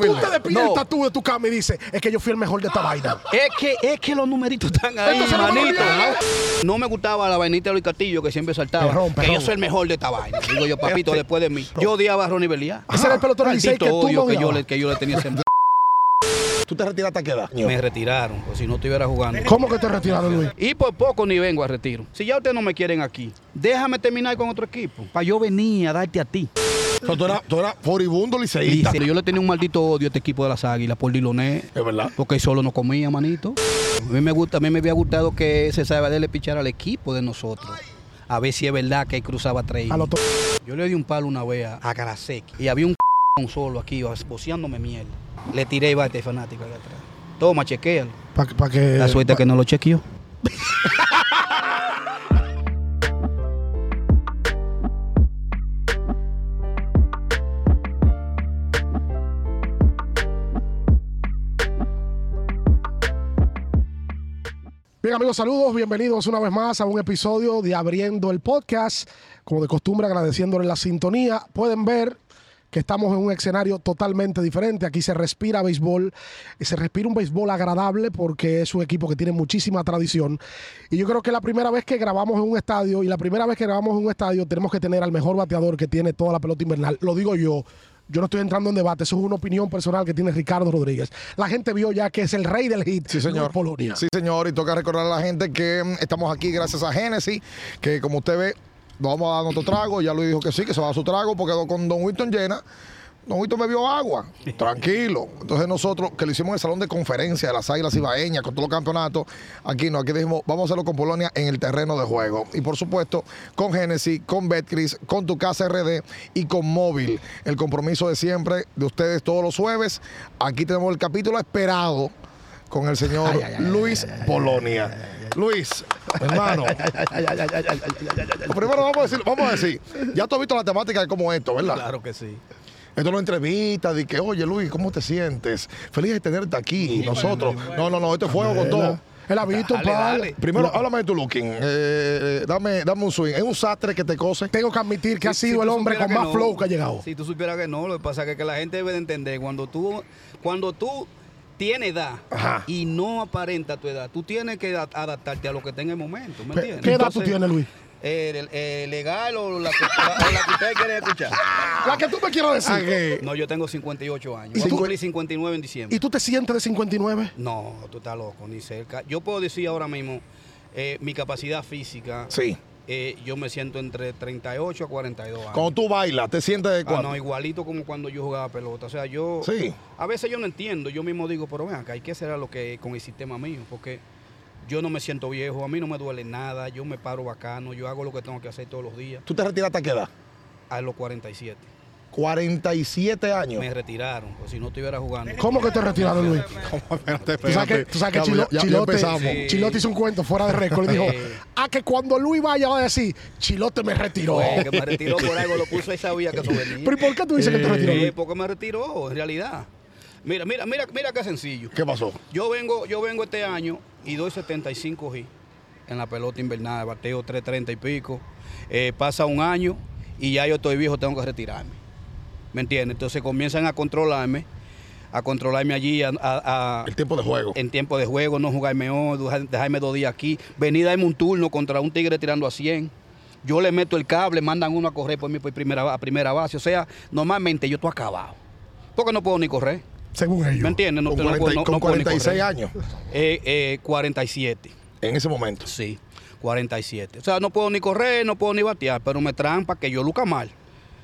Tú te despiertas tú de tu cama y dices, es que yo fui el mejor de esta vaina. Es que, es que los numeritos están ahí, no manito. No me gustaba la vainita de Luis Castillo que siempre saltaba. Perrón, Que yo soy el mejor de esta vaina. Digo yo, papito, después de mí. Yo odiaba a Ronnie Beliá. Ese era el Maldito que tú odio no que yo, le, que yo le tenía ese... ¿Tú te retiraste a qué edad? Me retiraron, pues si no estuviera jugando. ¿Cómo que te retiraron, Luis? Y por poco ni vengo a retiro. Si ya ustedes no me quieren aquí, déjame terminar con otro equipo. Para yo venir a darte a ti. Tú eras, tú eras furibundo liceísta. Yo le tenía un maldito odio a este equipo de las águilas por Diloné. Es verdad. Porque él solo no comía, manito. A mí me gusta, a mí me había gustado que se sabe de le pichar al equipo de nosotros. A ver si es verdad que él cruzaba tres. Yo le di un palo una vez a, a Karasek y había un solo aquí boceándome miel. Le tiré y bate fanático allá atrás. Toma, chequéalo. pa- pa' que, La suerte que no lo chequeó. Bien, amigos, saludos. Bienvenidos una vez más a un episodio de Abriendo el Podcast. Como de costumbre, agradeciéndole la sintonía. Pueden ver que estamos en un escenario totalmente diferente. Aquí se respira béisbol. Se respira un béisbol agradable porque es un equipo que tiene muchísima tradición. Y yo creo que la primera vez que grabamos en un estadio, y la primera vez que grabamos en un estadio, tenemos que tener al mejor bateador que tiene toda la pelota invernal. Lo digo yo. Yo no estoy entrando en debate, eso es una opinión personal que tiene Ricardo Rodríguez. La gente vio ya que es el rey del hit. Sí, señor. Luis Polonia. Sí, señor. Y toca recordar a la gente que mm, estamos aquí gracias a Genesis, que como usted ve, nos vamos a dar nuestro trago. Ya Luis dijo que sí, que se va a dar su trago, porque con Don Winston llena. Winston bebió agua, tranquilo. Entonces nosotros, que lo hicimos en el salón de conferencia de las Águilas Ibaeñas, con todos los campeonatos, aquí no, aquí dijimos, vamos a hacerlo con Polonia en el terreno de juego. Y por supuesto, con Genesis, con Betcris, con Tu Casa RD y con Móvil. El compromiso de siempre de ustedes todos los jueves. Aquí tenemos el capítulo esperado con el señor Luis Polonia. Luis, hermano. Primero vamos a decir, vamos a decir, ya tú has visto la temática de cómo esto, ¿verdad? Claro que sí. Esto no es entrevista de que, oye Luis, ¿cómo te sientes? Feliz de tenerte aquí, nosotros. No, no, no, esto es fuego con todo. Él ha visto, Dale, pal. dale. Primero, háblame de tu looking. Eh, eh, dame, dame un swing. ¿Es un sastre que te cose? Tengo que admitir que ha Si- sido si el hombre con más no, flow que ha llegado. Si tú supieras que no, lo que pasa es que la gente debe de entender cuando tú, cuando tú tienes edad Ajá. y no aparenta tu edad, tú tienes que adaptarte a lo que está en el momento, ¿me ¿Qué, entiendes? qué edad tú tienes, Luis? Eh, eh, legal o la, que, o la que ustedes quieren escuchar. La que tú me quieras decir. Ah, No, yo tengo 58 años. ¿Y Voy a cumplir 59 en diciembre. ¿Y tú te sientes de 59? No, tú estás loco, ni cerca. Yo puedo decir ahora mismo, eh, mi capacidad física, Sí. eh, yo me siento entre 38 a 42 años. Cuando tú bailas, ¿te sientes de Ah, cuándo? no, igualito como cuando yo jugaba pelota. O sea, yo. Sí. A veces yo no entiendo. Yo mismo digo, pero ven acá, hay que hacer lo que con el sistema mío. Porque yo no me siento viejo, a mí no me duele nada. Yo me paro bacano, yo hago lo que tengo que hacer todos los días. ¿Tú te retiraste a qué edad? A los 47. 47 años. Me retiraron, pues si no estuviera jugando. ¿Cómo que te retiraron, Luis? Espérate, Tú sabes que, tú sabes que Ya, Chilo- ya- ya Chilote, empezamos. Sí. Chilote hizo un cuento fuera de récord y dijo, ah, que cuando Luis vaya va a decir, Chilote me retiró. Pues, que me retiró por algo, lo puso y sabía que eso venía. ¿Pero y por qué tú dices que te retiró, Luis? porque me retiró, en realidad. Mira, mira, mira, mira qué sencillo. ¿Qué pasó? Yo vengo, yo vengo este año y doy 75 G en la pelota invernal, bateo 330 y pico. Eh, pasa un año y ya yo estoy viejo, tengo que retirarme. ¿Me entiendes? Entonces comienzan a controlarme, a controlarme allí a- a- a- El tiempo de juego. en tiempo de juego, no jugarme hoy, dejar- dejarme dos días aquí, venir a darme un turno contra un tigre tirando a 100. Yo le meto el cable, mandan uno a correr por mí por primera, a primera base. O sea, normalmente yo estoy acabado. Porque no puedo ni correr. Según ellos. ¿Me entiendes? No, con no 40 puedo- no- con no puedo ni 46 correr. años. Eh, eh, 47. En ese momento. Sí, 47. O sea, no puedo ni correr, no puedo ni batear, pero me traen para que yo luca mal.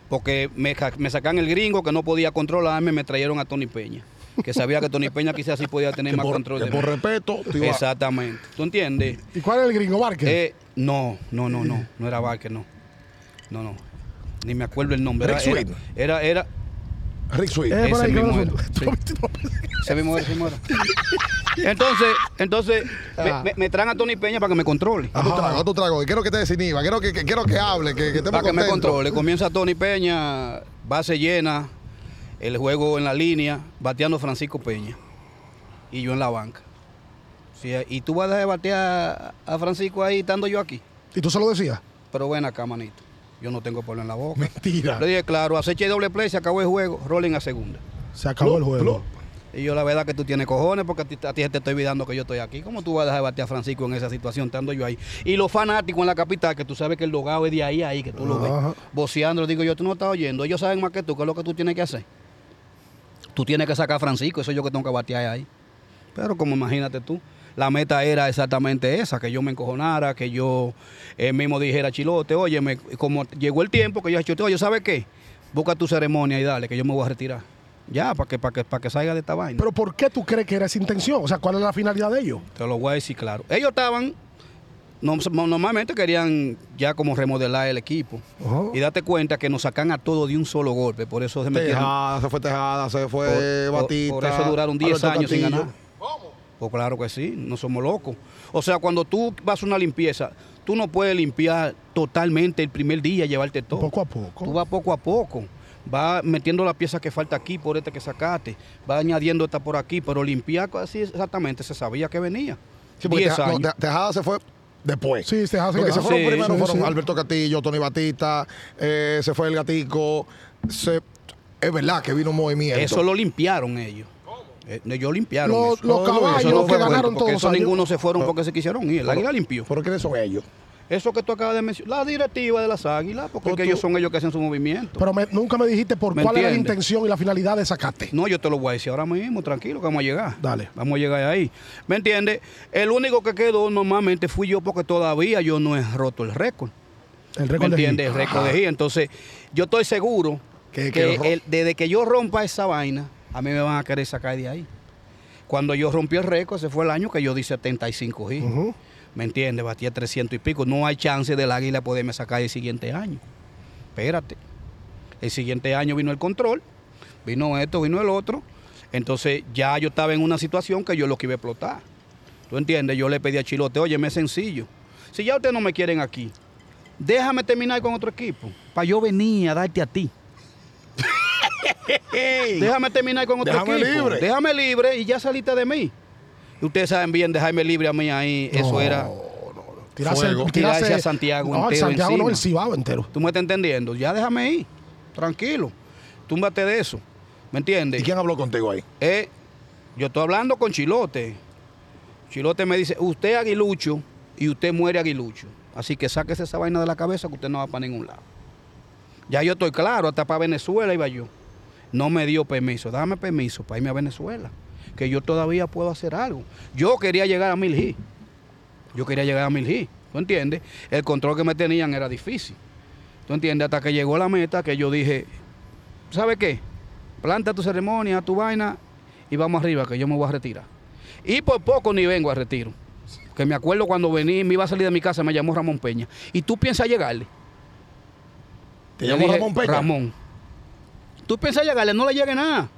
Porque me, ca- me sacan el gringo que no podía controlarme, me trajeron a Tony Peña. Que sabía que Tony Peña quizás sí podía tener Que más por, control que de por mí. respeto, ibas- Exactamente. ¿Tú entiendes? ¿Y cuál es el gringo Barker? Eh, no, no, no, no. No era Barker, no. No, no. Ni me acuerdo el nombre. Era, era, era, era- Rick Sweet. Eh, ese ahí, ¿qué mismo ese mismo era, ese mismo era. Entonces, entonces me, Ah. me- me traen a Tony Peña para que me controle. A tu trago, a tu trago. Quiero que te desinhiba, quiero que, que- quiero que hable, que, que Para que me controle. Comienza Tony Peña, base llena, el juego en la línea, bateando Francisco Peña. Y yo en la banca. Sí, y tú vas a dejar de batear a Francisco ahí estando yo aquí. ¿Y tú se lo decías? Pero ven acá, manito. Yo no tengo polo en la boca. Mentira. Le dije, claro, aceche doble play, se acabó el juego, rolling a segunda. Se acabó el juego. Y yo la verdad que tú tienes cojones porque a ti, a ti te estoy olvidando que yo estoy aquí. ¿Cómo tú vas a dejar de batear a Francisco en esa situación estando yo ahí? Y los fanáticos en la capital, que tú sabes que el logado es de ahí a ahí, que tú lo ves, voceando, digo yo, tú no estás oyendo. Ellos saben más que tú, ¿qué es lo que tú tienes que hacer? Tú tienes que sacar a Francisco, eso es yo que tengo que batear ahí. Pero como imagínate tú, la meta era exactamente esa, que yo me encojonara, que yo eh, mismo dijera Chilote, oye, como llegó el tiempo que yo dije, oye, ¿sabes qué? Busca tu ceremonia y dale, que yo me voy a retirar. Ya, para que, para que, para que salga de esta vaina. Pero ¿por qué tú crees que era esa intención? O sea, ¿cuál es la finalidad de ellos? Te lo voy a decir claro. Ellos estaban, no- normalmente querían ya como remodelar el equipo. Ajá. Y date cuenta que nos sacan a todos de un solo golpe. Por eso se metieron. Tejada, se fue Tejada, se fue Por- por- Batista. por eso duraron 10 Alberto años sin ganar. Pues claro que sí, no somos locos. O sea, cuando tú vas a una limpieza, tú no puedes limpiar totalmente el primer día y llevarte todo. Poco a poco. Tú vas poco a poco. Vas metiendo la pieza que falta aquí por este que sacaste. Vas añadiendo esta por aquí, pero limpiar así exactamente se sabía que venía. Sí, porque 10 Teja- no, años. Te- Tejada se fue después. Sí, Tejada se Porque se quedó. fueron Sí, primero, sí, fueron sí. Alberto Castillo, Tony Batista, eh, se fue el gatico. Se, es verdad que vino un movimiento. Eso lo limpiaron ellos. Eh, ellos limpiaron Los, eso. los No, caballos eso no que ganaron todos eso ninguno se fueron porque se quisieron ir. El águila limpió. ¿Pero quiénes son ellos? Eso que tú acabas de mencionar, la directiva de las águilas, porque tú- ellos son ellos que hacen su movimiento. Pero me- nunca me dijiste por ¿Me cuál era la intención y la finalidad de sacarte. No, yo te lo voy a decir ahora mismo, tranquilo, que vamos a llegar. Dale. Vamos a llegar ahí. ¿Me entiendes? El único que quedó normalmente fui yo porque todavía yo no he roto el récord. El ¿Me récord de entiendes? El récord de Gil. Entonces, yo estoy seguro Que- que, el- desde que yo rompa esa vaina, a mí me van a querer sacar de ahí. Cuando yo rompí el récord, ese fue el año que yo di 75 Gil. Ujú. ¿Me entiendes? Batía 300 y pico. No hay chance del águila poderme sacar el siguiente año. Espérate. El siguiente año vino el control, vino esto, vino el otro. Entonces ya yo estaba en una situación que yo lo que iba a explotar. ¿Tú entiendes? Yo le pedí a Chilote, oye, me es sencillo. Si ya ustedes no me quieren aquí, déjame terminar con otro equipo. Para yo venir a darte a ti. Déjame terminar con otro Déjame equipo. libre. Déjame libre y ya saliste de mí. Y ustedes saben bien, dejarme libre a mí ahí, eso No, era. Tirarse, Fuego. tirarse Tirarse a Santiago No, entero Santiago no, encima. el Cibao entero. ¿Tú me estás entendiendo? Ya déjame ir. Tranquilo. Túmbate de eso. ¿Me entiendes? ¿Y quién habló contigo ahí? Eh, yo estoy hablando con Chilote. Chilote me dice, usted es aguilucho y usted muere aguilucho. Así que sáquese esa vaina de la cabeza que usted no va para ningún lado. Ya yo estoy claro, hasta para Venezuela iba yo. No me dio permiso, dame permiso para irme a Venezuela, que yo todavía puedo hacer algo. Yo quería llegar a Mil G. Yo quería llegar a Mil G. ¿Tú entiendes? El control que me tenían era difícil. ¿Tú entiendes? Hasta que llegó la meta que yo dije, ¿sabe qué? Planta tu ceremonia, tu vaina y vamos arriba, que yo me voy a retirar. Y por poco ni vengo a retiro. Que me acuerdo cuando vení, me iba a salir de mi casa, me llamó Ramón Peña. ¿Y tú piensas llegarle? ¿Te dije, Ramón Peña? Ramón. ¿Tú piensas llegarle? No le llegue nada.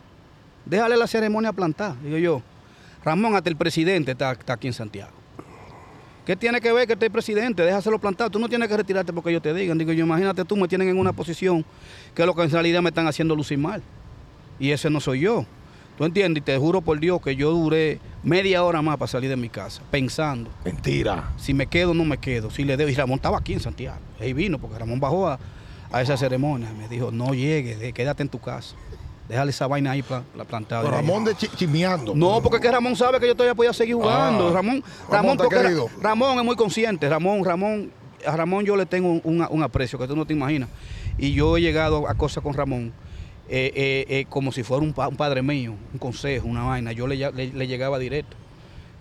Déjale la ceremonia plantar. Digo yo, Ramón, hasta el presidente está, está aquí en Santiago. ¿Qué tiene que ver que esté el presidente? Déjaselo plantado. Tú no tienes que retirarte porque ellos te digan. Digo yo, imagínate tú, me tienen en una posición que lo que en realidad me están haciendo lucir mal. Y ese no soy yo. ¿Tú entiendes? Y te juro por Dios que yo duré media hora más para salir de mi casa, pensando. Mentira. Si me quedo, no me quedo. Si le debo. Y Ramón estaba aquí en Santiago. Ahí vino, porque Ramón bajó a, a esa ceremonia. Me dijo, no llegues, quédate en tu casa. Déjale esa vaina ahí la plantada. Pero Ramón de chismeando. No, porque es que Ramón sabe que yo todavía podía seguir jugando. Ah. Ramón, Ramón Ramón, porque Ra- es muy consciente. Ramón, Ramón, a Ramón yo le tengo un, un- un aprecio que tú no te imaginas. Y yo he llegado a cosas con Ramón eh, eh, eh, como si fuera un, pa- un padre mío, un consejo, una vaina. Yo le, ll- le- le llegaba directo.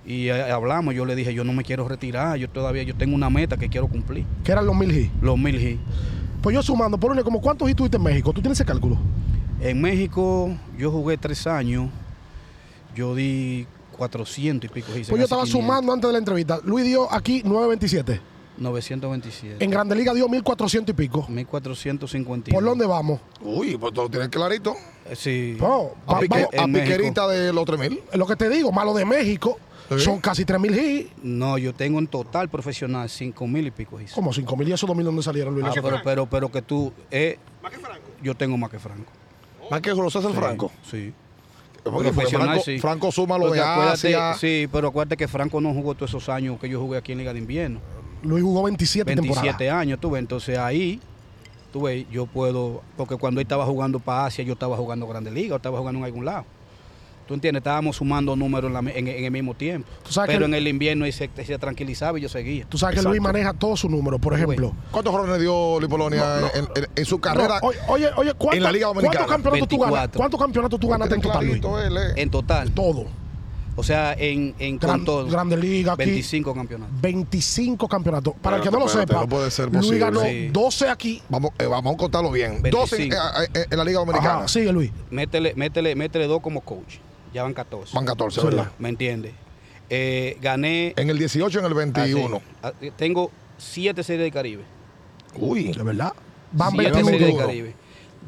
Y hablamos, yo le dije, yo no me quiero retirar, yo todavía yo tengo una meta que quiero cumplir. Que eran los mil G. Los mil hits. Pues yo sumando, por como ¿cuántos hits tuviste en México? ¿Tú tienes ese cálculo? En México yo jugué tres años, yo di 400 y pico hits. Pues yo estaba sumando antes de la entrevista. Luis dio aquí 927. 927. En Grande Liga dio 1400 y pico. 1450. ¿Por dónde vamos? Uy, pues tú lo tienes clarito. Eh, Sí. No, A, va- pique- vamos- a México. piquerita de los 3000. lo que te digo, malo de México, Sí. son casi 3000 hits. No, yo tengo en total profesional 5 mil y pico hits. Como 5000 y esos 2000 donde salieron, Luis. Ah, pero, pero, pero que tú. Eh, yo tengo más que Franco. Más que José el Franco. Sí. Porque- porque Profesional, Franco, sí. Franco suma lo de acuérdate- Asia. Sí, pero acuérdate que Franco no jugó todos esos años que yo jugué aquí en Liga de Invierno. Luis jugó 27, 27 temporadas. años tuve. Entonces ahí tú ves, yo puedo, porque cuando él estaba jugando para Asia, yo estaba jugando Grande Liga, o estaba jugando en algún lado. ¿Tú entiendes? Estábamos sumando números en, la me- en- en el mismo tiempo. Tú sabes Pero que- en el invierno él se, se tranquilizaba y yo seguía. Tú sabes que Exacto. Luis maneja todos sus números, por ejemplo. ¿Cuántos jorrones dio Luis Polonia En, en- en su carrera? No, oye, oye, oye, ¿cuánto- en la Liga Dominicana? ¿cuántos campeonatos tú ganas? 24. ¿Cuántos campeonatos tú ganaste en total, Luis? Él, eh. En total. Todo. O sea, en, en Gran- todo. Grande Liga aquí. 25 campeonatos. 25 campeonatos. Para el que no lo sepa, no puede ser Luis ganó Sí. 12 aquí. Vamos, eh, vamos a contarlo bien. 25. 12 en, eh, eh, en la Liga Dominicana. Ajá, sigue Luis. Métele, métele, métele dos como coach. Ya van 14. Van 14, Sí. ¿verdad? ¿Me entiendes? Eh, gané. En el 18 y en el 21. Ah, sí. Ah, Tengo siete series de Caribe. Uy. De verdad. Van siete 21, series de duro. Caribe.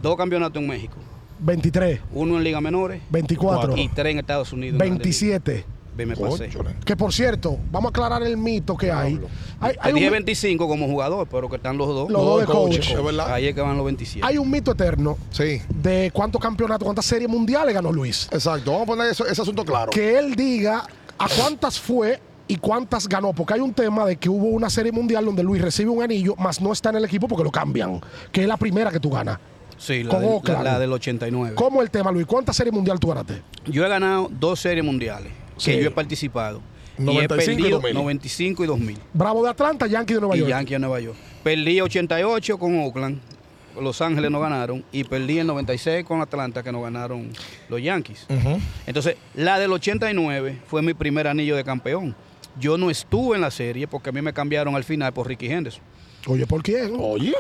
Dos campeonatos en México. 23, Uno en Liga Menores 24, y tres en Estados Unidos. en Grandes 27. Me pasé. Que por cierto, vamos a aclarar el mito que hay. Hay, un, 25 como jugador, pero que están los dos. Los dos de coach. Es verdad. Ahí es que van los 27. hay un mito eterno Sí, de cuántos campeonatos, cuántas series mundiales ganó Luis. exacto. Vamos a poner eso- ese asunto claro. Que él diga a cuántas fue y cuántas ganó. Porque hay un tema de que hubo una serie mundial donde Luis recibe un anillo, más no está en el equipo porque lo cambian. Que es la primera que tú ganas. Sí, la, Oakland. la- la del 89. ¿Cómo el tema, Luis? ¿Cuántas series mundial tú ganaste? Yo he ganado dos series mundiales Sí. que yo he participado. y he 95 y perdido 2000. 95 y 2000. Bravo de Atlanta, Yankee de Nueva y York. Yankee en Nueva York. Perdí 88 con Oakland, Los Ángeles no ganaron, y perdí el 96 con Atlanta, que no ganaron los Yankees. Entonces, la del 89 fue mi primer anillo de campeón. Yo no estuve en la serie porque a mí me cambiaron al final por Ricky Henderson, Oye, ¿por quién? Oye.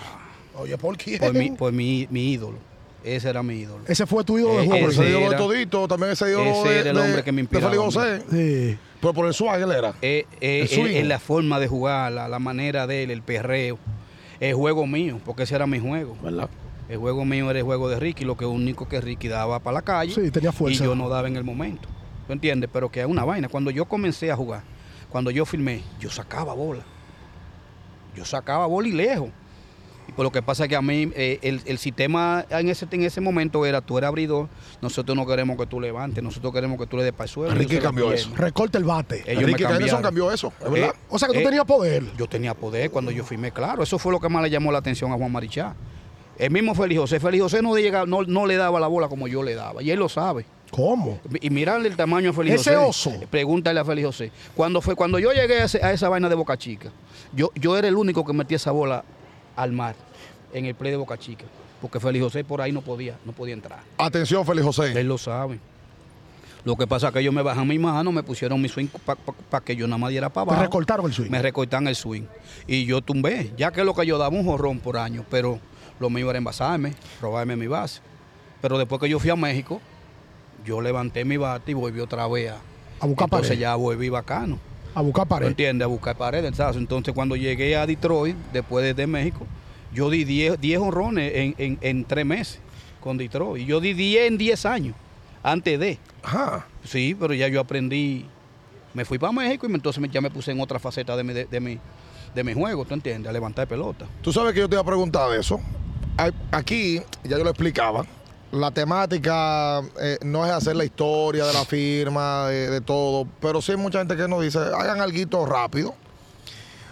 Oye, ¿por quién? por mi, por mi, mi ídolo. Ese era mi ídolo. Ese fue tu ídolo de Eh, juego. Ese Ese ídolo de todito, también ese ídolo ese de, era el de- hombre que me de a mí. José. Sí. Pero por el swag él era. Eh, eh, El swing. eh, eh, la forma de jugar, la, la manera de él, el perreo, el juego mío, porque ese era mi juego. ¿Verdad? El juego mío era el juego de Ricky, lo que único que Ricky daba para la calle. Sí, tenía fuerza. Y yo no daba en el momento. ¿Tú entiendes? Pero que es una vaina. Cuando yo comencé a jugar, cuando yo filmé, yo sacaba bola. Yo sacaba bola y lejos. Por lo que pasa es que a mí, eh, el, el sistema en ese, en ese momento era, tú eres abridor, nosotros no queremos que tú levantes, nosotros queremos que tú le des para el suelo. La cambió eso. Recorta el bate. Ellos Ricky Henderson cambió eso, es verdad. Eh, o sea que tú eh, tenías poder. Yo tenía poder cuando yo firmé, claro. Eso fue lo que más le llamó la atención a Juan Marichá. El mismo Félix José. Félix José no, llegaba, no, no le daba la bola como yo le daba. Y él lo sabe. ¿Cómo? Y mirarle el tamaño a Félix Ese José. oso. Pregúntale a Félix José. Cuando, fue, cuando yo llegué a, ese- a esa vaina de Boca Chica, yo, yo era el único que metía esa bola al mar en el play de Boca Chica. Porque Félix José por ahí no podía, no podía entrar. Atención, Félix José. Él lo sabe. Lo que pasa es que ellos me bajan mi mano, me pusieron mi swing para que yo nada más diera para abajo. recortaron el swing. Me recortan el swing. Y yo tumbé, ya que lo que yo daba un jorrón por año, pero lo mío era envasarme, robarme mi base. Pero después que yo fui a México, yo levanté mi bate y volví otra vez a. A buscar Entonces pared. ya volví bacano. A buscar ¿Me pared. entiendes? A buscar paredes. ¿sabes? Entonces cuando llegué a Detroit, después de, de México, yo di 10 10 honrones en, en, en tres meses con Detroit. Y yo di 10 en 10 años, antes de. Ajá. Sí, pero ya yo aprendí. Me fui para México y entonces ya me puse en otra faceta de mi, de, de mi, de mi juego, ¿tú entiendes? A levantar pelota. Tú sabes que yo te iba a preguntar de eso. Aquí, ya yo lo explicaba, la temática eh, no es hacer la historia de la firma, de, de todo, pero sí hay mucha gente que nos dice, hagan algo rápido.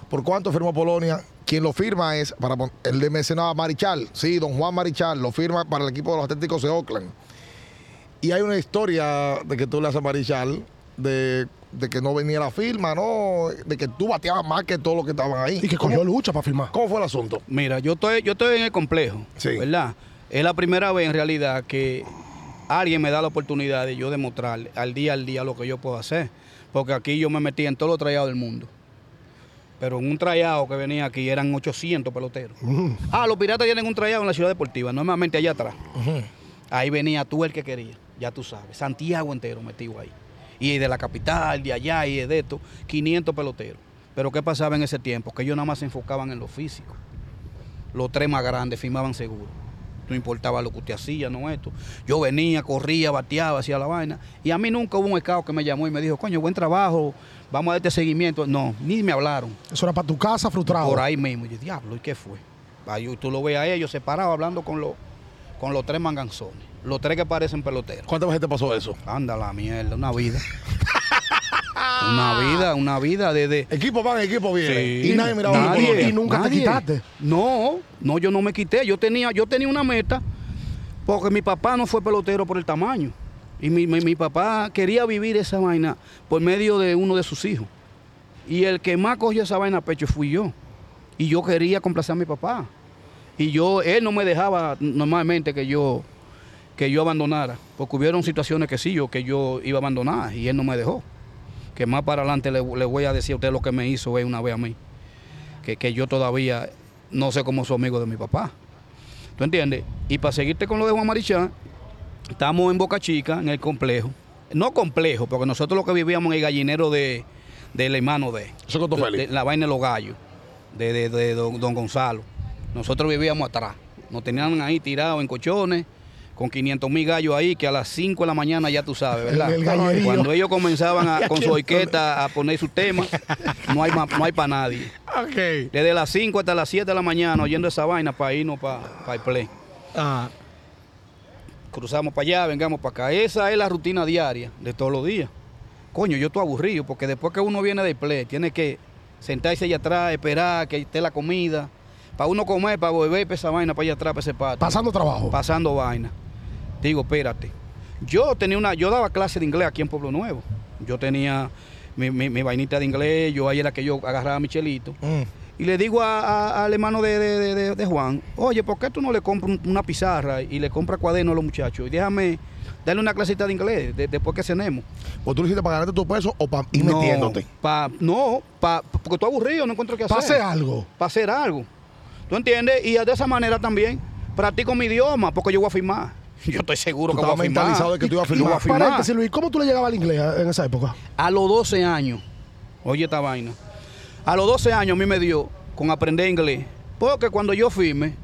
¿Por cuánto firmó Polonia? Quien lo firma es, para él le mencionaba Marichal, sí, don Juan Marichal, lo firma para el equipo de los Atléticos de Oakland. Y hay una historia de que tú le haces a Marichal, de, de que no venía la firma, ¿no? De que tú bateabas más que todos los que estaban ahí. Y que ¿Cómo- cogió lucha para firmar. ¿Cómo fue el asunto? Mira, yo estoy, yo estoy en el complejo, Sí. ¿verdad? Es la primera vez en realidad que alguien me da la oportunidad de yo demostrar al día al día lo que yo puedo hacer. Porque aquí yo me metí en todos los trayados del mundo. Pero en un trayado que venía aquí eran 800 peloteros. Ah, los piratas tienen un trayado en la ciudad deportiva, normalmente allá atrás. Ahí venía tú el que quería, ya tú sabes. Santiago entero metido ahí. Y de la capital, de allá y de esto, 500 peloteros. Pero ¿qué pasaba en ese tiempo? Que ellos nada más se enfocaban en lo físico. Los tres más grandes firmaban seguro. No importaba lo que usted hacía, no esto. Yo venía, corría, bateaba, hacía la vaina. Y a mí nunca hubo un scout que me llamó y me dijo, coño, buen trabajo, vamos a darte seguimiento. No, ni me hablaron. Eso era para tu casa frustrado. Por ahí mismo. Yo, diablo, ¿y qué fue? Ahí tú lo ves a ellos separados hablando con, los con los tres manganzones. Los tres que parecen peloteros. ¿Cuántas veces te pasó eso? Anda la mierda, una vida. Una vida, una vida desde... Equipo van, equipo viene. Sí. Y nadie miraba Nadie. Y nunca te quitaste. No, no, yo no me quité. Yo tenía, yo tenía una meta porque mi papá no fue pelotero por el tamaño. Y mi, mi- papá quería vivir esa vaina por medio de uno de sus hijos. Y el que más cogió esa vaina a pecho fui yo. Y yo quería complacer a mi papá. Y yo, él no me dejaba normalmente que yo, que yo abandonara. Porque hubieron situaciones que sí, yo, que yo iba a abandonar y él no me dejó. Que más para adelante le, voy a decir a usted lo que me hizo una vez a mí que, que yo todavía no sé cómo soy amigo de mi papá. ¿Tú entiendes? Y para seguirte con lo de Juan Marichán, estamos en Boca Chica, en el complejo. No complejo, porque nosotros lo que vivíamos en el gallinero de, del hermano de, de- de la vaina de los gallos, de, de- de don, don Gonzalo. Nosotros vivíamos atrás. Nos tenían ahí tirados en colchones, con 500 mil gallos ahí, que a las 5 de la mañana ya tú sabes, ¿verdad? El- el gallerío. Cuando ellos comenzaban a- con su orquesta a poner sus temas, no hay, no hay para nadie. Desde las 5 hasta las 7 de la mañana oyendo esa vaina para irnos para el play. Ah. Cruzamos para allá, vengamos para acá. Esa es la rutina diaria de todos los días. Coño, yo estoy aburrido porque después que uno viene del play, tiene que sentarse allá atrás, esperar que esté la comida. Para uno comer, para beber, para esa vaina, para allá atrás, para ese patio. Pasando trabajo. Pasando vaina. Digo, espérate. Yo tenía una, yo daba clase de inglés aquí en Pueblo Nuevo. Yo tenía mi, mi- mi vainita de inglés, yo ahí era que yo agarraba a Michelito. Mm. Y le digo a- a- al hermano de, de- de- Juan, oye, ¿por qué tú no le compras un- una pizarra y le compras cuaderno a los muchachos? Y déjame darle una clasita de inglés de- después que cenemos. ¿Pues tú lo hiciste para ganarte tu peso o para ir no, metiéndote? Pa, no, pa, porque estoy aburrido, no encuentro qué hacer. Pase algo. Para hacer algo. ¿Tú entiendes? Y de esa manera también practico mi idioma porque yo voy a firmar. Yo estoy seguro Tú que voy a firmar. mentalizado de que tú ibas a Yo voy firmar. a firmar. Luis, ¿cómo tú le llegabas al inglés en esa época? A los 12 años, oye esta vaina, a los 12 años a mí me dio con aprender inglés, porque cuando yo firme,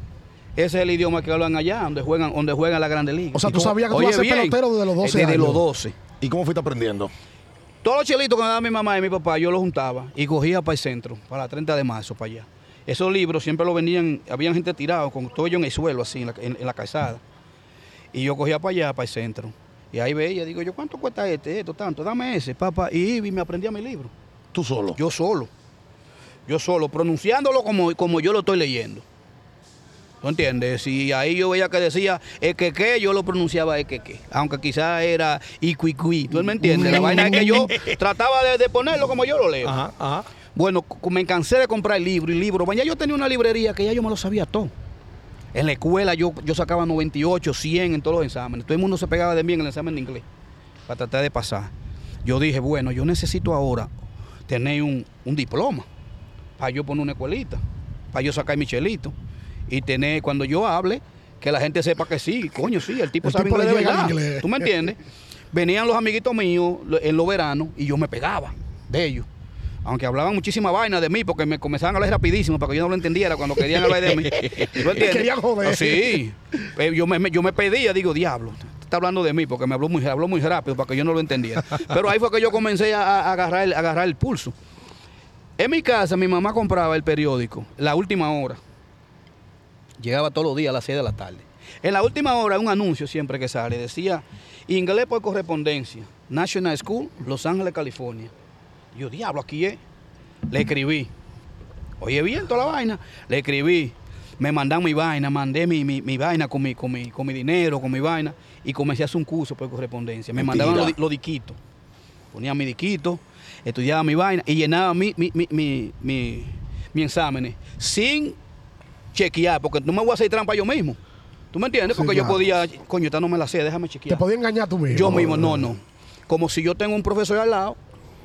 ese es el idioma que hablan allá, donde juegan, donde juegan la Grande Liga. O sea, tú sabías que tú ibas a ser bien, pelotero desde los 12 Desde años. los 12. ¿Y cómo fuiste aprendiendo? Todos los chelitos que me daba mi mamá y mi papá, yo los juntaba y cogía para el centro, para la 30 de marzo, para allá. Esos libros siempre los vendían, había gente tirado con todo ello en el suelo, así, en la, en- en la calzada. Y yo cogía para allá, para el centro. Y ahí veía, digo yo, ¿cuánto cuesta este, esto, tanto? Dame ese, papá. Y me aprendía mi libro. Tú solo. Yo solo. Yo solo, pronunciándolo como, como yo lo estoy leyendo. ¿Tú entiendes? Si ahí yo veía que decía es que que, yo lo pronunciaba es que que. Aunque quizás era icuicui. ¿Tú me entiendes? La vaina es que yo trataba de, de ponerlo como yo lo leo. Ajá, ajá. Bueno, me cansé de comprar libro y libro. Bueno, ya yo tenía una librería que ya yo me lo sabía todo. En la escuela yo, yo sacaba 98, 100 en todos los exámenes. Todo el mundo se pegaba de mí en el examen de inglés para tratar de pasar. Yo dije, bueno, yo necesito ahora tener un, un diploma para yo poner una escuelita, para yo sacar mi chelito y tener, cuando yo hable, que la gente sepa que sí, coño, sí, el tipo El sabe tipo inglés de llega al verdad. inglés. ¿Tú me entiendes? Venían los amiguitos míos en los veranos y yo me pegaba de ellos. Aunque hablaban muchísima vaina de mí, porque me comenzaban a hablar rapidísimo para que yo no lo entendiera cuando querían hablar de mí. ¿Tú entiendes? Querían joder. Ah, sí. Pero yo me, yo me pedía, digo, diablo, está hablando de mí, porque me habló muy, habló muy rápido para que yo no lo entendiera. Pero ahí fue que yo comencé a, a agarrar, a agarrar el pulso. En mi casa, mi mamá compraba el periódico, la última hora. Llegaba todos los días a las 6 de la tarde. En la última hora, un anuncio siempre que sale, decía, inglés por correspondencia, National School, Los Ángeles, California. Yo, diablo, aquí es. Le escribí. Oye, bien toda la vaina. Le escribí. Me mandan mi vaina, mandé mi, mi- mi vaina con mi, con, mi, con mi dinero, con mi vaina, y comencé a hacer un curso por correspondencia. Me Mentira. mandaban los, los diquitos. Ponía mi diquito, estudiaba mi vaina y llenaba mi, mi, mi, mi, mi- mi exámenes sin chequear, porque no me voy a hacer trampa yo mismo. ¿Tú me entiendes? Sí, Porque yo claro. podía, coño, esta no me la sé, déjame Te chequear. podía engañar tú mismo. Yo mismo, no, no. Como si yo tengo un profesor al lado,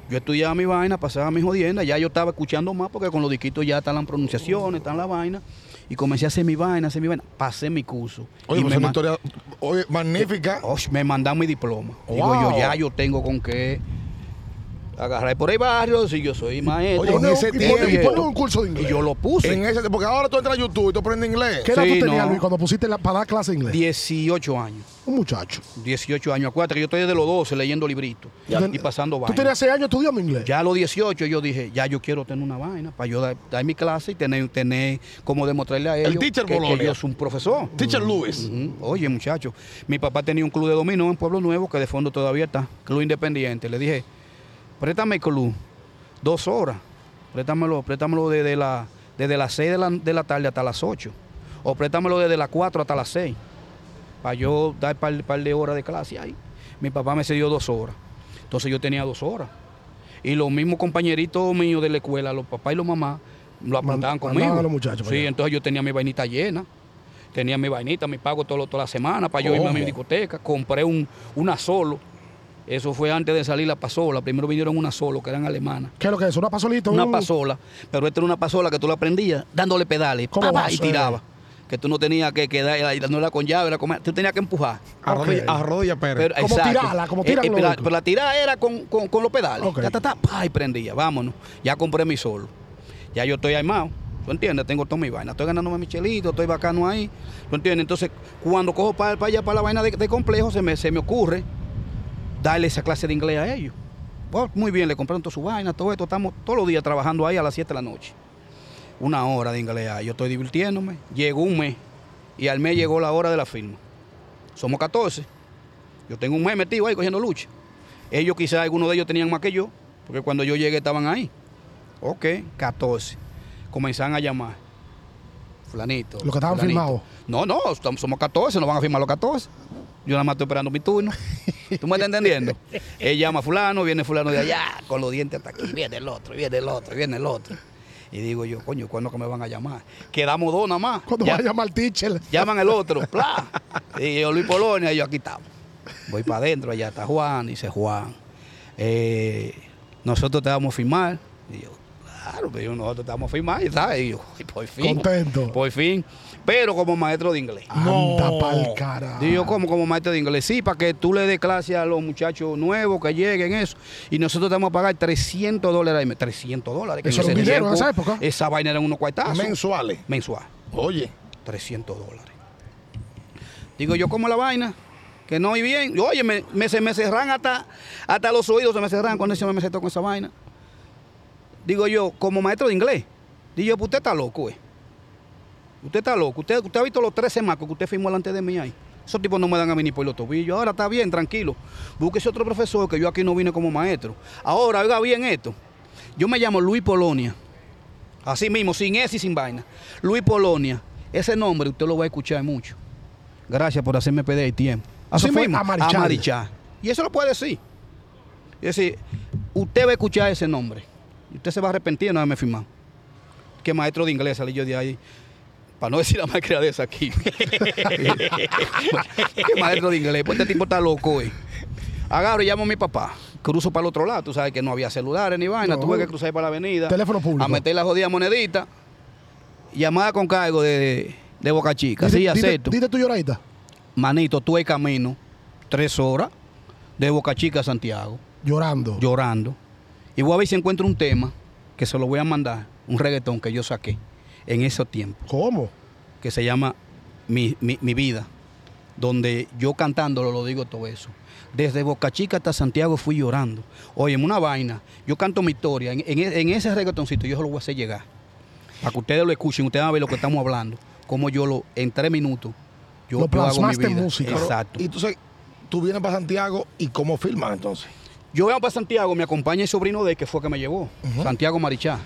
yo estudiaba mi vaina, pasaba mis jodiendas, ya yo estaba escuchando más porque con los diquitos ya están las pronunciaciones, están la vaina. Y comencé a hacer mi vaina, a hacer mi vaina. Pasé mi curso. Oye, y pues una historia oye, magnífica. Osh, me mandan mi diploma. Digo Wow. yo, ya yo tengo con qué agarrar por ahí barrio, si yo soy maestro. Oye, en ese y y tiempo- un curso de y inglés. yo lo puse. En ese, porque ahora tú entras a YouTube y tú aprendes inglés. ¿Qué edad Sí, tú tenías, no. Luis, cuando pusiste la, para dar clase de inglés? 18 años. Un muchacho. 18 años. Acuérdate que yo estoy desde los 12 leyendo libritos y pasando Tú vaina. tenías 6 años estudiando inglés. Ya a los 18 yo dije, ya yo quiero tener una vaina para yo dar, dar mi clase y tener, tener como demostrarle a ellos teacher que, que yo soy un profesor. Teacher Lewis. Ujú. Oye, muchacho, mi papá tenía un club de dominó en Pueblo Nuevo que de fondo todavía está, club independiente. Le dije, préstame el club dos horas. Préstamelo, préstamelo desde, la, desde las 6 de la, de la tarde hasta las 8. O préstamelo desde las 4 hasta las 6. Para yo dar un par, par de horas de clase ahí. Mi papá me cedió dos horas. Entonces yo tenía dos horas. Y los mismos compañeritos míos de la escuela, los papás y los mamás, lo apuntaban conmigo. a los muchachos para Sí, allá. entonces yo tenía mi vainita llena. Tenía mi vainita, mi pago todo, toda la semana para yo irme a mi discoteca. Compré un, una solo. Eso fue antes de salir la pasola. Primero vinieron una solo, que eran alemanas. ¿Qué es lo que es? ¿Una pasolita? Una Un- pasola. Pero esta era una pasola que tú la prendías dándole pedales. Y tiraba. Que tú no tenías que quedar ahí dándola con llave, era como- tú tenías que empujar. Arrodilla, Ok. arrodilla Pérez. Pero, Como exacto. tirarla, como Eh, tiran eh, los pero, pero la tirada era con, con- con los pedales. Ok. Ta, ta, ta, pa, y prendía. Vámonos. Ya compré mi solo. Ya yo estoy armado. ¿Tú entiendes? Tengo toda mi vaina. Estoy ganándome mi chelito, estoy bacano ahí. ¿Tú entiendes? Entonces, cuando cojo para, allá, para la vaina de, de complejo, se me, se me ocurre darle esa clase de inglés a ellos. Bueno, muy bien, le compraron toda su vaina, todo esto. Estamos todos los días trabajando ahí a las 7 de la noche. Una hora de inglés ahí. Yo estoy divirtiéndome. Llegó un mes. Y al mes llegó la hora de la firma. Somos 14. Yo tengo un mes metido ahí cogiendo lucha. Ellos quizás algunos de ellos tenían más que yo, porque cuando yo llegué estaban ahí. Ok, 14. Comenzaron a llamar. Fulanito. Los que estaban firmados. No, no, somos 14, no van a firmar los 14. Yo nada más estoy esperando mi turno. ¿Tú me estás entendiendo? Él llama a fulano, viene fulano de allá, con los dientes hasta aquí, viene el otro, viene el otro, viene el otro. Y digo yo, coño, ¿cuándo que me van a llamar? Quedamos dos nada más. Cuando Ya- va a llamar al teacher. llaman el otro, ¡plá! Y yo, Luis Polonia, y yo aquí estamos. Voy para adentro, allá está Juan, dice Juan. eh, nosotros te vamos a firmar. Y yo, claro, pero nosotros te vamos a firmar, y ¿sabes? Y yo, y por fin. Contento. Por fin. Pero como maestro de inglés. Anda No. pa'l cara. Digo yo como como maestro de inglés, sí, para que tú le des clase a los muchachos nuevos que lleguen, eso. Y nosotros te vamos a pagar 300 dólares al mes. 300 dólares. que Eso era un dinero en esa época. Esa vaina era unos cuartazos. Mensuales. Mensual. Oye. 300 dólares. Digo yo, como la vaina? Que no hay bien. Oye, me, me, se me cerran hasta, hasta los oídos, se me cerran cuando se me meto con esa vaina. Digo yo, como maestro de inglés. Digo yo, pues usted está loco, eh. Usted está loco. Usted, usted ha visto los 13 marcos que usted firmó delante de mí ahí. Esos tipos no me dan a mí ni por los tobillos. Ahora está bien, tranquilo. Búsquese otro profesor que yo aquí no vine como maestro. Ahora, oiga bien esto. Yo me llamo Luis Polonia. Así mismo, sin S y sin vaina. Luis Polonia. Ese nombre usted lo va a escuchar mucho. Gracias por hacerme perder el tiempo. Así fue mismo, Amarichal. Amarichal. Y eso lo puede decir. Es decir, usted va a escuchar ese nombre. Y usted se va a arrepentir de no haberme firmado. Que maestro de inglés salí yo de ahahí. Para no decir la malcriadeza aquí. que maestro de inglés. Pues este tipo está loco, eh. Agarro y llamo a mi papá. Cruzo para el otro lado. Tú sabes que no había celulares ni vaina. No. Tuve que cruzar para la avenida. Teléfono público. A meter la jodida monedita. Llamada con cargo de, de Boca Chica. Dite- Sí, dite- acepto. Dite tu lloradita. Manito, tú el camino. Tres horas. De Boca Chica a Santiago. Llorando. Llorando. Y voy a ver si encuentro un tema que se lo voy a mandar. Un reggaetón que yo saqué en esos tiempos. ¿Cómo? Que se llama Mi, Mi- Mi Vida. Donde yo cantándolo lo digo todo eso. Desde Boca Chica hasta Santiago fui llorando. Oye, en una vaina. Yo canto mi historia. En, en- en ese reggaetoncito yo se lo voy a hacer llegar. Para que ustedes lo escuchen. Ustedes van a ver lo que estamos hablando. Como yo lo, en tres minutos, yo, Lo yo hago mi plasmaste en vida. música. Exacto. Y entonces, tú vienes para Santiago y cómo filmas entonces. Yo vengo para Santiago, me acompaña el sobrino de él, que fue que me llevó, Santiago Marichá.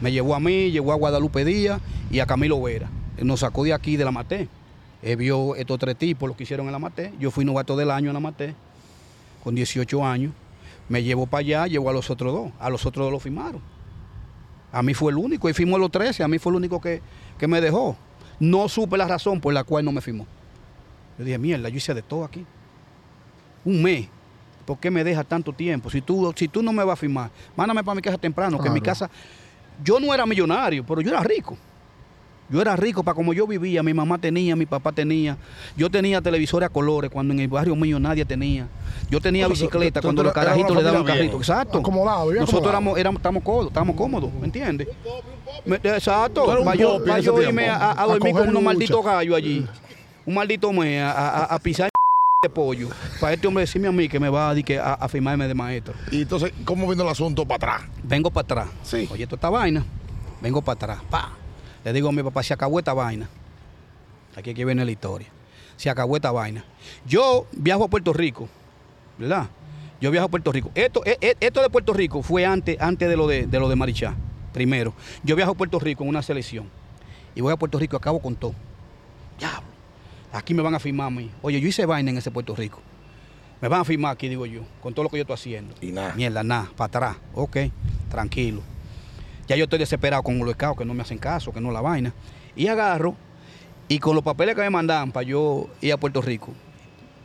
Me llevó a mí, llevó a Guadalupe Díaz y a Camilo Vera. Nos sacó de aquí, de la Maté. Él vio estos tres tipos, lo que hicieron en la Maté. Yo fui novato del año en la Maté, con 18 años. Me llevó para allá, llevó a los otros dos. A los otros dos lo firmaron. A mí fue el único, y firmó los 13, a mí fue el único que, que me dejó. No supe la razón por la cual no me firmó. Yo dije, mierda, yo hice de todo aquí. Un mes. ¿Por qué me deja tanto tiempo? Si tú, si tú no me vas a firmar, mándame para mi casa temprano, que en mi casa. Yo no era millonario, pero yo era rico. Yo era rico para como yo vivía, mi mamá tenía, mi papá tenía. Yo tenía televisores a colores cuando en el barrio mío nadie tenía. Yo tenía bicicleta tú- cuando tú los carajitos le daban carrito. Exacto. Acomodado, Nosotros acomodado. éramos, éramos, estamos cómodos, estamos cómodos, ¿me entiendes? Me- Exacto. Para yo, irme a, a dormir con unos malditos gallos allí. Un maldito mes a, a- a pisar de pollo. Para este hombre decirme a mí que me va a, que a, a firmarme de maestro. Y entonces, ¿cómo vino el asunto para atrás? Vengo para atrás. Sí. Oye, toda esta vaina. Vengo para atrás. Pa. Le digo a mi papá, se acabó esta vaina. Aquí que viene la historia. Se acabó esta vaina. Yo viajo a Puerto Rico, ¿verdad? Yo viajo a Puerto Rico. Esto, e- e- esto de Puerto Rico fue antes, antes de lo de, de lo de Marichá. Primero. Yo viajo a Puerto Rico en una selección. Y voy a Puerto Rico, acabo con todo. Diablo. Aquí me van a firmar a mí. Oye, yo hice vaina en ese Puerto Rico. Me van a firmar aquí, digo yo, con todo lo que yo estoy haciendo. Y nada. Mierda, nada, para atrás. Ok, tranquilo. Ya yo estoy desesperado con los escados que no me hacen caso, que no la vaina. Y agarro, y con los papeles que me mandaban para yo ir a Puerto Rico,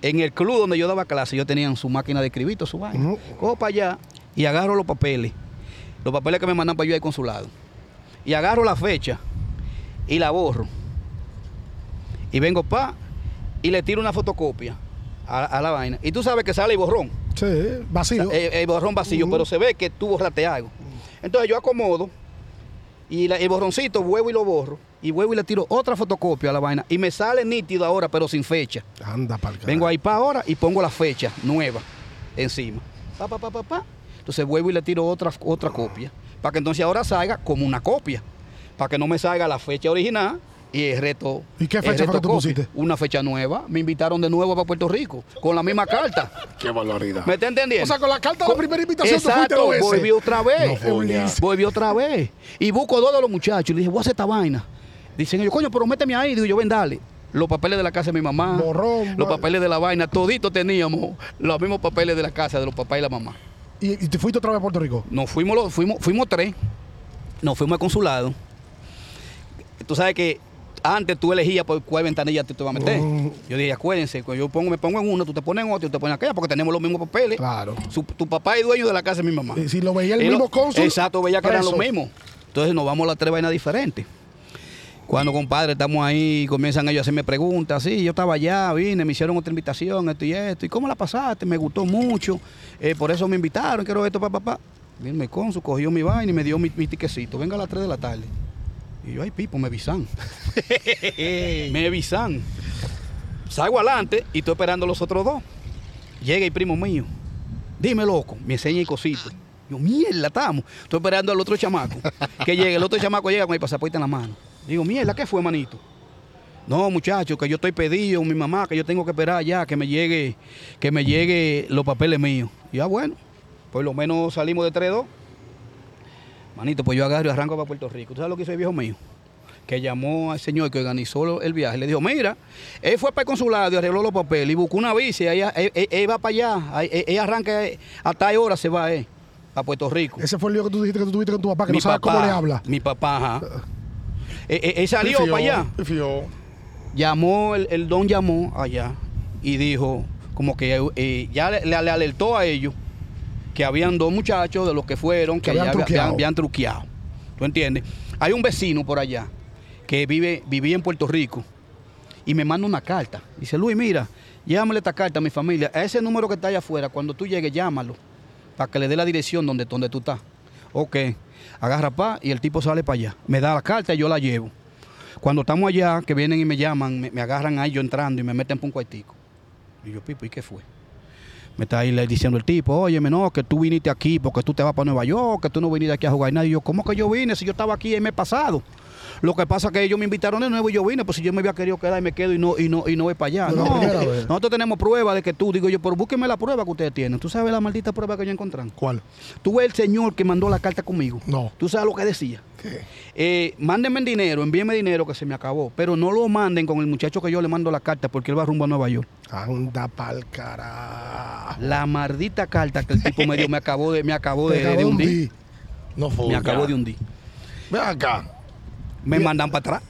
en el club donde yo daba clase, yo tenía su máquina de escribir, toda su vaina. Cojo para allá y agarro los papeles, los papeles que me mandan para yo ir al consulado. Y agarro la fecha y la borro. Y vengo pa y le tiro una fotocopia a, a la vaina. Y tú sabes que sale el borrón. Sí, vacío. El borrón vacío, pero se ve que tú borraste algo. Entonces yo acomodo y la- el borroncito vuelvo y lo borro. Y vuelvo y le tiro otra fotocopia a la vaina. Y me sale nítido ahora, pero sin fecha. Anda para Vengo ahí para ahora y pongo la fecha nueva encima. Pa, pa, pa, pa, pa. Entonces vuelvo y le tiro otra, otra copia. Para que entonces ahora salga como una copia. Para que no me salga la fecha original y el reto. ¿Y qué fecha fue que tú pusiste? Una fecha nueva. Me invitaron de nuevo para Puerto Rico. Con la misma carta. Qué barbaridad. ¿Me está entendiendo? O sea, con la carta de la primera invitación tú fuiste Exacto, volví otra vez. No, volví otra vez. Y busco dos de los muchachos. Y le dije, voy a hacer esta vaina. Dicen ellos, coño, pero méteme ahí. Digo yo, ven, dale. Los papeles de la casa de mi mamá. Borrón, Los papeles de la vaina. Toditos teníamos los mismos papeles de la casa de los papás y la mamá. ¿Y, y te fuiste otra vez a Puerto Rico? Nos fuimos, los, fuimos, fuimos tres. Nos fuimos al consulado. Tú sabes que antes tú elegías por cuál ventanilla tú te vas a meter. Mm. Yo dije, acuérdense, cuando yo pongo, me pongo en uno, tú te pones en otro, tú te pones en aquella, porque tenemos los mismos papeles. Claro. Su- tu papá es dueño de la casa de mi mamá. Y si lo veía el mismo lo- cónsul. Exacto, veía que eran los mismos. Entonces nos vamos a las tres vainas diferentes. Cuando, compadre, estamos ahí, comienzan ellos a hacerme preguntas. Sí, yo estaba allá, vine, me hicieron otra invitación, esto y esto. ¿Y cómo la pasaste? Me gustó mucho. eh, por eso me invitaron, quiero esto, papá, papá. Vino mi cónsul, cogió mi vaina y me dio mi, mi tiquecito. Venga a las 3 de la tarde. Y yo, ay, Pipo, me avisan. me avisan. Salgo adelante y estoy esperando a los otros dos. Llega el primo mío. Dime, loco. Me enseña el cosito. Yo, mierda, estamos. Estoy esperando al otro chamaco. Que llegue. El otro chamaco llega con el pasaporte en la mano. Digo, mierda, ¿qué fue, manito? No, muchacho, que yo estoy pedido, mi mamá, que yo tengo que esperar ya, que me llegue, que me llegue los papeles míos. Y ya bueno, por lo menos salimos de 3-2. Manito, pues yo agarro y arranco para Puerto Rico. ¿Tú sabes lo que hizo el viejo mío? Que llamó al señor que organizó el viaje. Le dijo, mira, él fue para el consulado y arregló los papeles y buscó una bici. Él, él- él va para allá. Él, él arranca eh, a tal hora se va él, a Puerto Rico. Ese fue el lío que tú dijiste que tú tuviste con tu papá, que mi no sabes papá, cómo le habla. Mi papá, ajá. Él, él- él salió para allá llamó, el, el don llamó allá y dijo, como que eh, ya le alertó a ellos que habían dos muchachos de los que fueron que, Que habían allá truqueado. habían truqueado. ¿Tú entiendes? Hay un vecino por allá que vive, vivía en Puerto Rico y me manda una carta. Dice, Luis, mira, llámale esta carta a mi familia. A ese número que está allá afuera, cuando tú llegues, llámalo para que le dé la dirección donde, donde tú estás. Ok, agarra pa y el tipo sale para allá. Me da la carta y yo la llevo. Cuando estamos allá, que vienen y me llaman, me, me agarran ahí yo entrando y me meten por un cuartico. Y yo, Pipo, ¿y qué fue? Me está ahí diciendo el tipo, óyeme, no, que tú viniste aquí porque tú te vas para Nueva York, que tú no viniste aquí a jugar nada. Y yo, ¿cómo que yo vine si yo estaba aquí el mes pasado? Lo que pasa es que ellos me invitaron de nuevo y yo vine, pues si yo me había querido quedar y me quedo y no, y no, y no voy para allá. No, nosotros tenemos prueba de que tú, digo yo, pero búsqueme la prueba que ustedes tienen. ¿Tú sabes la maldita prueba que yo encontré? ¿Cuál? Tú ves el señor que mandó la carta conmigo. No. ¿Tú sabes lo que decía? ¿Qué? Eh, mándenme el dinero, envíenme dinero que se me acabó. Pero no lo manden con el muchacho que yo le mando la carta porque él va rumbo a Nueva York. Anda pa'l carajo. La maldita carta que el tipo me dio me acabó de, me acabó Te de, de acabó de hundir. No fue. Me acabó de hundir. Ven acá. Me mandan para atrás.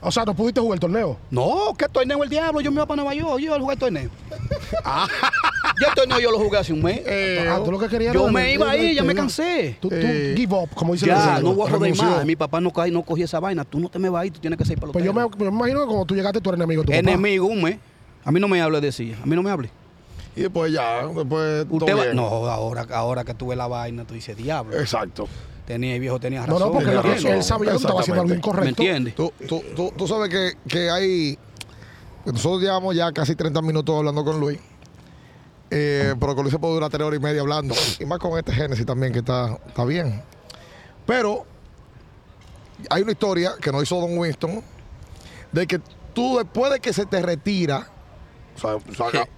O sea, no pudiste jugar el torneo. No, ¿qué torneo el diablo? Yo me iba para Nueva York, yo iba a jugar el torneo. yo el torneo yo lo jugué hace un mes. Ah, tú lo que querías yo me iba ahí, ya me cansé. Tú, tú Eh, give up, como dice Ya, no voy a joder más. Mi papá no, cae, no cogía esa vaina. Tú no te me vas ahí, tú tienes que ser para Pues yo me, yo me imagino que cuando tú llegaste tú eres enemigo de tu papá. Enemigo, un mes. A mí no me hable, decía. A mí no me hable. Y después ya, después. todo Usted va- bien. No, ahora, ahora que tuve la vaina, tú dices, diablo. Exacto. Tenía, el viejo tenía No, razón. no, porque Tienes él, razón. él sabía que tú estabas haciendo algo Exactamente. ¿Me incorrecto. entiendes? Tú, tú, tú, tú sabes que, que hay. Nosotros llevamos ya casi 30 minutos hablando con Luis. Eh, pero con Luis se puede durar tres horas y media hablando. Y más con este Génesis también, que está, está bien. Pero hay una historia que nos hizo Don Winston de que tú, después de que se te retira, o sea, o sea,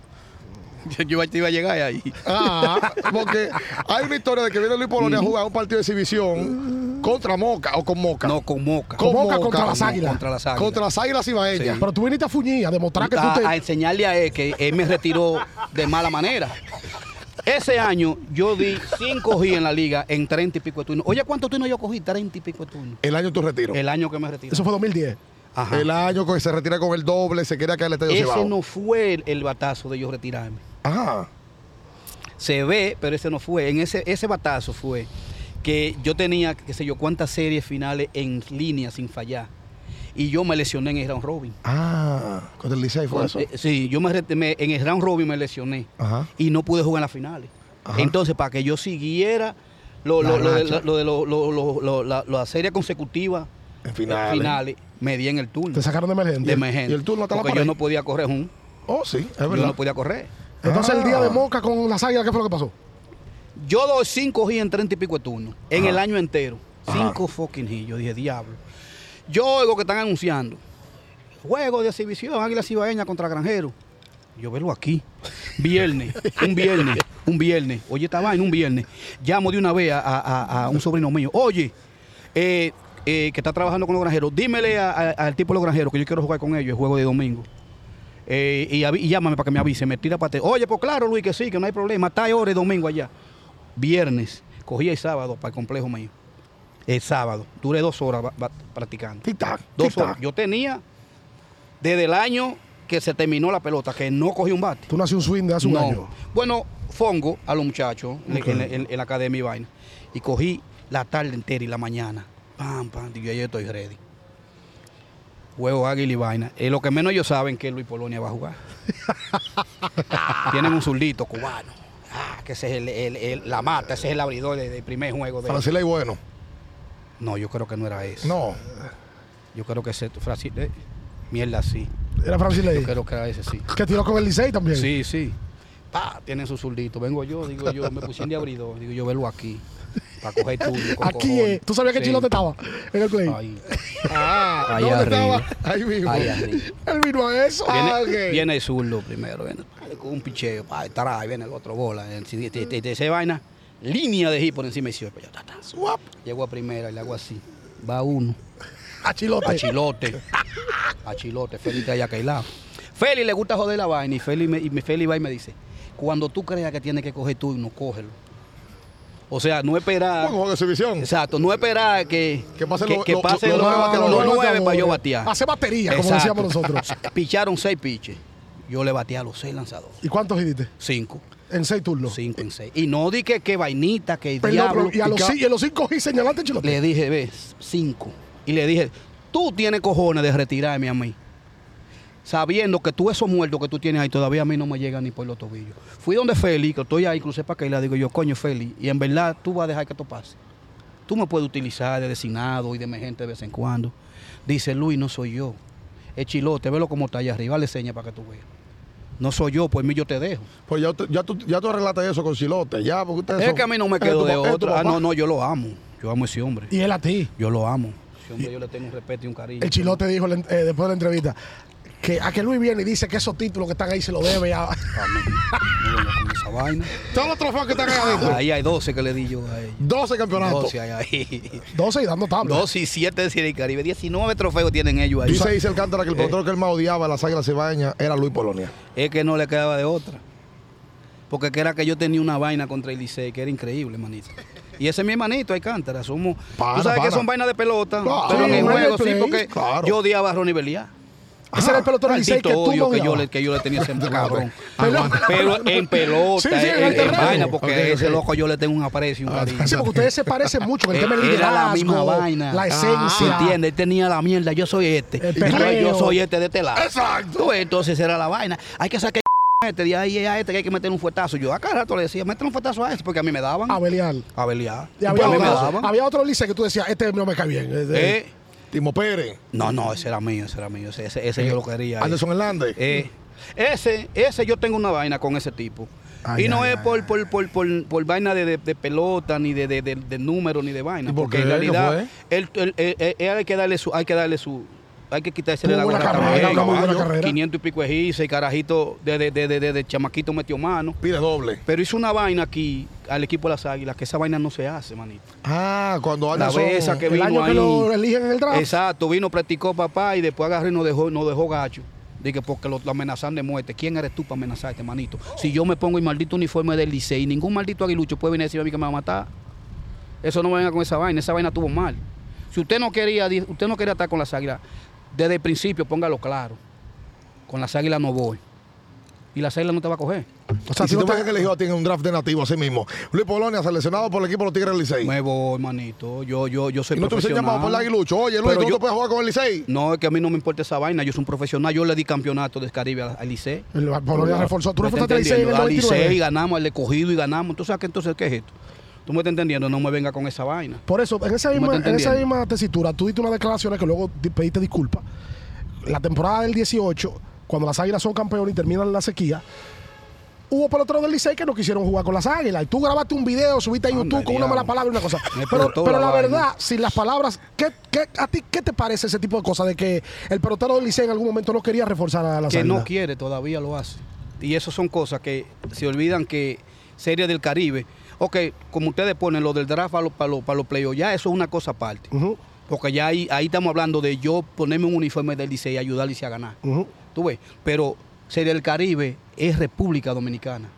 Yo iba a llegar ahí. Ah, porque hay una historia de que viene Luis Polonia a jugar un partido de exhibición contra Moca o con Moca. No, con Moca. Con Moca contra las Águilas. Contra las Águilas. Contra las Águilas Ibaeñas. Sí. Pero tú viniste a Fuñí a demostrar que tú te. a enseñarle a él que él me retiró de mala manera. Ese año yo di 5 G en la liga en 30 y pico de turnos. Oye, ¿cuántos turnos yo cogí? 30 y pico de turnos. El año de tu retiro. El año que me retiré. Eso fue 2010. Ajá. El año que se retira con el doble, se quería caer el estadio Ese Cibao. no fue el, el batazo de yo retirarme. Ajá. Se ve, pero ese no fue. En ese, ese batazo fue que yo tenía, qué sé yo, cuántas series finales en línea sin fallar. Y yo me lesioné en el round robin. Ah, con el Licey fue eso. Eh, sí, yo me, me- en el round robin me lesioné. Ajá. y no pude jugar en las finales. Ajá. Entonces, para que yo siguiera lo, lo, lo de, lo de la, la serie consecutiva En finales. finales, me di en el turno Te sacaron de emergente. de emergencia. ¿Y el turno hasta la Porque yo no podía correr un, Oh, sí, es yo verdad. no podía correr. Entonces el día Ah. de Moca con las águilas, ¿qué fue lo que pasó? Yo doy cinco hits en treinta y pico de turnos, en el año entero. Ajá. Cinco fucking hits. Yo dije, diablo. Yo oigo que están anunciando. Juego de exhibición, Águila Cibaeña contra Granjero. Yo verlo aquí. Viernes, un viernes, un viernes. Oye, esta vaina, un viernes. Llamo de una vez a, a- a un sobrino mío. Oye, eh, eh, que está trabajando con los granjeros, dímele al tipo de los granjeros que yo quiero jugar con ellos el juego de domingo. Eh, y, y llámame para que me avise, me tira para Oye, pues claro, Luis, que sí, que no hay problema. Está ahora el domingo allá. Viernes, cogí el sábado para el complejo mío. El sábado. Duré dos horas practicando. Tic-tac, Dos tic-tac. horas. Yo tenía, desde el año que se terminó la pelota, que no cogí un bate. Tú nací un swing de hace un No. año. Bueno, fongo a los muchachos en- en, en- en la academia y vaina. Y cogí la tarde entera y la mañana. Pam, pam. Digo, ya yo estoy ready. Juego águila y vaina. Eh, lo que menos ellos saben que Luis Polonia va a jugar. Tienen un zurdito cubano. Ah, que ese es el, el- el- la mata, ese es el abridor de- del primer juego. De... Francila y bueno. No, yo creo que no era ese. No. Yo creo que ese. Francis- eh, mierda, sí. Era Francis Yo creo que era ese, sí. Que tiró con el Licey también. Sí, sí. Pa, tienen su zurdito. Vengo yo, digo yo, me pusieron de abridor. Digo yo, verlo aquí. Para coger turno. con Aquí, eh, ¿tú sabías que Sí. Chilote estaba en el play? Ahí. Ah, Ahí ¿dónde arriba. estaba? Ahí mismo. Ahí arriba. Él vino a eso. Viene, Ah, viene el zurdo primero, viene con un picheo, pa, estará, ahí viene el otro bola. eh, te- te- te- Se vaina, línea de hit por encima y yo, yo, ta, ta, Suap. Llego a primera y le hago así. Va uno. A Chilote. A Chilote. A Chilote. Félix está allá aquel lado. Félix le gusta joder la vaina y Félix, me, y me- Félix va y me dice, cuando tú creas que tienes que coger turno, cógelo. O sea, no esperar... De exhibición. Exacto, no esperar que, Que pasen que, que pasen los nueve para yo batear. Hace batería, como Exacto. decíamos nosotros. Picharon seis piches. Yo le bateé a los seis lanzadores. ¿Y cuántos hiciste? Cinco. En seis turnos. Cinco en seis. Y no di que, que vainita, que Perdón, diablo. pero y, a los, y en los cinco hits señalaste Chilote. Le dije, ves, cinco. Y le dije, tú tienes cojones de retirarme a mí. Sabiendo que tú esos muertos que tú tienes ahí todavía a mí no me llegan ni por los tobillos. Fui donde Félix, que estoy ahí, crucé para acá y le digo yo, coño Félix, y en verdad tú vas a dejar que esto pase. Tú me puedes utilizar de designado y de emergente de vez en cuando. Dice Luis, no soy yo. Es chilote, velo como está allá arriba, le seña para que tú veas. No soy yo, pues mí yo te dejo. Pues ya, ya, tú, ya tú arreglaste eso con Chilote. Ya, porque ustedes Es son- que a mí no me quedo de otra. Ah, no, no, yo lo amo. Yo amo a ese hombre. Y él a ti. Yo lo amo. Ese hombre yo le tengo un respeto y un cariño. El Chilote dijo eh, después de la entrevista que a que Luis viene y dice que esos títulos que están ahí se lo debe a. Amén. No venga con esa vaina. Todos los trofeos que están ahí adentro. Ahí hay 12 que le di yo a ellos. 12 campeonatos. 12 hay ahí. 12 y dando tabla. 12 y 7 de Serie Caribe. 19 trofeos tienen ellos ahí. Dice dice el cántara que el pelotero que él más odiaba de las águilas cibaeñas era Luis Polonia. Es que no le quedaba de otra. Porque que era que yo tenía una vaina contra el Licey que era increíble, manito. Y ese es mi hermanito, Alcántara. Somos. Pana, tú sabes pana. que son vainas de pelota. Claro. pero en el juego sí, porque claro. yo odiaba a Ronnie Beliá. Ese era el pelotero del Licey que Maldito tú odio no que yo, le, que yo le tenía ese cabrón. Pero en pelota, Sí, sí, en en, terreno. vaina, porque ese loco yo le tengo un aprecio y un cariño. Sí, porque ustedes se parecen mucho en el tema del Era la misma vaina. la Ah, esencia. ¿Entiendes? Él tenía la mierda, yo soy este. Yo- soy este de este lado. Exacto. Entonces era la vaina. Hay que sacar este de ahí a este que hay que meter un fuetazo. Yo acá rato le decía, métele un fuetazo a este porque a mí me daban. A Belial. A pelear. Y a había, mí me otro, daban. había otro Licey que tú decías, este no me cae bien. Este- Eh, Timo Pérez. no, no, ese era mío, ese era mío. Ese, ese, ese yo lo quería. Anderson Hernández. Eh, ese, ese yo tengo una vaina con ese tipo. Ay, y no ay, es ay, por, por, por, por, por vaina de, de- de pelota, ni de, de, número, ni de vaina. ¿Y por porque qué? en ¿Qué realidad él- él hay que darle su, hay que darle su, hay que quitarse Tuvo la buena carrera, también. una muy buena caballo. carrera. 500 y pico de giza y carajito de, de, de, de- de chamaquito metió mano. Pide doble. Pero hizo una vaina aquí al equipo de las águilas, que esa vaina no se hace, manito. Ah, cuando La vez esa que El vino año que ahí. lo eligen en el draft. Exacto, vino, practicó papá y después agarró y nos dejó, nos dejó gacho. Dije, porque lo, lo amenazan de muerte. ¿Quién eres tú para amenazar a este manito? Si yo me pongo el maldito uniforme del Licey, ningún maldito aguilucho puede venir a decirme a mí que me va a matar. Eso no me venga con esa vaina, esa vaina estuvo mal. Si usted no quería, usted no quería estar con las águilas, desde el principio póngalo claro. Con las águilas no voy. Y las águilas no te va a coger. O sea, si tú ves te- que eligió a ti en un draft de nativo así mismo. Luis Polonia seleccionado por el equipo de los Tigres del Licey. Me voy, manito. Yo, yo, yo soy Y no te llamado por el aguilucho. Oye, Luis, Pero tú no yo- te puedes jugar con el Licey. No, es que a mí no me importa esa vaina. Yo soy un profesional. Yo le di campeonato de Caribe al al Licey. Polonia reforzó. Tú ¿Me reforzaste estás el Licey? Al 99. Licey ganamos, al de cogido y ganamos. Entonces, ¿qué entonces qué es esto? Tú me estás entendiendo, no me venga con esa vaina. Por eso, en esa, ¿Tú me misma, estás en esa entendiendo? misma tesitura, tú diste unas declaraciones que luego di- pediste disculpas. La temporada del 18, cuando las águilas son campeones y terminan la sequía, hubo peloteros del Licey que no quisieron jugar con las águilas. Y tú grabaste un video, subiste a Anda, YouTube con una mala palabra y una cosa. Pero, la verdad, sin las palabras, ¿qué, qué- a ti qué te parece ese tipo de cosas? De que el pelotero del Licey en algún momento no quería reforzar a las Que águilas. no quiere, todavía lo hace. Y eso son cosas que se olvidan que Serie del Caribe, ok, como ustedes ponen lo del draft para los, para los playoffs, ya eso es una cosa aparte. Porque ya ahí, ahí estamos hablando de yo ponerme un uniforme del Licey y ayudar al Licey a ganar. Tú ves, pero Serie del Caribe es República Dominicana.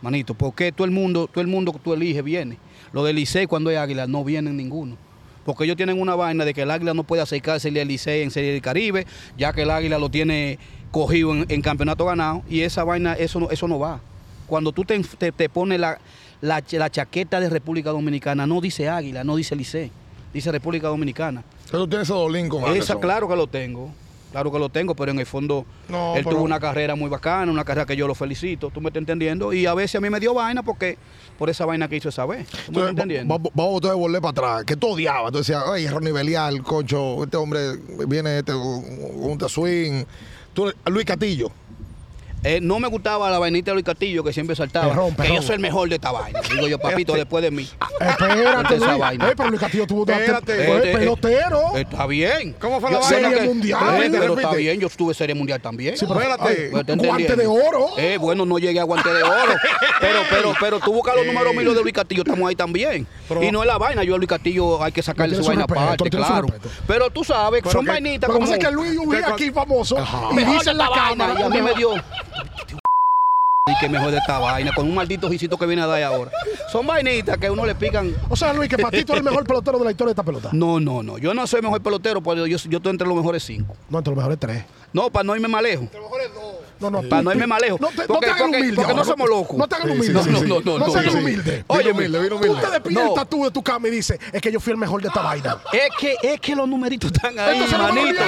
Manito, porque todo el mundo, todo el mundo que tú eliges viene. Lo del Licey cuando hay águila no vienen ninguno. Porque ellos tienen una vaina de que el águila no puede acercarse al Licey en Serie del Caribe, ya que el águila lo tiene cogido en, en campeonato ganado, y esa vaina, eso no, eso no va. Cuando tú te, te- te pones la, la, la chaqueta de República Dominicana, no dice águila, no dice Licey, dice República Dominicana. Pero tú tienes ese dolín con Esa, claro que lo tengo. Claro que lo tengo, pero en el fondo No, él pero- tuvo una carrera muy bacana, una carrera que yo lo felicito, tú me estás entendiendo, y a veces a mí me dio vaina porque por esa vaina que hizo esa vez, tú me estás entendiendo. va- va- vamos entonces a volver para atrás. Que tú odiabas. Tú decías, ay, Ronnie Belial, concho, este hombre viene este, un, swing. Tú, Luis Castillo. Eh, no me gustaba la vainita de Luis Castillo que siempre saltaba, Perrón, que yo soy el mejor de esta vaina. Digo yo, papito, después de mí. Espérate, Esa vaina. Eh, pero Luis Castillo tuvo fue Eh, eh, pelotero. Está bien. ¿Cómo fue Yo- la vaina? Serie que- mundial. Eh, pero está bien, yo estuve serie mundial también. Sí, pero- Espérate. ay, ¿Me estás guante de oro. Eh, bueno, no llegué a guante de oro. pero, pero, pero tú buscas los números milos de Luis Castillo, estamos ahí también. Pero- y no es la vaina, yo a Luis Castillo hay que sacarle su vaina aparte, claro. Pero tú sabes, Pero son vainitas Lo que como. pasa es que Luis aquí famoso y dice en la cámara. y a mí me dio. Y que mejor de esta vaina, con un maldito jicito que viene a dar ahora. Son vainitas que a uno le pican. O sea, Luis, que para ti tú eres el mejor pelotero de la historia de esta pelota. No, no, no. Yo no soy el mejor pelotero, pero yo, yo estoy entre los mejores cinco. No, entre los mejores tres. No, para no irme más lejos. No, no, Para no irme más lejos. No te, no Porque- te hagan porque- humilde. porque no somos locos. No te hagan humilde. No, no, no, No no, te no. humilde. Vino Oye, humilde, vino Tú humilde. te despiertas No. tú de tu cama y dices, es que yo fui el mejor de esta vaina. Es que, es que los numeritos están ahí, Entonces no manito.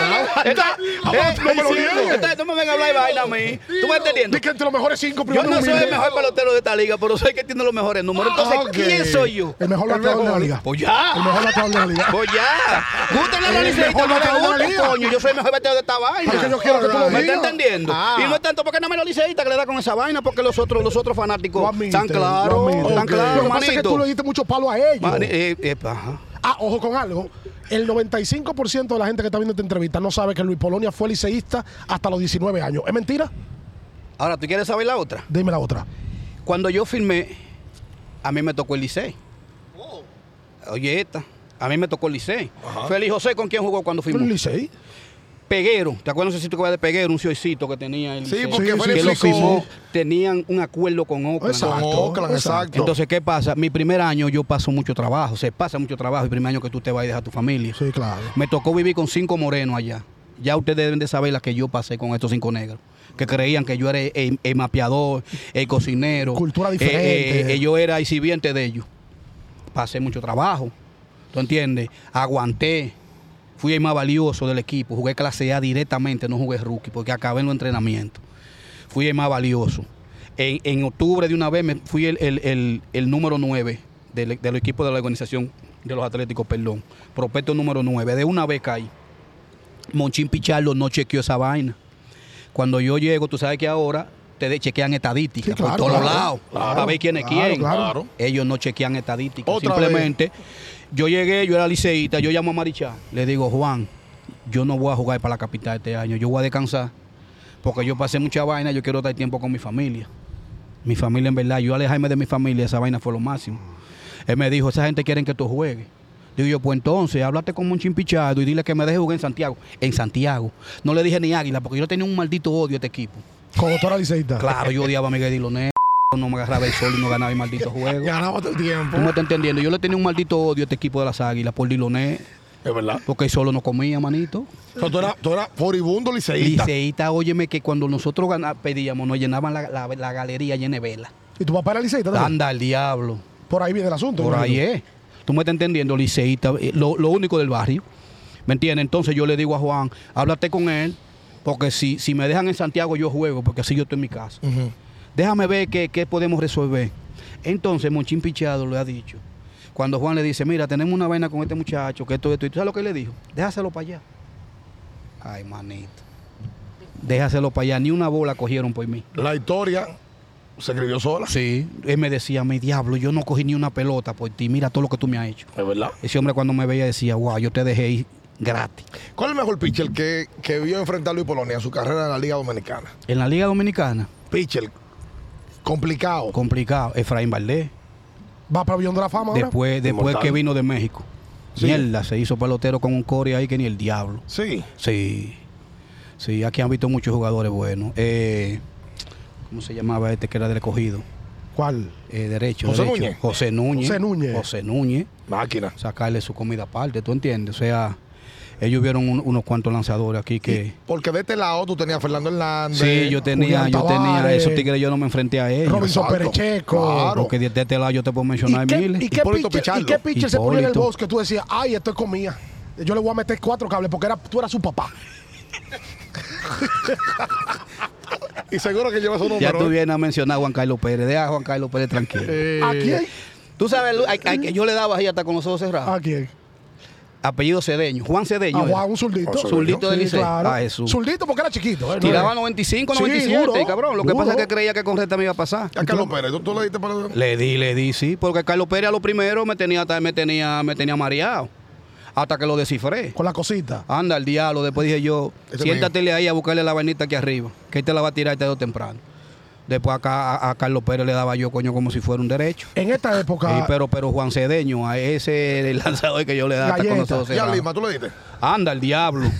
Entonces, eh, no me entonces me vengas a hablar de vaina a mí. ¿Tú me entendiendo? Di que entre los mejores cinco Yo primero no soy humilde. el mejor pelotero de esta liga, pero sé que tiene los mejores números. Entonces, ok. ¿quién soy yo? El mejor bateador de la liga. Pues ya. El mejor bateador de la liga. Pues ya. Gústenle a El los liceístas, no gusta, coño. Yo soy el mejor bateador de esta vaina. Yo quiero que tú lo ¿Me está digas. entendiendo? Ah. Y no es tanto porque no me los liceístas que le da con esa vaina, porque los otros, los otros Lo fanáticos admite, están lo claros, están claros, Lo que pasa es que tú le diste mucho palo a ellos. Mani- eh, eh, ajá. Ah, ojo con algo. El 95% de la gente que está viendo esta entrevista no sabe que Luis Polonia fue liceísta hasta los 19 años. ¿Es mentira? Ahora, ¿tú quieres saber la otra? Dime la otra. Cuando yo firmé, a mí me tocó el Licey. Oye, esta. A mí me tocó el Licey. Félix José, ¿con quién jugó cuando ¿Fue el firmó? Licey? Peguero. ¿Te acuerdas ese sitio que va de Peguero? Un cioicito que tenía el Sí, porque Sí, Félix que firmó. Tenían un acuerdo con Oakland. Exacto. Con Oakland, exacto. Entonces, ¿qué pasa? Mi primer año yo paso mucho trabajo. Se pasa mucho trabajo el primer año que tú te vas y dejas a tu familia. Sí, claro. Me tocó vivir con cinco morenos allá. Ya ustedes deben de saber la que yo pasé con estos cinco negros. Que creían que yo era el, el mapeador, el cocinero. Cultura eh, diferente. eh, eh, yo era el sirviente de ellos. Pasé mucho trabajo. ¿Tú entiendes? Aguanté. Fui el más valioso del equipo. Jugué clase A directamente, no jugué rookie, porque acabé en los entrenamientos. Fui el más valioso. En, en octubre de una vez me fui el, el- el- el número 9 del, del equipo de la organización de los Atléticos, perdón. Prospecto número 9. De una vez caí. Monchín Pichardo no chequeó esa vaina. Cuando yo llego, tú sabes que ahora te chequean estadísticas Sí, claro, por todos claro. lados. Claro, para ver quién es claro, quién. claro. Ellos no chequean estadísticas. Simplemente, yo llegué, yo era liceísta, yo llamo a Marichá. Le digo, Juan, yo no voy a jugar para la capital este año, yo voy a descansar, porque yo pasé mucha vaina, yo quiero estar tiempo con mi familia. Mi familia, en verdad, yo alejarme de mi familia, esa vaina fue lo máximo. Él me dijo, esa gente quiere que tú juegues. Digo yo, pues entonces, háblate con un chimpichado y dile que me deje jugar en Santiago. En Santiago. No le dije ni Águila, porque yo tenía un maldito odio a este equipo. Como tú eras liceísta. Claro, yo odiaba a Miguel Diloné, no me agarraba el sol y no ganaba el maldito juego. Ganaba todo el tiempo. ¿Tú me estás entendiendo? Yo le tenía un maldito odio a este equipo de las Águilas por Diloné, Es verdad. porque solo no comía, manito. O sea, tú eras, tú eras furibundo liceísta. Liceísta, óyeme que cuando nosotros gana- pedíamos, nos llenaban la, la- la galería llena de vela. ¿Y tu papá era liceísta? Anda al diablo. Por ahí viene el asunto. Por ahí es. Tú me estás entendiendo, liceísta, eh, lo, lo único del barrio. ¿Me entiendes? Entonces yo le digo a Juan, háblate con él, porque si, si me dejan en Santiago yo juego, porque así yo estoy en mi casa. Ujú. Déjame ver qué, qué podemos resolver. Entonces Monchín Pichado le ha dicho, cuando Juan le dice, mira, tenemos una vaina con este muchacho, que esto, esto, y tú sabes lo que le dijo, déjaselo para allá. Ay, manito. Déjaselo para allá, ni una bola cogieron por mí. La historia se escribió sola. Sí, él me decía, mi diablo, yo no cogí ni una pelota por ti, mira todo lo que tú me has hecho. Es verdad. Ese hombre cuando me veía decía, wow, yo te dejé ir gratis. ¿Cuál es el mejor pitcher que, que vio enfrentar a Luis Polonia en su carrera en la Liga Dominicana? En la Liga Dominicana, Pitcher complicado. complicado, Efraín Valdés. Va para Avión de la Fama ahora. Después, después que vino de México. Sí. Mierda, se hizo pelotero con un core ahí que ni el diablo. Sí. Sí, sí, aquí han visto muchos jugadores buenos. Eh, ¿Cómo se llamaba este que era del escogido? ¿Cuál? Eh, derecho. José derecho. Núñez. José Núñez. José Núñez. José Núñez. Máquina. Sacarle su comida aparte, ¿tú entiendes? O sea, ellos vieron un- unos cuantos lanzadores aquí que... Porque de este lado tú tenías a Fernando Hernández. Sí, yo tenía, yo tenía esos tigres, yo no me enfrenté a ellos. Robinson. Perecheco. Claro. Porque de, este lado yo te puedo mencionar ¿Y qué, miles. y qué pitcher, y qué pitcher se ponía en el bosque? Tú decías, ay, esto es comida. Yo le voy a meter cuatro cables porque era, tú eras su papá. Y seguro que lleva su número. Ya tú vienes a mencionar a Juan Carlos Pérez. Deja a Juan Carlos Pérez tranquilo. Eh, ¿A quién? Tú sabes, hay que- yo le daba ahí hasta con los ojos cerrados. ¿A quién? Apellido Cedeño. Juan Cedeño. A era. Juan, un zurdito. Ah, Zurdito de Sí, Licey. claro. Ah, Jesús. Zurdito porque era chiquito. ¿eh? No Tiraba era- 95, Sí, 97, duro, cabrón. Lo que pasa es que creía que con recta me iba a pasar. A Carlos Pérez, ¿tú, tú le diste para Le di, le di, sí. Porque Carlos Pérez a lo primero me tenía, me tenía, me tenía mareado. Hasta que lo descifré. Con la cosita. Anda el diablo. Después dije yo, Este siéntatele ahí a buscarle la vainita aquí arriba. Que él te la va a tirar tarde o temprano. Después acá a, a Carlos Pérez le daba yo, coño, como si fuera un derecho. En esta época. Sí, pero, pero Juan Cedeño, a ese el lanzador que yo le daba con ojos Y a. Lima, ¿tú le diste? Anda el diablo.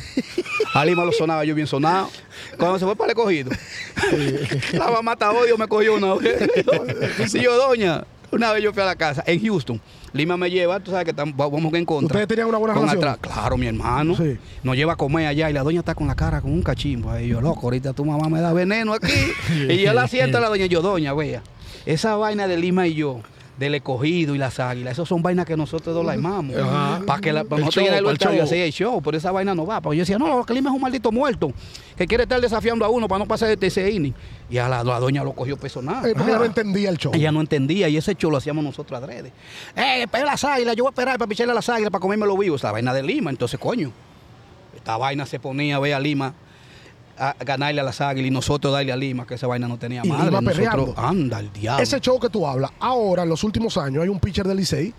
A Lima lo sonaba yo bien sonado. Cuando se fue para el cogido. la mamá mata odio me cogió una. Y yo, doña, una vez yo fui a la casa en Houston. Lima me lleva, tú sabes que tam- vamos en contra. ¿Ustedes tenían una buena relación? Claro, mi hermano. Sí. Nos lleva a comer allá y la doña está con la cara con un cachimbo. Ahí yo, loco, ahorita tu mamá me da veneno aquí. y yo la siento a la doña, yo, doña, vea, esa vaina de Lima y yo, del escogido y las águilas, esas son vainas que nosotros dos la armamos. Ajá. Para que la, para El nosotros show, el show. así el show, pero esa vaina no va. Porque yo decía, no, que Lima es un maldito muerto, que quiere estar desafiando a uno para no pasar de ese inning. Y a la, la doña lo cogió personal. Eh, porque ella no entendía el show. Ella no entendía y ese show lo hacíamos nosotros adrede. ¡Eh, las águilas! Yo voy a esperar para picharle a las águilas para comerme los vivos. Esa vaina de Lima, entonces, coño. Esta vaina se ponía a ver a Lima a ganarle a las águilas y nosotros darle a Lima, que esa vaina no tenía Y madre. Lima nosotros, anda el diablo. Ese show que tú hablas, ahora en los últimos años hay un pitcher del Licey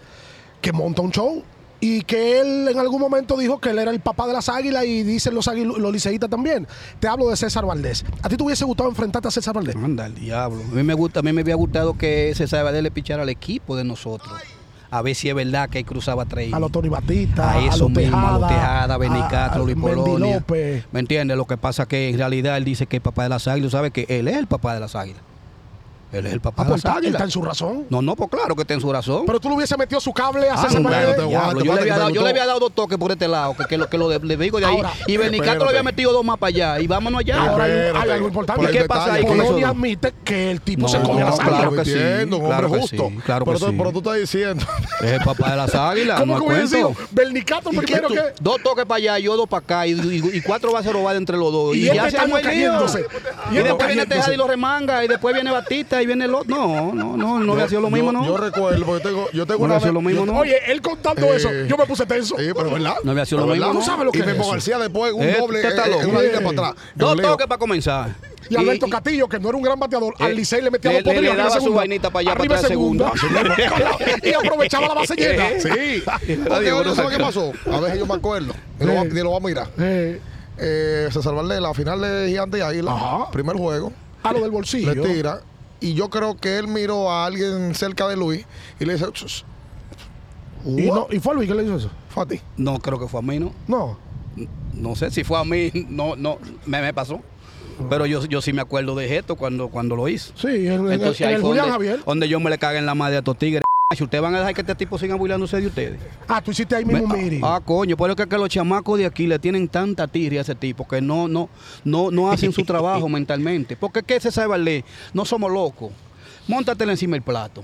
que monta un show y que él en algún momento dijo que él era el papá de las águilas y dicen los, los liceístas también. Te hablo de César Valdés. ¿A ti te hubiese gustado enfrentarte a César Valdés? Anda el diablo. A mí me gusta, a mí me había gustado que ese sabe le pichara al equipo de nosotros. A ver si es verdad que él cruzaba tres. A los Tony Batista, a eso los mismo, a los Tejada, Tejada, Benicastro, a Luis Polonia. López. ¿Me entiendes? Lo que pasa es que en realidad él dice que es el papá de las águilas. ¿Sabe que él es el papá de las águilas? Él es el papá Ah, pues está, en su razón. No, no, pues claro que está en su razón. Pero tú le hubiese metido su cable a te diablo, aguanta, yo, le había dado, me yo le gustó. había dado dos toques por este lado, que, que lo que lo de- le digo de ahí. Ahora, y Benicastro le había metido dos más para allá. Y vámonos allá. Ahora hay, un- hay Espérate, algo importante. por ¿Y qué pasa ahí? Polonia admite que el tipo No, se a las claro que sí, un claro hombre justo. claro pero, que sí. pero tú estás diciendo. Es el papá de las águilas. ¿Cómo que es hubiese sido? Bernicato ¿Y qué primero que... Dos toques para allá, yo dos para acá, y, cuatro bases robadas entre los dos. Y este ya se cayéndose. Y este después viene. Tejada y lo remanga, y después viene Batista ahí viene el otro. No, no, no, no había sido lo Yo- mismo, ¿no? Yo recuerdo, porque tengo, yo tengo No una había sido lo vez- mismo, yo- ¿no? Oye, él contando Eh, eso, yo me puse tenso. Sí, pero verdad. No había sido lo mismo. ¿no? ¿Tú sabes lo que y Memo? García después un Eh, doble eh, una línea Eh. para atrás. Dos toques para comenzar. Y Alberto Y- Castillo, que no era un gran bateador, al Eh, Licey le metía los poderes le- daba su vainita para allá, para arriba atrás segunda, y aprovechaba la base llena. Sí. ¿sabes qué pasó? A veces yo me acuerdo. Lo, Eh. vamos a mirar. Eh, Eh, César Valdés, la final de Gigante y Águila, Ajá. primer juego, a lo del bolsillo. le tira. Y yo creo que él miró a alguien cerca de Luis y le dice, "Ch, Y, no, y fue a Luis que le hizo eso. Fati. No creo que fue a mí, ¿no? No. No sé si fue a mí, no, no, me, me pasó. Pero yo, yo sí me acuerdo de esto cuando, cuando lo hizo. Sí, en, en Entonces en ahí el fue Julián donde, Javier. donde yo me le cagué en la madre a estos tigres. Si ustedes van a dejar que este tipo siga burlándose de ustedes. Ah, tú hiciste ahí mismo un miri. Ah, coño, por eso que, que los chamacos de aquí le tienen tanta tirria a ese tipo que no, no, no, no hacen su trabajo mentalmente. Porque que se sabe valer, no somos locos. Móntatele encima del plato.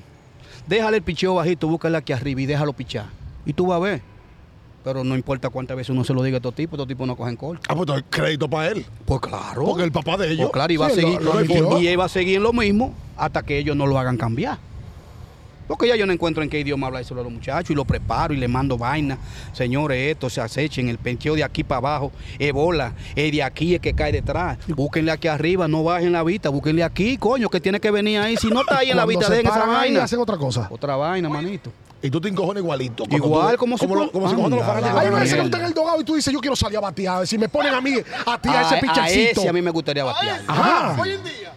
Déjale el picheo bajito, búscale aquí arriba y déjalo pichar. Y tú vas a ver. Pero no importa cuántas veces uno se lo diga a estos tipos, estos tipos no cogen corte. Ah, pues entonces, crédito para él. Pues claro. Porque el papá de ellos. Pues claro, y va Sí, a seguir. lo- lo admitió. y, y él va a seguir en lo mismo hasta que ellos no lo hagan cambiar. Porque ya yo no encuentro en qué idioma habla eso a los muchachos y lo preparo y le mando vaina. Señores, esto se acechen, el pencheo de aquí para abajo, es bola, es de aquí es que cae detrás. Búsquenle aquí arriba, no bajen la vista, búsquenle aquí, coño, que tiene que venir ahí. Si no está ahí en la vista, se den esa vaina. hacen otra cosa. Otra vaina, manito. Y tú te encojones igualito. Igual, tú- como si como, como si cojones los fanáticos a veces que tú en el dogado y tú dices, yo quiero salir a batear. Si me ponen a mí, a tirar ese a, a pichecito. ese a mí me gustaría batear. Ajá.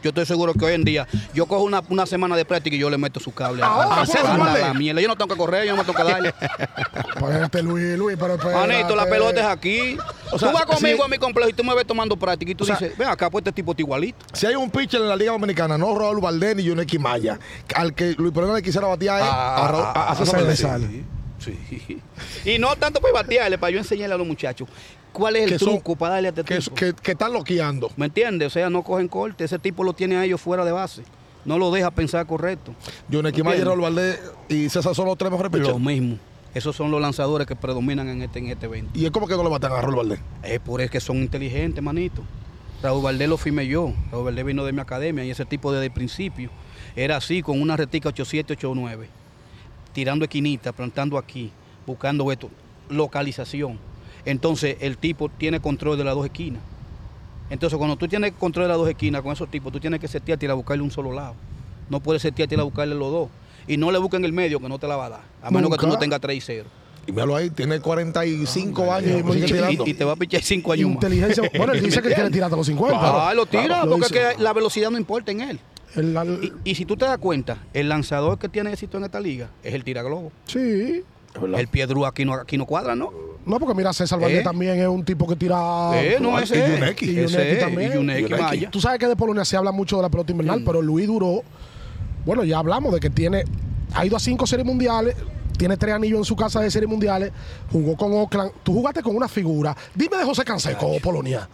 Yo estoy seguro que hoy en día yo cojo una, una semana de práctica y yo le meto su cable a- Ahora, a, a, la mierda. Yo no tengo que correr, yo no me tengo que darle. Espérate, Luis, Luis, pero espérate. Manito, la pelota es aquí. O sea, tú vas conmigo sí. a mi complejo y tú me ves tomando práctica y tú O sea, dices, ven acá, pues este tipo está igualito. Si hay un pitcher en la Liga Dominicana, no Raúl Valdés ni Yuneki Maya, al que Luis Pereira le quisiera batear es a, Raúl, a, a César se le sale. Sí. Y no tanto para batearle, para yo enseñarle a los muchachos cuál es el Que son- truco para darle a este Que, tipo. que, que están loqueando. ¿Me entiendes? O sea, no cogen corte. Ese tipo lo tiene a ellos fuera de base. No lo deja pensar correcto. Maya, Entiendo. Raúl Valdés y César son los tres mejores Lo pitchers. mismo. Esos son los lanzadores que predominan en este, en este evento. Y es como que no le matan a Raúl Valdés. Es por eso que son inteligentes, manito. Raúl Valdés lo firmé yo. Raúl Valdés vino de mi academia y ese tipo desde el principio era así, con una retica 8789, tirando esquinita, plantando aquí, buscando esto, localización. Entonces el tipo tiene control de las dos esquinas. Entonces cuando tú tienes control de las dos esquinas con esos tipos, tú tienes que setearte y ir a buscarle un solo lado. No puedes setearte y ir a buscarle los dos. Y no le busquen el medio que no te la va a dar. A menos que tú no tengas 3 y 0. Y míralo ahí, tiene 45 Ah, años. chiquito. tirando. Y, y te va a pichar 5 años más. Inteligencia. Bueno, él dice que quiere tirarte a los 50. Ah, lo tira, Claro, lo porque es que la velocidad no importa en él. El- Y, y si tú te das cuenta, el lanzador que tiene éxito en esta liga es el tiraglobo. sí. El piedrú aquí no, aquí no cuadra, ¿no? No, porque mira, César Valdés ¿Eh? también es un tipo que tira. eh, no, y ese es. Yuneki. Y Yuneki también. Y Yuneki, Yuneki. vaya. Tú sabes que de Polonia se habla mucho de la pelota invernal, pero Luis duró. Bueno, ya hablamos de que tiene. Ha ido a cinco series mundiales. Tiene tres anillos en su casa de series mundiales. Jugó con Oakland. Tú jugaste con una figura. Dime de José Canseco, Polonia.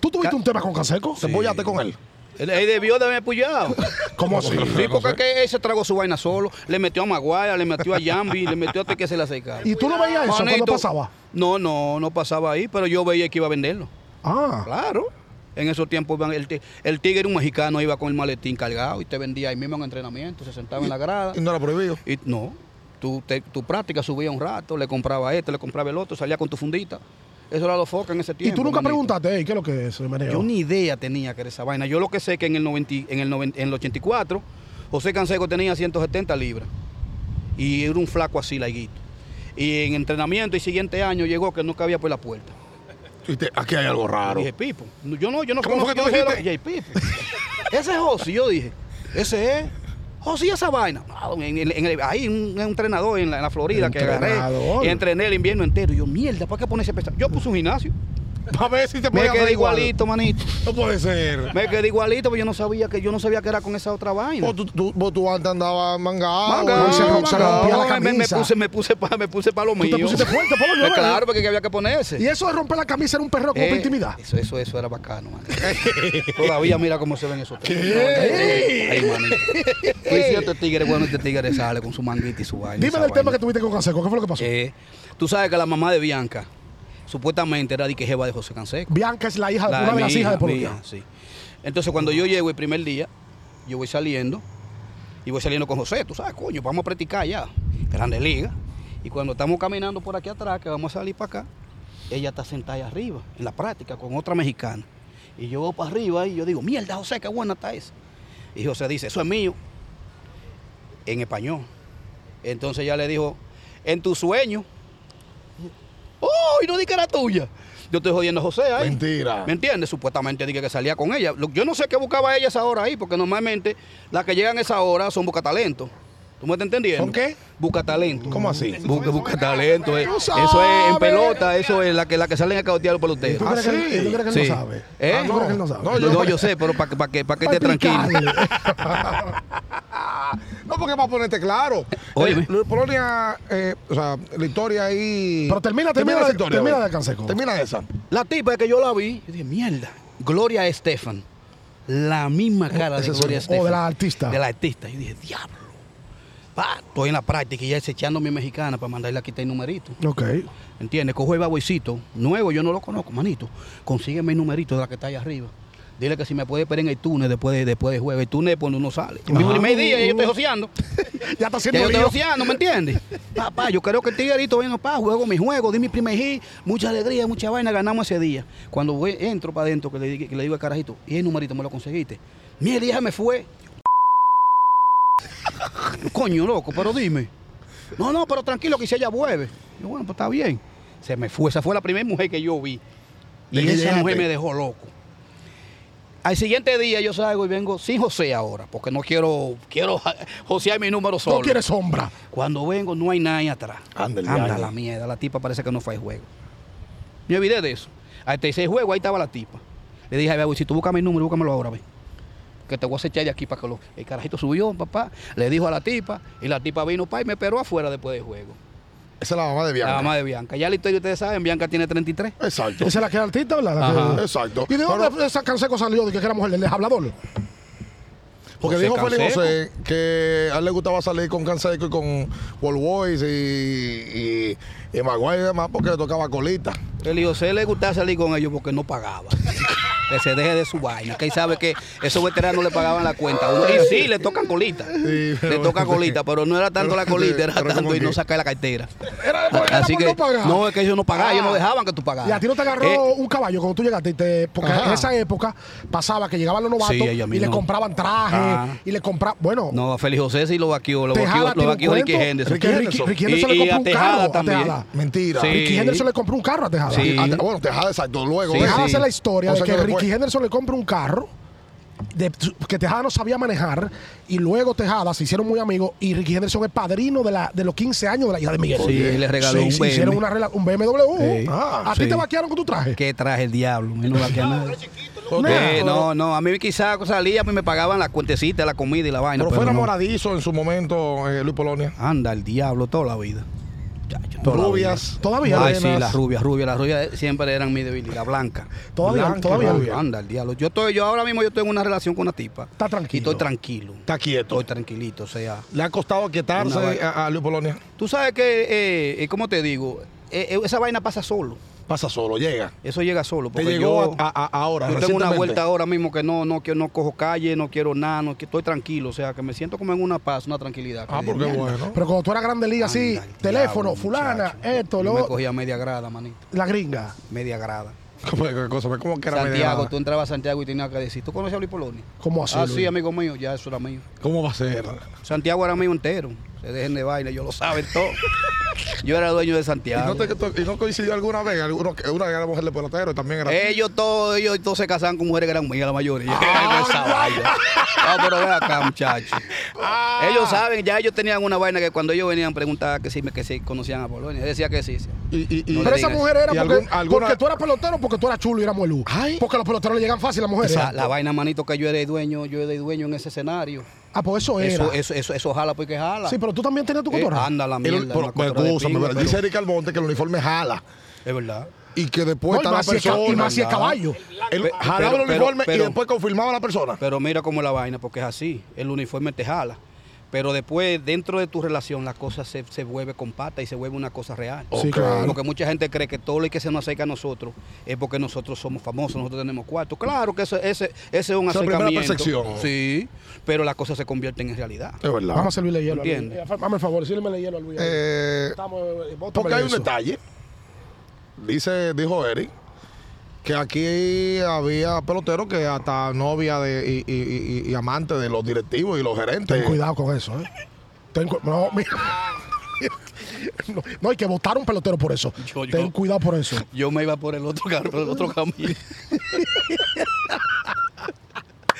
¿Tú tuviste Ca- un tema con Canseco? ¿Se apoyaste con él? Él, él debió de haberme apoyado. ¿Cómo así? Sí, porque que él se tragó su vaina solo. Le metió a Maguire, le metió a Yambi, le metió hasta que se le acercara. ¿Y tú no veías eso cuando Manito, pasaba? No, no, no pasaba ahí, pero yo veía que iba a venderlo. Ah. Claro. En esos tiempos el, el tigre era un mexicano, iba con el maletín cargado y te vendía ahí mismo en entrenamiento, se sentaba en la grada. Y no era prohibido. Y no, tu, te- tu práctica subía un rato, le compraba este, le compraba el otro, salía con tu fundita. Eso era lo foca en ese ¿Y tiempo. tú nunca manito. preguntaste, "Ey, qué es lo que es, meneo? Yo ni idea tenía que era esa vaina. Yo lo que sé es que en el, 90 y- en el, 90 en el 84, José Canseco tenía 170 libras. Y era un flaco así, laiguito. Y en entrenamiento y siguiente año llegó que no cabía por la puerta. Y te- aquí hay algo raro. Dije, Pipo. Yo no, yo no ¿Cómo fue que tú dijiste? lo- Jay Pipo. Ese es José. Yo dije, ese es. José, ¿y esa vaina. No, en el- en el- ahí un, entrenador en la, en la Florida que agarré. Y entrené el invierno entero. Y yo, mierda, ¿para qué ponerse pesado? Yo puse un gimnasio. A ver si te Me puede hacer quedé igual. igualito, manito. No puede ser. Me quedé igualito, pero yo no sabía que yo no sabía que era con esa otra vaina. Vos tú, tú- vos tú antes andabas mangado. Mangao, no, se rompía la Me- me, puse, me puse para me puse pa lo Tú te mío. pusiste fuerte, Eh. Claro, porque había que ponerse. Y eso de romper la camisa era un perreo como Eh, para intimidad. Eso, eso, eso era bacano, man. Todavía mira cómo se ven esos tigres. ¿Qué? Ay, manito. Si este tigre, bueno, este tigre sale con su manguita y su vaina. Dime del tema que tuviste con Canseco, ¿qué fue lo que pasó? Eh, tú sabes que la mamá de Bianca, supuestamente era de que jeva de José Canseco. Bianca es la hija, La una de las hijas de Polonia. sí. Entonces, cuando yo llego el primer día, yo voy saliendo Y voy saliendo con José, tú sabes, coño, vamos a practicar ya. Grande Liga. Y cuando estamos caminando por aquí atrás, que vamos a salir para acá, ella está sentada ahí arriba, en la práctica, con otra mexicana. Y yo voy para arriba y yo digo, mierda, José, qué buena está esa. Y José dice, eso es mío. En español. Entonces ella le dijo, en tu sueño. ¡Oh! Y no di que era tuya. Yo estoy jodiendo a José ahí. Mentira. ¿Me entiendes? Supuestamente dije que salía con ella. Yo no sé qué buscaba ella esa hora ahí, porque normalmente las que llegan a esa hora son buscatalento. ¿Tú me estás entendiendo? ¿Son qué? Busca talento. ¿Cómo así? Busca, busca talento. eh. Eso es en pelota, eso es la que, la que salen a cautear los ¿Tú peloteros. Ah, que, tú crees que él no sabe? ¿Eh? ¿Tú crees que él no sabe? No, No, yo- sé, pero para que, pa que, pa que esté Para tranquilo. No, porque para ponerte claro. Eh, Polonia, eh, o sea, la historia ahí. Pero termina, termina esa de- historia, termina de Canseco. Termina esa. La tipa que yo la vi, yo dije, mierda. Gloria Estefan. La misma cara de es Gloria Estefan. o de la artista. De la artista. Yo dije, diablo. Pa, estoy en la práctica y ya echando a mi mexicana para mandarle a quitar el numerito. Ok. ¿Entiendes? Cojo el baboicito, nuevo, yo no lo conozco, manito. Consígueme el numerito de la que está ahí arriba. Dile que si me puede esperar en el túnel después de, después de juego. El túnel es cuando uno sale. Mi primer día ya yo estoy joseando. Ya está Ya haciendo yo estoy joseando, ¿me entiendes? Papá, yo creo que el tiguerito venga, papá, juego mi juego, di mi primer hit, mucha alegría, mucha vaina, ganamos ese día. Cuando voy, entro para adentro, que le, que le digo al carajito, y el numerito me lo conseguiste. Mierda, ya me fue. Coño, loco, pero dime. No, no, pero tranquilo que si ella vuelve. Yo, bueno, pues está bien. Se me fue, esa fue la primera mujer que yo vi. Y ¿De qué esa mujer me dejó loco. Al siguiente día yo salgo y vengo sin José ahora, porque no quiero, quiero josear mi número solo. No quiere sombra. Cuando vengo no hay nadie atrás. Ándale, Anda ándale. la mierda, la tipa parece que no fue al juego. Me olvidé de eso. Al tercer juego ahí estaba la tipa. Le dije, a ver, si tú buscas mi número, búscamelo ahora, ve. Que te voy a echar de aquí para que lo... El carajito subió, papá, le dijo a la tipa, y la tipa vino, pa, y me esperó afuera después del juego. Esa es la mamá de Bianca. La mamá de Bianca. Ya la historia ustedes saben, Bianca tiene 33. Exacto. Esa es la que era artista, ¿verdad? Ajá. Exacto. ¿Y de Pero- dónde esa Canseco salió? ¿De que era mujer? ¿Del hablador? Porque José dijo Félix Canseco. José que a él le gustaba salir con Canseco y con Wall Boys y, y, y Maguire y demás porque le tocaba colita. El José le gustaba salir con ellos porque no pagaba. que se deje de su vaina. Que él sabe que esos veteranos le pagaban la cuenta. Y sí, le tocan colita. Sí, le toca colita, pero no era tanto pero- la colita, era tanto y no sacar la cartera. Era, era Así por que no pagar. no, es que ellos no pagaban, ellos no Ah. dejaban que tú pagaras. Y a ti no te agarró Eh, un caballo cuando tú llegaste. y te- porque Ajá. en esa época pasaba que llegaban los novatos Sí, y le no. compraban trajes Ah. y le compraban. Bueno, no, a Félix José sí lo vaqueó, lo vaqueó, lo vaqueó Ricky Henderson. Ricky, Ricky, Ricky Henderson Y- le y compró a un Tejada carro a también. Tejada. Mentira. Sí. Ricky Henderson le compró un carro a Tejada. Sí. Ah, bueno, Tejada, exacto. Luego. Sí, ¿eh? Tejada sí. hace la historia de que Ricky después. Henderson le compra un carro. de- que Tejada no sabía manejar y luego Tejada se hicieron muy amigos y Ricky Henderson es padrino de, la, de los 15 años de la hija de Miguel. Sí, él le regaló un se BM. hicieron una un BMW. Sí. Ah, ¿A Sí. ti te vaquearon con tu traje? ¿Qué traje el diablo? A mí no. No, Eh, no, no, a mí quizás salía, pues me pagaban la cuentecita, la comida y la vaina. Pero fue no. enamoradizo en su momento, eh, Luis Polonia. Anda, el diablo toda la vida. Chacho, toda la Rubias. Todavía. Ay, sí, las rubias, rubias, las rubias siempre eran mi debilidad, blanca. Todavía, Blanca, todavía. Anda, el diablo. Yo estoy, yo ahora mismo yo tengo una relación con una tipa. Está tranquilo. Y estoy tranquilo. Está quieto. Estoy tranquilito, o sea. Le ha costado vaina. a, a Luis Polonia. Tú sabes que, eh, eh, ¿cómo te digo? Eh, eh, esa vaina pasa solo. Pasa solo, llega. Eso llega solo. Te porque llegó yo, a, a- a- ahora. yo tengo una vuelta ahora mismo que no, no, que no cojo calle, no quiero nada, no, que estoy tranquilo. O sea, que me siento como en una paz, una tranquilidad. Ah, que porque mierda. bueno. Pero cuando tú eras grande liga así, Anda, teléfono, diablo, fulana, muchacho. esto, Yo me lo cogía media grada, manito. la gringa. Media grada. ¿Cómo, qué cosa? ¿Cómo que era media Santiago, tú entrabas a Santiago y tenías que decir, ¿tú conoces a Luis Polonia? ¿Cómo así? Ah, Luis? sí, amigo mío, ya eso era mío. ¿Cómo va a ser? Santiago era mío entero. Se dejen de baile, ellos lo saben todo. Yo era dueño de ¿Y Santiago. no, te, y no coincidió alguna vez? Alguno, que una era mujer de pelotero y también era. Ellos todos, ellos todos se casaban con mujeres que eran mías, la mayoría. Ah, Esa vaina. No, pero ven acá, muchachos. Ah. Ellos saben, ya ellos tenían una vaina que cuando ellos venían preguntaban que si, me- que si conocían a Polonia. Decía que sí. sí. Y, y, y- No Pero esa mujer era ¿Y porque, algún- alguna- porque tú eras pelotero, porque tú eras chulo y eras muelú. Porque los peloteros le llegan fácil a las mujeres. La, la vaina, manito, que yo era el dueño, yo era el dueño en ese escenario. Ah, pues eso era. Eso, eso, eso, eso jala porque jala. Sí, pero tú también tenías tu Eh, cotorra. anda la el- mierda. una pero pero pero- dice Eric Almonte que el uniforme jala. Es verdad. Y que después No, y está la persona. y más si es caballo. El- jalaba pero- el uniforme pero- y después confirmaba a la persona. Pero mira cómo es la vaina, porque es así. El uniforme te jala. Pero después, dentro de tu relación, la cosa se, se vuelve compacta y se vuelve una cosa real. Sí, Ok. claro. Porque mucha gente cree que todo lo que se nos acerca a nosotros es porque nosotros somos famosos, nosotros tenemos cuarto. Claro que ese, ese, ese es un Esa es la primera acercamiento. percepción. Sí, pero las cosas se convierten en realidad. Es verdad. Vamos a servirle hielo. a Luis. Entiende. Eh, Dame el favor, sírveme hielo a Luis. Eh, Estamos, eh, bótamele porque hay un detalle. Dice, dijo Eric, que aquí había peloteros que hasta novia de, y, y- y- y amante de los directivos y los gerentes. Ten cuidado con eso, ¿eh? Ten cu- no, mira. No, no, hay que votar un pelotero por eso. Yo- yo- Ten cuidado por eso. Yo me iba por el otro carro, por el otro camino.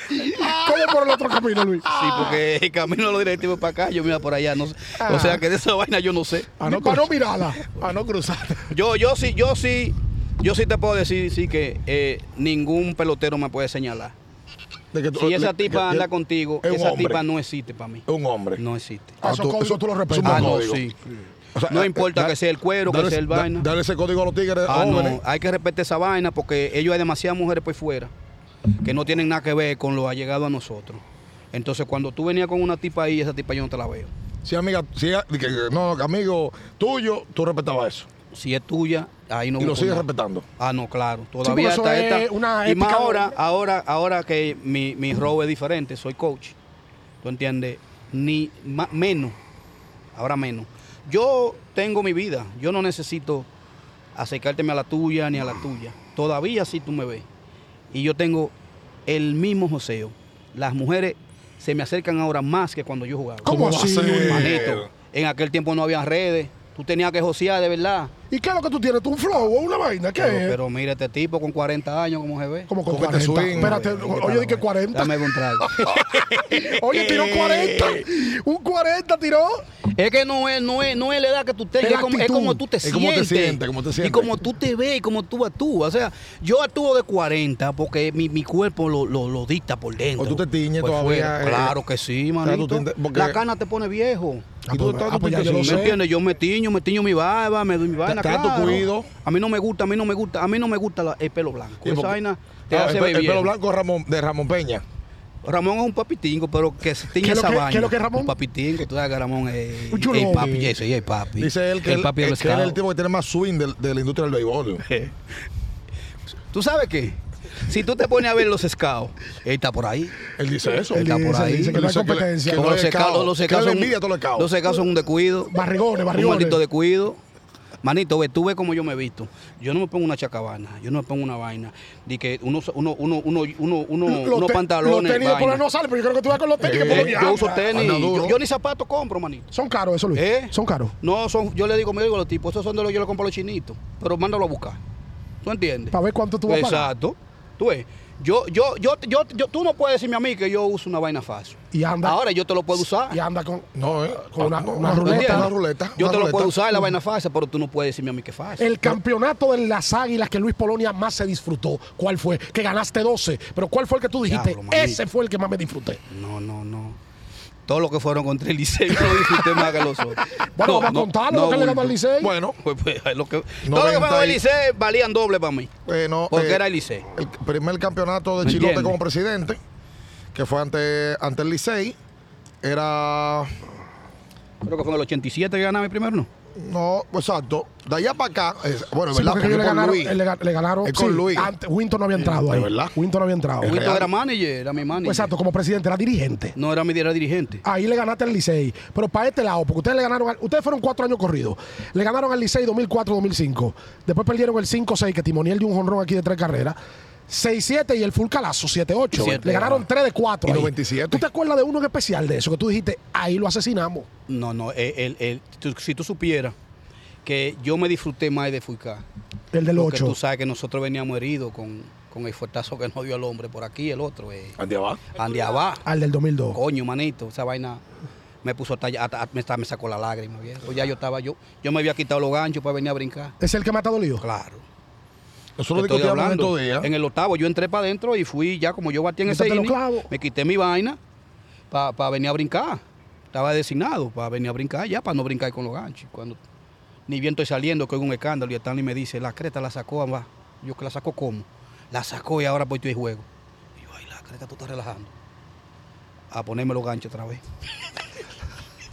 ¿Cómo por el otro camino, Luis? Sí, porque el camino de los directivos para acá, yo me iba por allá. No sé. O sea que de esa vaina yo no sé. Ah, no, para no mirarla. A no cruzar. Yo, yo sí, yo sí, yo sí te puedo decir sí que eh, ningún pelotero me puede señalar. De que tú- Si esa tipa que- anda contigo, es esa hombre. tipa no existe para mí. Es un hombre. No existe. Ah, esos códigos tú los respetas. Ah, no, sí. O sea, No eh, importa da- que sea el cuero, que sea el vaina. Dale ese código a los tigres Ah, jóvenes. no, hay que respetar esa vaina porque ellos hay demasiadas mujeres por fuera que no tienen nada que ver con lo allegado a nosotros. Entonces, cuando tú venías con una tipa ahí, esa tipa yo no te la veo. Si amiga, si, que- no, amigo tuyo, tú respetabas eso. Si es tuya, ahí no y lo sigues respetando. Ah, no, claro. Todavía está es esta. una y más ahora, ahora, ahora que mi, mi rol es diferente, soy coach. ¿Tú entiendes? Ni ma- menos. Ahora menos. Yo tengo mi vida. Yo no necesito acercárteme a la tuya ni a la tuya. Todavía sí tú me ves. Y yo tengo el mismo joseo. Las mujeres se me acercan ahora más que cuando yo jugaba. ¿Cómo va a así? Manito, en aquel tiempo no había redes. Tú tenías que josear de verdad. ¿Y qué es lo que tú tienes? ¿Tú un flow o una vaina? ¿Qué Pero, es? pero mira este tipo con 40 años, ¿cómo se ve? Como con Con este 40. swing. Espérate, Eh, oye, di que 40. Dame un trago. Oye, tiró 40. Un 40 tiró. es que no es, no es, no es la edad que tú tengas, Es es, como, es como tú te Es sientes. como te sientes, como te Y sientes. como tú te ves y como tú actúas. O sea, yo actúo de 40 porque mi, mi cuerpo lo, lo, lo dicta por dentro. O tú te tiñes Por todavía, fuera. eh, claro que sí, manito. te- porque- La cana te pone viejo. Ah, Y tú pues, estás- ah, pues ya yo lo sí, sé. ¿Me entiendes? Yo me tiño, me tiño mi barba, me doy mi vaina, claro. cuido. A mí no me gusta, a mí no me gusta, a mí no me gusta la- el pelo blanco. Sí, Esa porque- vaina te Ah, hace el, pe- el pelo blanco de Ramón, de Ramón Peña. Ramón es un papitingo, pero que se tiñe ¿Qué es lo esa que- vaina. qué es lo que es Ramón? Un papitingo, tú sabes que Ramón es Un chulo. el papi, ese, sí, el papi. Dice él que, el él, papi de que los él es el tipo que tiene más swing de, de la industria del béisbol. ¿Tú sabes qué? Si tú te pones a ver los scouts, él está por ahí. Él dice eso. Él está por dice, ahí. dice que no hay que competencia. que no los scouts. los Que le son, los scouts son un descuido. Barrigones, Un barrigones. maldito descuido. Manito, ve, tú ves como yo me he visto. Yo no me pongo una chacabana, yo no me pongo una vaina. De que uno, uno, uno, uno, uno, unos pantalones. Los tenis vaina. no salen, pero yo creo que tú vas con los tenis Eh, que por lo yo que uso tenis. Yo, yo ni zapatos compro, manito. Son caros eso, Luis. ¿Eh? Son caros. No, son, yo le digo, me digo a los tipos, esos son de los yo le compro a los chinitos, pero mándalo a buscar. ¿Tú entiendes? Para ver cuánto tú vas a pagar. Exacto. Tú ves. Yo, yo, yo, yo, yo, tú no puedes decirme a mí que yo uso una vaina fácil. Y anda- Ahora yo te lo puedo usar. Y anda con. No, ¿eh? Con una- No, una no, ruleta. Una ruleta. Yo una te lo puedo usar la vaina fácil, pero tú no puedes decirme a mí que es fácil. El campeonato de las águilas que Luis Polonia más se disfrutó, ¿cuál fue? Que ganaste 12. Pero ¿cuál fue el que tú dijiste? Diablo. Ese fue el que más me disfruté. No, no, no. Todos los que fueron contra el Licey no disfruté más que los otros. Bueno, No, vamos a no, contarlo no, lo que le ganó al bulto. Licey. Bueno, Pues, pues, lo que, todos los que 90 fueron al y- Licey valían doble para mí. bueno, Porque eh, era el Licey. El primer campeonato de ¿Me Chilote como presidente, que fue ante, ante el Licey, era. Creo que fue en el 87 que ganaba primero, ¿no? No, exacto. De allá para acá, es- bueno, Sí, ¿verdad? porque Porque ellos le ganaron, Luis. le, ga- le ganaron. Es con sí, Luis. antes- Winton no había entrado ahí. ¿De verdad? Winton no había entrado. Winton real. era manager, era mi manager. Pues exacto, como presidente, era dirigente. No era mi era dirigente. Ahí le ganaste al Licey. Pero para este lado, porque ustedes le ganaron, al- ustedes fueron cuatro años corridos. Le ganaron al Licey 2004-2005. Después perdieron el 5-6, que Timoniel dio un jonrón aquí de tres carreras. 6-7 y el full calazo, 7-8. Siete, Le ganaron ajá. 3 de 4. Y ahí. 97. ¿Tú te acuerdas de uno en especial de eso? Que tú dijiste, ahí lo asesinamos. No, no, el, el- el- tú- si tú supieras que yo me disfruté más de Fuicá. El del Porque 8. tú sabes que nosotros veníamos heridos con, con el fuertazo que nos dio el hombre por aquí, el otro, eh, Ande abajo. Andy Abá. Al del 2002. Coño, manito, esa vaina me puso hasta, allá- hasta- me, me sacó la lágrima, viejo. Ya yo estaba, yo, yo me había quitado los ganchos para venir a brincar. ¿Es el que más te ha dolido? Claro. Te estoy discutíamos hablando. días. En el octavo yo entré para adentro y fui ya como yo batí en ese inning, me quité mi vaina para venir a brincar. Estaba designado para venir a brincar ya, para no brincar con los ganchos. Cuando ni bien estoy saliendo, que hay un escándalo y Stanley me dice, la creta la sacó, va. Yo que la sacó cómo? La sacó y ahora voy estoy en juego. Y yo, ay, la creta tú estás relajando. A ponerme los ganchos otra vez.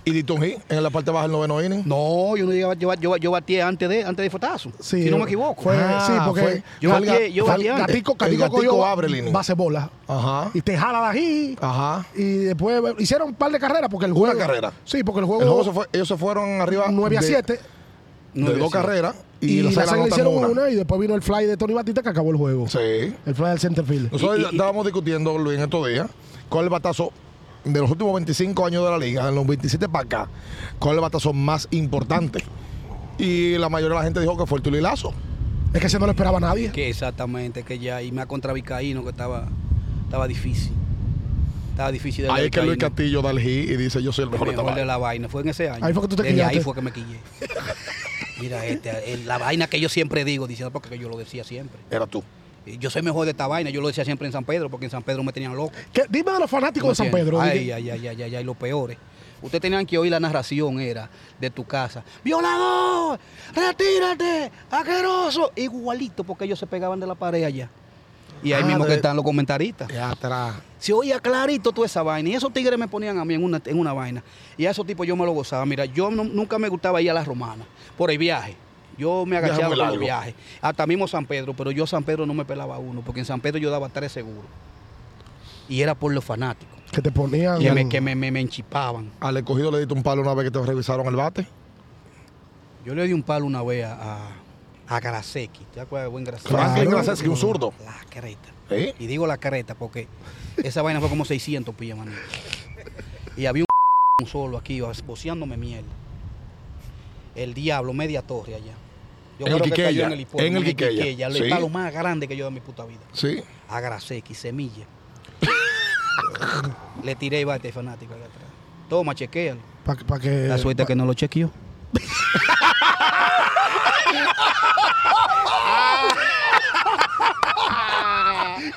¿Y Heat en la parte baja del noveno inning? No, yo no llegaba, yo, yo, yo batí antes de antes de Fotazo. Sí, si no me equivoco. Fue, Ah, sí, porque fue- yo batí- yo batí el antes. Gatico, Gatico Gatico cogió abre el inning. base bola. Ajá. Y te jala de aquí. Ajá. Y después hicieron un par de carreras porque el Una juego. carrera. Sí, porque el juego. El juego se fue, ellos se fueron arriba 9 a de- 7. de, Nueve, dos carreras y, Y, la le hicieron una. una. y después vino el fly de Tony Batista que acabó el juego. Sí. El fly del center field. Nosotros Y- y- estábamos discutiendo, Luis, en estos días, cuál es el batazo de los últimos 25 años de la liga, en los 27 para acá, cuál es el batazo más importante. Y la mayoría de la gente dijo que fue el tulilazo. Es que ese no lo esperaba nadie. Que exactamente, que ya, y más contra Vizcaíno, que estaba, estaba difícil. Estaba difícil de Ahí es que Luis. Castillo da el hit y dice, yo soy el El mejor esta mejor de la vaina. Fue en ese año. Ahí fue que tú te Desde ahí quillaste. fue que me quillé. Mira, este, el- la vaina que yo siempre digo, diciendo porque yo lo decía siempre. Era tú. Yo soy mejor de esta vaina, yo lo decía siempre en San Pedro, porque en San Pedro me tenían loco. ¿Qué- Dime de los fanáticos de San. Pedro. Ay, ay, ay, ay, ay, ay, los peores. Ustedes tenían que oír la narración, era de tu casa. ¡Violador! ¡Retírate! ¡Aqueroso! Igualito, porque ellos se pegaban de la pared allá. Y ahí Ah, mismo de- que están los comentaristas. Ya atrás. Se oía clarito toda esa vaina. Y esos tigres me ponían a mí en una, en una vaina. Y a esos tipos yo me lo gozaba. Mira, yo no- nunca me gustaba ir a las romanas por el viaje. Yo me agachaba con los viajes. Hasta mismo San Pedro, pero yo San Pedro no me pelaba uno, porque en San Pedro yo daba tres seguros. Y era por los fanáticos, Que te ponían. que, me, que me, me, me enchipaban. Al escogido le diste un palo una vez que te revisaron el bate. Yo le di un palo una vez a, a, a Garaseki. ¿Te acuerdas de buen Garaseki? Franklin Claro. Grasecki, un zurdo. La careta. Y digo la careta porque esa vaina fue como 600 pillas, manito. Y había un solo aquí, boceándome mierda. El diablo, media torre allá. Yo En el creo que Quiqueya, cayó en el hipódromo, en el Quiqueya, El sí. palo más grande que yo de mi puta vida. Sí. A Garaseki, semilla. Le tiré y bate fanático allá atrás. Toma, chequéalo. Para que. La suerte que no lo chequeó.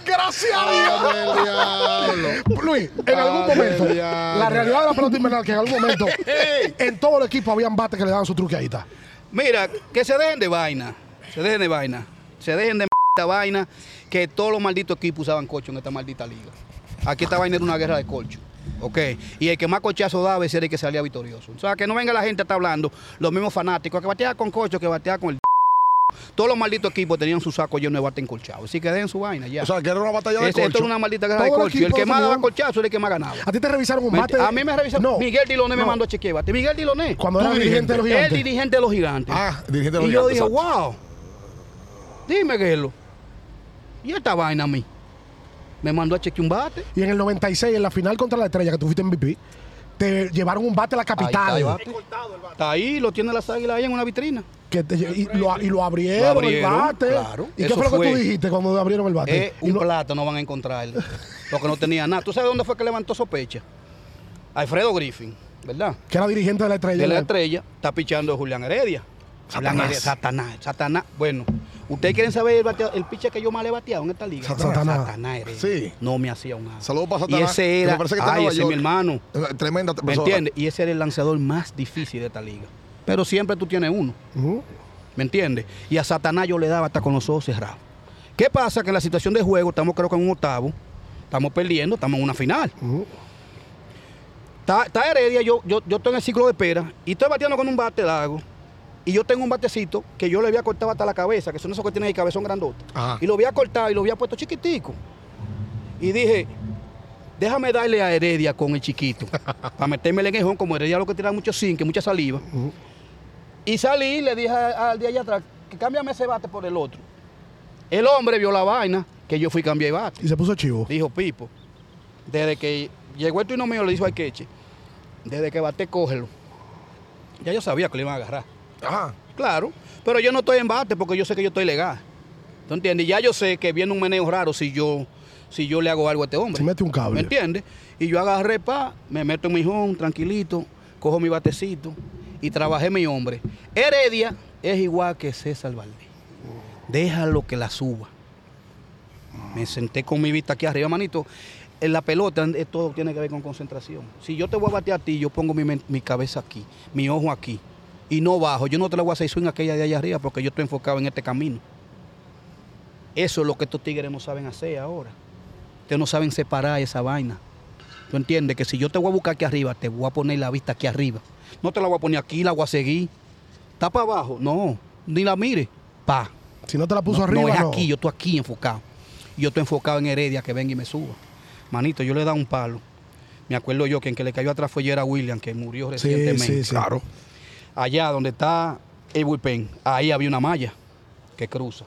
Gracias a Dios. ¡Ay, el diablo! Luis, en algún Ay, momento, la realidad de la pelota invernal, que en algún momento, en todo el equipo habían bates que le daban su truqueadita. Mira, que se dejen de vaina. Se dejen de vaina. Se dejen de esta vaina que todos los malditos equipos usaban cocho en esta maldita liga. Aquí esta vaina era una guerra de colcho. ¿Ok? Y el que más cochazo daba ese era el que salía victorioso. O sea, que no venga la gente a estar hablando, los mismos fanáticos, que bateaba con cocho, que bateaba con el. Todos los malditos equipos tenían su saco lleno de bate encolchado. Así que dejen su vaina ya. O sea, que era una batalla de esto colcho. es una maldita guerra de el colcho. Y el que más daba colchazo era el que más ganaba. A ti te revisaron un Me- bate. A mí me revisó. No, Miguel Diloné me no. mandó a chequear bate. Miguel Diloné. Cuando era dirigente de los El gigantes. dirigente de los gigantes. Ah, dirigente de los Y yo gigantes, dije, exacto. wow. Dime, Gelo. ¿Y esta vaina a mí? Me mandó a chequear un bate. Y en el 96, en la final contra la estrella, que tú fuiste MVP, te llevaron un bate a la Ahí está el capital. bate. Está ahí, lo tiene las águilas ahí en una vitrina. Que te- y, lo, y lo abrieron, Lo abrieron, el bate. claro. ¿Y qué fue lo que tú dijiste cuando abrieron el bate? Eh, Y un lo- plato no van a encontrar. Porque no tenía nada. ¿Tú sabes dónde fue que levantó sospecha? Alfredo Griffin, ¿verdad? que era dirigente de la estrella. De la estrella está pichando Julián Heredia. Julián Satanás. Heredia, Satanás. Satanás. Bueno, ¿ustedes quieren saber el, batea- el piche que yo más le he bateado en esta liga? Satanás. Heredia. Sí. No me hacía un nada. Saludos para Y Satanás, ese que era. me parece que está en Ay, Nueva ese es mi hermano. Tremenda ¿Me persona. entiendes? Y ese era el lanzador más difícil de esta liga. Pero siempre tú tienes uno. ¿Me entiendes? Y a Satanás yo le daba hasta con los ojos cerrados. ¿Qué pasa? Que en la situación de juego, estamos creo que en un octavo, estamos perdiendo, estamos en una final. Ujú. Está, está Heredia, yo, yo, yo estoy en el ciclo de espera y estoy bateando con un bate largo. Y yo tengo un batecito que yo le había cortado hasta la cabeza, que son esos que tienen el cabezón grandote. Ajá. Y lo había cortado y lo había puesto chiquitico. Y dije, déjame darle a Heredia con el chiquito. para meterme el enejón, como Heredia lo que tira mucho zinc, mucha saliva. Y salí y le dije al de allá atrás que cámbiame ese bate por el otro. El hombre vio la vaina, que yo fui a cambiar el bate. Y se puso chivo. Dijo Pipo, desde que llegó el turno mío, le dijo al queche, desde que bate, cógelo. Ya yo sabía que le iban a agarrar. Ajá. Claro, pero yo no estoy en bate porque yo sé que yo estoy legal. ¿Tú entiendes? Y ya yo sé que viene un meneo raro si yo, si yo le hago algo a este hombre. Se mete un cable. ¿Me entiendes? Y yo agarré pa, me meto en mi home, tranquilito, cojo mi batecito y trabajé mi hombre. Heredia es igual que César Valdés. Déjalo que la suba. Me senté con mi vista aquí arriba, manito. En la pelota eh, todo tiene que ver con concentración. Si yo te voy a batear a ti, yo pongo mi, mi cabeza aquí, mi ojo aquí. Y no bajo. Yo no te la voy a hacer swing aquella de allá arriba porque yo estoy enfocado en este camino. Eso es lo que estos tigres no saben hacer ahora. Ustedes no saben separar esa vaina. ¿Tú entiendes? Que si yo te voy a buscar aquí arriba, te voy a poner la vista aquí arriba. No te la voy a poner aquí, la voy a seguir. ¿Está para abajo? No, ni la mire. Pa. Si no te la puso no, arriba, no, es no. aquí, yo estoy aquí enfocado. Yo estoy enfocado en Heredia, que venga y me suba. Manito, yo le he dado un palo. Me acuerdo yo que en que le cayó atrás fue Yera William, que murió recientemente. sí, sí. Claro. Allá donde está el bullpen, ahí había una malla que cruza.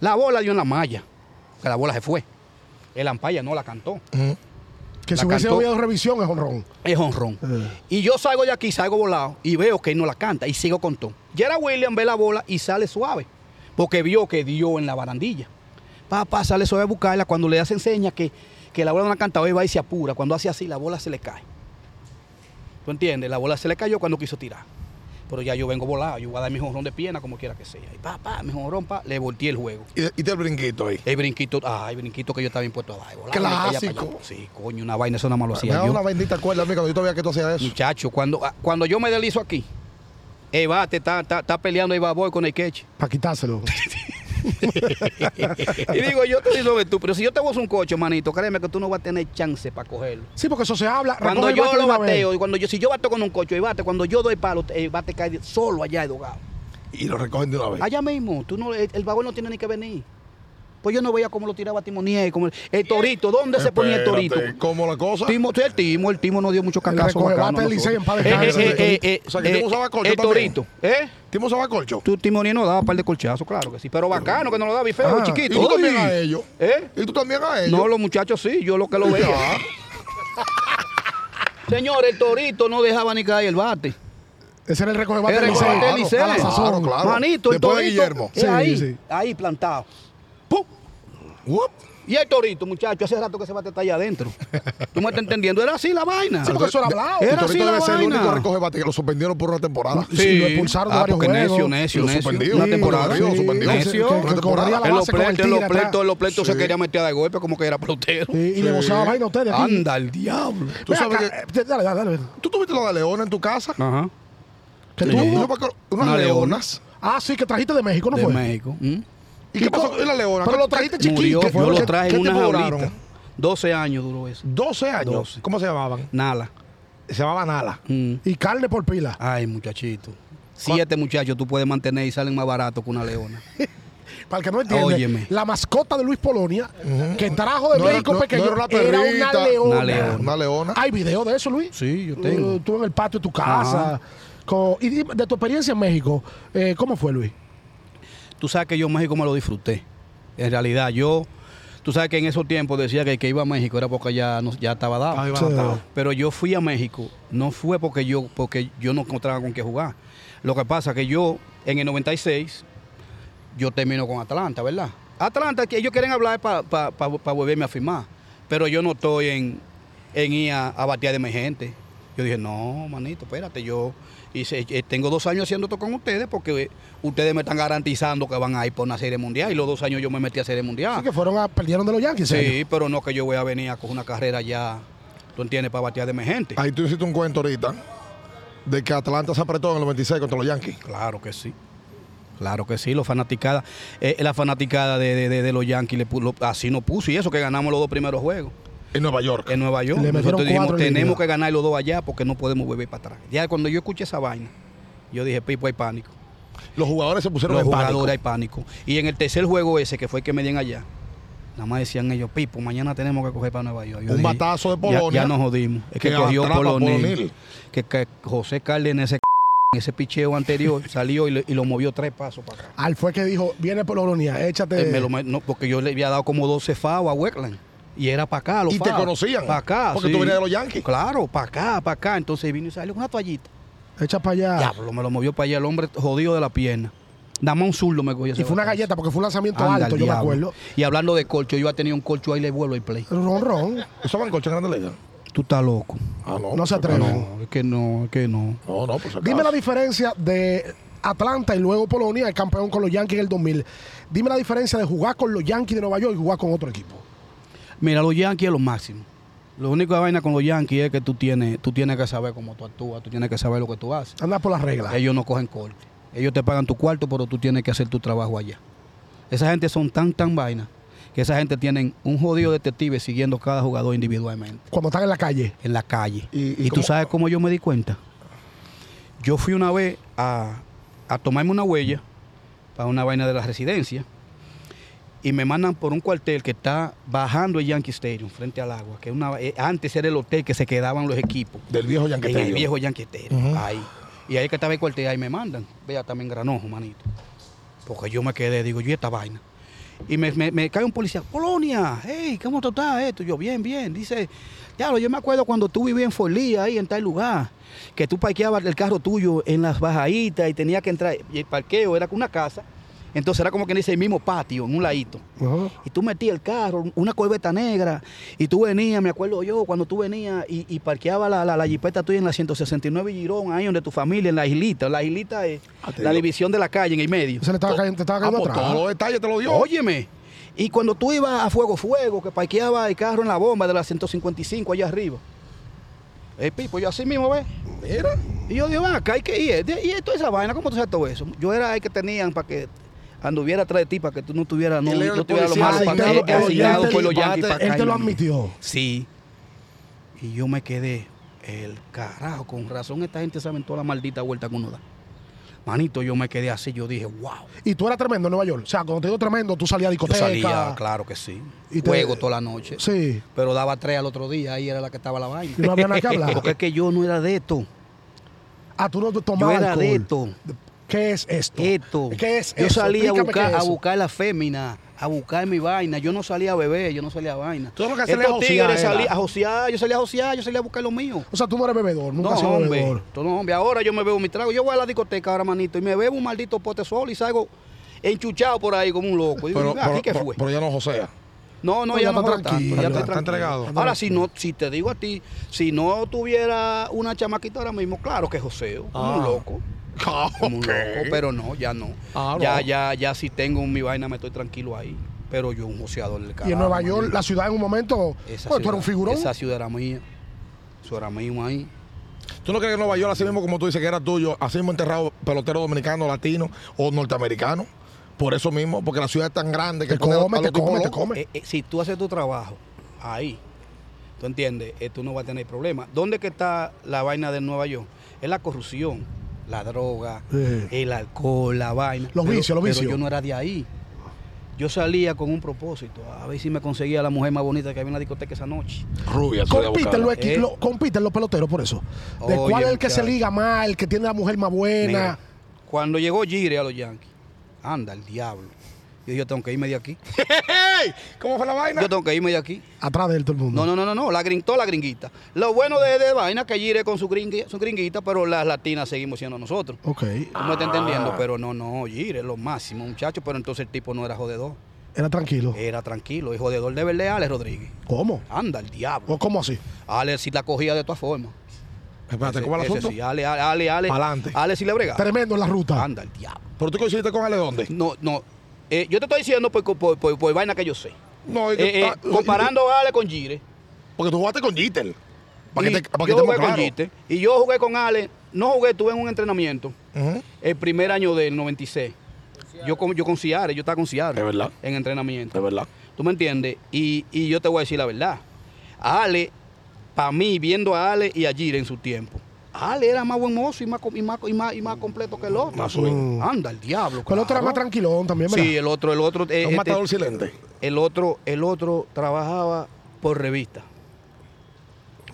La bola dio en la malla, que la bola se fue. El ampaya no la cantó. Que La si hubiese revisión es honrón. Es honrón. Eh. Y yo salgo de aquí, salgo volado y veo que él no la canta y sigo con todo. Yera William ve la bola y sale suave, porque vio que dio en la barandilla. Papá sale suave a buscarla. Cuando le hace señas que, que la bola no la canta, él va y se apura. Cuando hace así, la bola se le cae. ¿Tú entiendes? La bola se le cayó cuando quiso tirar. Pero ya yo vengo volado, yo voy a dar mi jonrón de pierna como quiera que sea. Y papá, mi jonrón, pa, le volteé el juego. Y, y te el brinquito ahí. El brinquito, ay, brinquito que yo estaba impuesto a dar. me Clásico. Sí, coño, una vaina, eso nada más lo Me hacía da yo. una bendita cuerda a mí cuando yo todavía que tú hacías eso. Muchacho, cuando, ah, cuando yo me deslizo aquí, el bate está, está, está peleando el baboy con el queche. Para quitárselo. y digo, yo te digo tú, pero si yo te voy a hacer un coche, manito, créeme que tú no vas a tener chance para cogerlo. Sí, porque eso se habla. Cuando yo lo bateo, y cuando yo, si yo bato con un coche y bate, cuando yo doy palo, el bate cae solo allá de dogado. Y lo recogen de una vez. Allá mismo, tú no, el, el baboy no tiene ni que venir. Pues yo no veía cómo lo tiraba Timonier, como el, el torito, ¿dónde se ponía el torito? ¿Cómo la cosa? Timo, el Timo, el Timo nos dio mucho cacazo. recoge bacano bate a del Licey nosotros. en paz descanse, Eh, eh, eh, O sea, que eh, Timo usaba colcho El también. torito, ¿eh? ¿Timo usaba colcho? Tu Timonier nos daba un par de colchazos, claro que sí. Pero bacano que nos lo daba y feo, Ah, ¿Y chiquito. tú también Uy. a ellos? ¿Eh? ¿Y tú también a ellos? No, los muchachos sí, yo lo que lo veía. Señor, el torito no dejaba ni caer el bate. Ese era el recoge bate Era del el la sazón. Claro, claro. Manito, el Después de torito. Guillermo. Sí, ahí, sí. ahí plantado. ¡Pum! Uop. Y el torito, muchacho, hace rato que se bate está allá adentro. ¿Tú me estás entendiendo? Era así la vaina. Sí, porque eso era hablado. El Era Torito así la debe ser el vaina. único recoge bate que lo suspendieron por una temporada. Sí, lo expulsaron de ah, varios porque juegos. necio, necio, Lo necio. suspendió. Una Sí, temporada. lo suspendió. Necio. Una la En los el pleitos, en los pleitos, en los pleitos se Sí. quería meter de golpe como que era pelotero. Y, y le Sí. gozaba vaina a ustedes. Anda el diablo. Tú sabes que- Dale, dale, dale. ¿Tú tuviste lo de Leona en tu casa? Ajá. Sí. me acuerdo, unas Una leonas. Ah, sí, que trajiste de México, ¿no De fue? México. ¿Y qué pasó con la leona? Pero ¿Qué- lo trajiste chiquito. Murió, ¿Qué fue yo lo traje en una jaulita. duraron? 12 años duró eso. 12 años. 12. ¿Cómo se llamaban? Nala. Se llamaba Nala. Mm. Y carne por pila. Ay, muchachito. Siete muchachos tú puedes mantener y salen más baratos que una leona. Para el que no entiende, Óyeme. la mascota de Luis Polonia, que trajo de No era- México no- pequeño, no era una era leona. Una leona. Una leona. ¿Hay video de eso, Luis? Sí, yo Uh, tengo. Tú en el patio de tu casa. Con- y de tu experiencia en México, eh, ¿cómo fue, Luis? Tú sabes que yo México me lo disfruté. En realidad, yo, tú sabes que en esos tiempos decía que el que iba a México era porque ya, no- ya estaba dado. Ahí va, Sí. Pero yo fui a México, no fue porque yo, porque yo no encontraba con qué jugar. Lo que pasa que yo, en el 96, yo termino con Atlanta, ¿verdad? Atlanta, que ellos quieren hablar para volverme a firmar. Pero yo no estoy en, en ir a, a batear de emergente. Yo dije, no, manito, espérate, yo hice, eh, tengo dos años haciendo esto con ustedes porque eh, ustedes me están garantizando que van a ir por una serie mundial. Y los dos años yo me metí a serie mundial. Así que fueron a, perdieron de los Yankees. Sí, pero no que yo voy a venir a coger una carrera ya, tú entiendes, para batear de emergente. Ahí tú hiciste un cuento ahorita de que Atlanta se apretó en el 96 contra los Yankees. Claro que sí. Claro que sí, los fanaticadas, eh, la fanaticada de, de- de- de los Yankees le pu- lo- así nos puso y eso que ganamos los dos primeros juegos En Nueva York. en Nueva York. Le Nosotros dijimos, en tenemos que ganar los dos allá porque no podemos volver para atrás. Ya cuando yo escuché esa vaina, yo dije, Pipo, hay pánico. Los jugadores se pusieron Los en pánico. jugadores hay pánico. Y en el tercer juego ese, que fue el que me dieron allá, nada más decían ellos, Pipo, mañana tenemos que coger para Nueva York. Yo Un dije, batazo de Polonia. Ya, nos jodimos. Es que, que cogió atrapa a Polonil. Polonil. Que, que José Cárdenas, ese, ese picheo anterior, salió y, le- y lo movió tres pasos para acá. Al fue que dijo, viene Polonia, échate. Eh, me lo me- no, porque yo le había dado como 12 FAO a Wetland. Y era para acá, los Y te conocían, Para acá. porque tú venías de los Yankees. Claro, para acá, para acá. Entonces vino y salió con una toallita. Echa para allá. Diablo, me lo movió para allá el hombre jodido de la pierna. Más un zurdo me cogió. y fue una galleta porque fue un lanzamiento Anda alto, yo me acuerdo. Y hablando de colcho, yo ya tenía un colcho ahí, le vuelvo el play. Ron, ron. ¿Usaban coche en Grande Liga? Tú estás loco. Ah, no. No se atreven. No, es que no, es que no. No, no, pues. Dime la diferencia de Atlanta y luego Polonia, el campeón con los Yankees en el 2000. Dime la diferencia de jugar con los Yankees de Nueva York y jugar con otro equipo. Mira, los Yankees es lo máximo. Lo único que vaina con los Yankees es que tú tienes, tú tienes que saber cómo tú actúas, tú tienes que saber lo que tú haces. Anda por las reglas. Ellos no cogen corte. Ellos te pagan tu cuarto, pero tú tienes que hacer tu trabajo allá. Esa gente son tan, tan vainas que esa gente tienen un jodido detective siguiendo cada jugador individualmente Cuando están en la calle. en la calle. ¿Y- y ¿Y, tú sabes cómo yo me di cuenta? Yo fui una vez a, a tomarme una huella para una vaina de la residencia y me mandan por un cuartel que está bajando el Yankee Stadium frente al agua, que una, eh, antes era el hotel que se quedaban los equipos. Del viejo En Yanqueterio. el viejo Yankee Stadium, ahí. Y ahí que estaba el cuartel, ahí me mandan. Vea, también granojo, manito. Porque yo me quedé, digo, yo ¿y esta vaina. Y me, me- me cae un policía, Polonia, hey, ¿cómo tú estás esto? Yo, bien, bien. Dice, diablo, yo me acuerdo cuando tú vivías en Forlí, ahí en tal lugar, que tú parqueabas el carro tuyo en las bajaditas y tenía que entrar, y el parqueo era con una casa, entonces era como que dice el mismo patio, en un ladito. Y tú metías el carro, una corbeta negra, y tú venías, me acuerdo yo, cuando tú venías y, y parqueabas la, la, la jipeta tuya en la 169 Girón, ahí donde tu familia, en la islita. La islita es Ah, la división de la calle, en el medio. Se le estaba cayendo, te estaba Ah, cayendo pues atrás. todos los detalles te lo dio. Óyeme. Y cuando tú ibas a Fuego Fuego, que parqueaba el carro en la bomba de la 155 allá arriba. El pipo, yo así mismo, ¿ves? Mira. Y yo digo, "Ven acá, ¿y qué? ¿Y, es- y toda esa vaina? ¿Cómo tú sabes todo eso? Yo era el que tenían para que anduviera atrás de ti, para que tú no tuvieras, no, no tuvieras lo malo, para que asignado te- por los te- Yankees para Él te lo admitió. Sí. Y yo me quedé, el carajo, con razón esta gente sabe toda la maldita vuelta que uno da. Manito, yo me quedé así, yo dije, wow. Y tú eras tremendo en Nueva York. O sea, cuando te digo tremendo, tú salías a Yo discoteca. salía, claro que sí. Y te- Juego toda la noche. Sí. Pero daba tres al otro día, ahí era la que estaba la vaina. Y no había nada que hablar. Porque es que yo no era de esto. Ah, tú no Yo tomabas era de esto. ¿Qué es esto? Esto. ¿Qué es yo eso? salía a buscar, es a buscar la fémina, a buscar mi vaina. Yo no salía a beber, yo no salía a vaina. Tú lo que hacías era Estos josear, tigres salían a josear, yo salía a josear, yo salía a buscar lo mío. O sea, tú no eres bebedor, nunca No, hombre, bebedor. tú no, hombre, ahora yo me bebo mi trago. Yo voy a la discoteca ahora, manito, y me bebo un maldito pote sol y salgo enchuchado por ahí como un loco. Y digo, Pero, "Mira, ¿aquí pero, qué fue? pero ya no Josea. No, no, Pues ya ya no está tranquilo, ya estoy entregado. Ahora, si no, si te digo a ti, si no tuviera una chamaquita ahora mismo, claro que joseo, como un Ah. un loco, pero no, ya no. Ah, ya, no. ya, ya si tengo mi vaina me estoy tranquilo ahí. Pero yo un joseador del Y carajo. en Nueva York, manito. la ciudad en un momento, Esa pues tú eras un ciudad- figurón. Esa ciudad era mía. Eso era mío ahí. ¿Tú no crees que Nueva York, así mismo como tú dices que era tuyo, así mismo enterrado pelotero dominicano, latino o norteamericano? Por eso mismo, porque la ciudad es tan grande que Te come, a te come, te locos. come. Eh, eh, si tú haces tu trabajo ahí, tú entiendes, eh, tú no vas a tener problema. ¿Dónde que está la vaina de Nueva York? Es la corrupción, la droga, Sí. el alcohol, la vaina. Los Pero- vicios, los pero vicios. yo no era de ahí. Yo salía con un propósito, a ver si me conseguía la mujer más bonita que había en la discoteca esa noche. Rubia, Compiten equi- Eh. lo- compiten los peloteros por eso. ¿De Oye, cuál es el que se liga más, el que tiene la mujer más buena? Mira, cuando llegó Gire a los Yankees, anda el diablo. Yo dije, yo tengo que irme de aquí. ¿Cómo fue la vaina? Yo tengo que irme de aquí. Atrás de él todo el mundo. No, no, no, no, no, la gring, toda la gringuita. Lo bueno de, de vaina es que Gire con su, gringui- su gringuita, pero las latinas seguimos siendo nosotros. Ok. Tú me estás entendiendo, pero no, no, Gire es lo máximo, muchacho, pero entonces el tipo no era jodedor, Era tranquilo. era tranquilo, el jodedor de verdad Alex Rodríguez. ¿Cómo? Anda, el diablo. ¿O cómo así? Alex sí la cogía de todas formas. Espérate, ¿cómo el asunto? sí, Ale, Ale, Ale, Ale. Ale sí le brega. Tremendo en la ruta. Anda, el diablo. ¿Pero tú coincidiste con él de dónde? No, no, eh, yo te estoy diciendo por, por, por- por vaina que yo sé. No, es que Eh, eh, comparando a Ale con Gire. Porque tú jugaste con Jeter. Para que te, para que yo jugué con. Gite, y yo jugué con Ale, no jugué, tuve en un entrenamiento el primer año del 96. Yo con, yo con Ciare, yo estaba con Ciare Es verdad. en entrenamiento. De verdad. ¿Tú me entiendes? Y, y yo te voy a decir la verdad. Ale, para mí, viendo a Ale y a Gire en su tiempo, Ale era más buen mozo y más, y más, y más, y más completo que el otro. Más swing. Anda, el diablo. Pero el otro era más tranquilón también, ¿verdad? Sí, el otro, el otro. eh, un este- matador silente. el otro, el otro trabajaba por revista.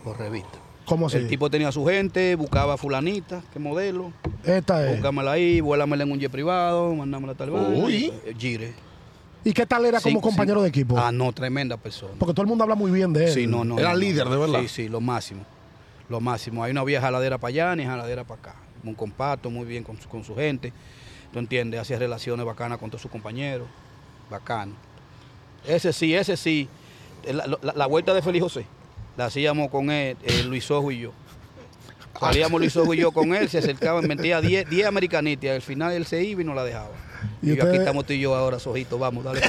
Por revista. ¿Cómo así? El tipo tenía su gente, buscaba fulanita, que modelo, Esta es. búscamela ahí, vuélamela en un jet privado, mandámela a tal vaina. Uy. Eh, Gire. ¿Y qué tal era como compañero sí. de equipo? Ah, no, tremenda persona. Porque todo el mundo habla muy bien de él. Sí, no, no. Era no, no. líder, de verdad. Sí, sí, lo máximo. Lo máximo. Hay una vieja jaladera para allá ni jaladera para acá. Un compacto, muy bien con su, con su gente. ¿Tú entiendes? Hacía relaciones bacanas con todos sus compañeros. Bacano. Ese sí, ese sí. La, la- la vuelta de Félix José la hacíamos con él, eh, Luis Ojo y yo. Salíamos Luis Ojo y yo con él, se acercaban, metía 10 10 americanitas. Al final él se iba y no la dejaba. Y yo, aquí estamos tú y yo ahora, Sojito, vamos, dale.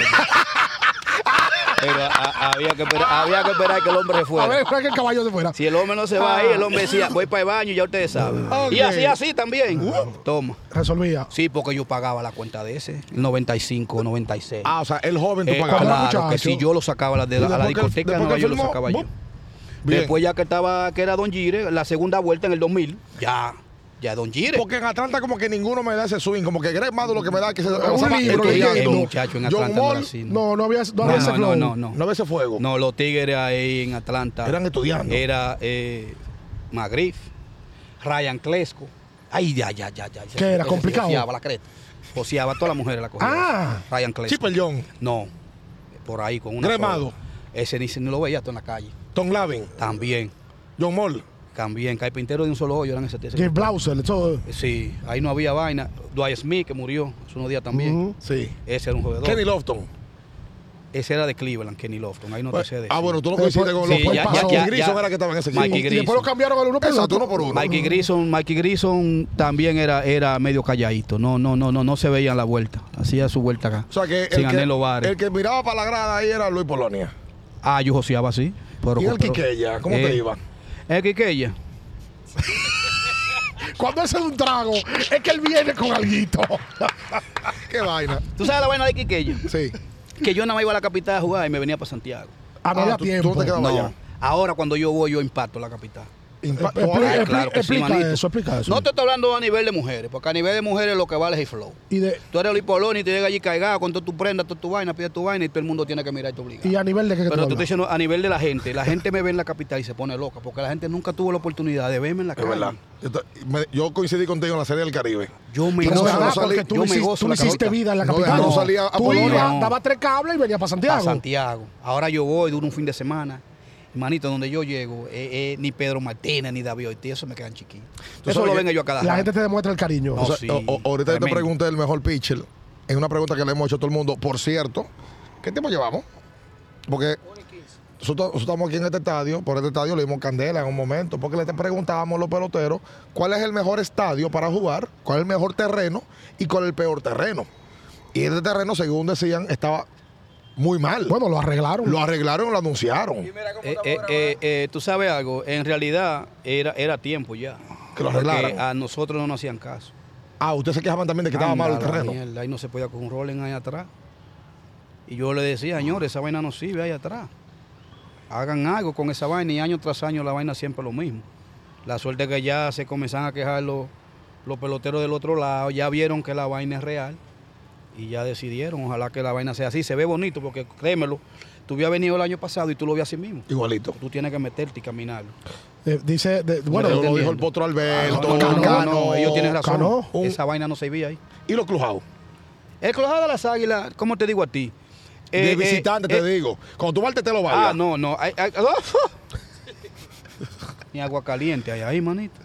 Pero a- a- había, que esperar, había que esperar que el hombre se A fuera. ver, espera que el caballo se fuera. Si el hombre no se va ahí, el hombre decía, voy para el baño y ya ustedes saben. Y así, así también. Toma. Resolvía. Sí, porque yo pagaba la cuenta de ese, el 95, 96. Ah, o sea, el joven tú Eh, pagabas. claro, que si yo lo sacaba la de la, a la discoteca, no, yo lo sacaba yo. Después ya que estaba, que era Don Gire, la segunda vuelta en el 2000, ya, ya Don Gire. Porque en Atlanta como que ninguno me da ese swing, como que Greg Mado lo que me da que se un libro leyendo. muchacho en John Atlanta no Wall, era así, No, no había, no No, había ese no, flow. no, no. no ve ese fuego. No, los tigres ahí en Atlanta. Eran estudiando. Era eh, Magriff, Ryan Clesco. Ay, ya, ya, ya, ya. ¿Qué era? ¿Complicado? Joseaba la creta. Joseaba, todas las mujeres la cogían. Ah. Ryan Clesco. Chipper John, No, por ahí con una. Gremado. Ese ni, ni lo veía tú en la calle. Tom Lavin, También, John Moll. También. Carpintero de un solo hoyo eran ese. Jay Blauser, eso. Sí, ahí no había vaina. Dwight Smith, que murió hace unos días también. Ujú. Sí. Ese era un jugador. Kenny Lofton. Ese era de Cleveland, Kenny Lofton. Ahí no te sé de Ah, eso. bueno, tú lo coincidiste pues, con sí, ya, Mikey ya, ya, Grison ya. era que estaba en ese Mikey equipo. Y después lo cambiaron al uno por Exacto, uno por uno. Mikey Grison, Mikey Grison también era, era medio calladito. No, no, no, no, no se veía en la vuelta. Hacía su vuelta acá. O sea que sin el que, bares. el que miraba para la grada ahí era Luis Polonia. Ah, yo joseaba así. Pero, ¿Y el Quiqueya? ¿Cómo te Eh, iba? El Quiqueya. Cuando ese es un trago, es que él viene con alguito. Qué vaina. ¿Tú sabes la vaina de Quiqueya? Sí. Que yo nada más iba a la capital a jugar y me venía para Santiago. Ah, no Ah, había tú- tú tiempo. no te No. allá. Ahora cuando yo voy, yo impacto la capital. Impacto. Explica- Ay, expli- claro que sí, explica manito. eso, explica eso. No te estoy hablando a nivel de mujeres, porque a nivel de mujeres lo que vale es el flow. y, de, Tú eres Luis Poloni y te llega allí cargado con toda tu prenda, toda tu vaina, pide tu vaina y todo el mundo tiene que mirarte obligado. y a nivel de que, que Pero tú te diciendo a nivel de la gente. La gente me ve en la capital y se pone loca, porque la gente nunca tuvo la oportunidad de verme en la verdad. Yo, te- coincidí contigo en la serie del Caribe. Yo me no, gozo, no salí- porque tú yo no me hiciste, gozo tú no la hiciste capital. vida en la No, capital. no salía a tú daba tres cables y venía para Santiago. Santiago. Ahora yo voy, duro un fin de semana. Hermanito, donde yo llego, eh, eh, ni Pedro Martínez ni David Ortiz, eso me quedan chiquitos. Eso sabes lo ven ellos a cada La rato. gente te demuestra el cariño. No, O sea, sí, o- o- ahorita yo te pregunté el mejor pitcher. Es una pregunta que le hemos hecho a todo el mundo. Por cierto, ¿qué tiempo llevamos? Porque nosotros, nosotros estamos aquí en este estadio, por este estadio le dimos candela en un momento, porque le preguntábamos a los peloteros cuál es el mejor estadio para jugar, cuál es el mejor terreno y cuál es el peor terreno. Y este terreno, según decían, estaba muy mal. Bueno, lo arreglaron. lo arreglaron, lo anunciaron. Eh, eh, eh, eh, Tú sabes algo, en realidad era, era tiempo ya. Que lo Porque arreglaron. a nosotros no nos hacían caso. Ah, ustedes se quejaban también de que estaba mal el terreno. mierda, ahí no se podía con un rolling ahí atrás. Y yo le decía, señores, esa vaina no sirve ahí atrás. Hagan algo con esa vaina y año tras año la vaina siempre lo mismo. La suerte que ya se comenzaron a quejar los, los peloteros del otro lado, ya vieron que la vaina es real y ya decidieron, ojalá que la vaina sea así. Se ve bonito porque créemelo, tú habías venido el año pasado y tú lo ves así mismo. Igualito. Tú tienes que meterte y caminarlo. Eh, dice, de- bueno, Bueno, lo dijo el potro Ah, Alberto. no, no, no, Cano, no, no, ellos tienen razón. Cano. Un- Esa vaina no se veía ahí. Y los clubhouse. El clojado de las águilas, ¿cómo te digo a ti? Eh, de eh, visitante, eh, te digo. Cuando tú vas te lo vayas. Ah, no, no. Ay, ay, Ni agua caliente hay ahí, manito.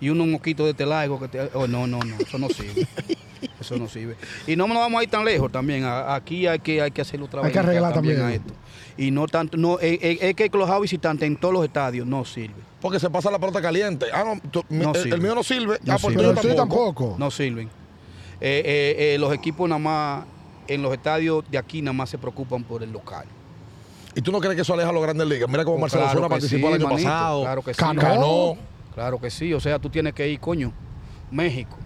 Y unos moquitos de telaigo que te. Oh, no, no, no. Eso no sirve. Eso no sirve. Y no nos vamos a ir tan lejos también. A- Aquí hay que, hay que hacerlo otra Hay que arreglar a también. esto. Y no tanto. No, eh, eh, es que el clojado visitante en todos los estadios no sirve. Porque se pasa la pelota caliente. Ah, no, tú- No el, sirve. el mío no sirve. No ah, pues sirve. pero el tuyo tampoco. tampoco. No sirven. Eh, eh, eh, los equipos nada más. En los estadios de aquí nada más se preocupan por el local. Y tú no crees que eso aleja a los grandes ligas. Mira cómo Marcelo claro Zuna que participó sí, el año manito, pasado. Claro que sí. Claro que sí, o sea, tú tienes que ir, coño. México.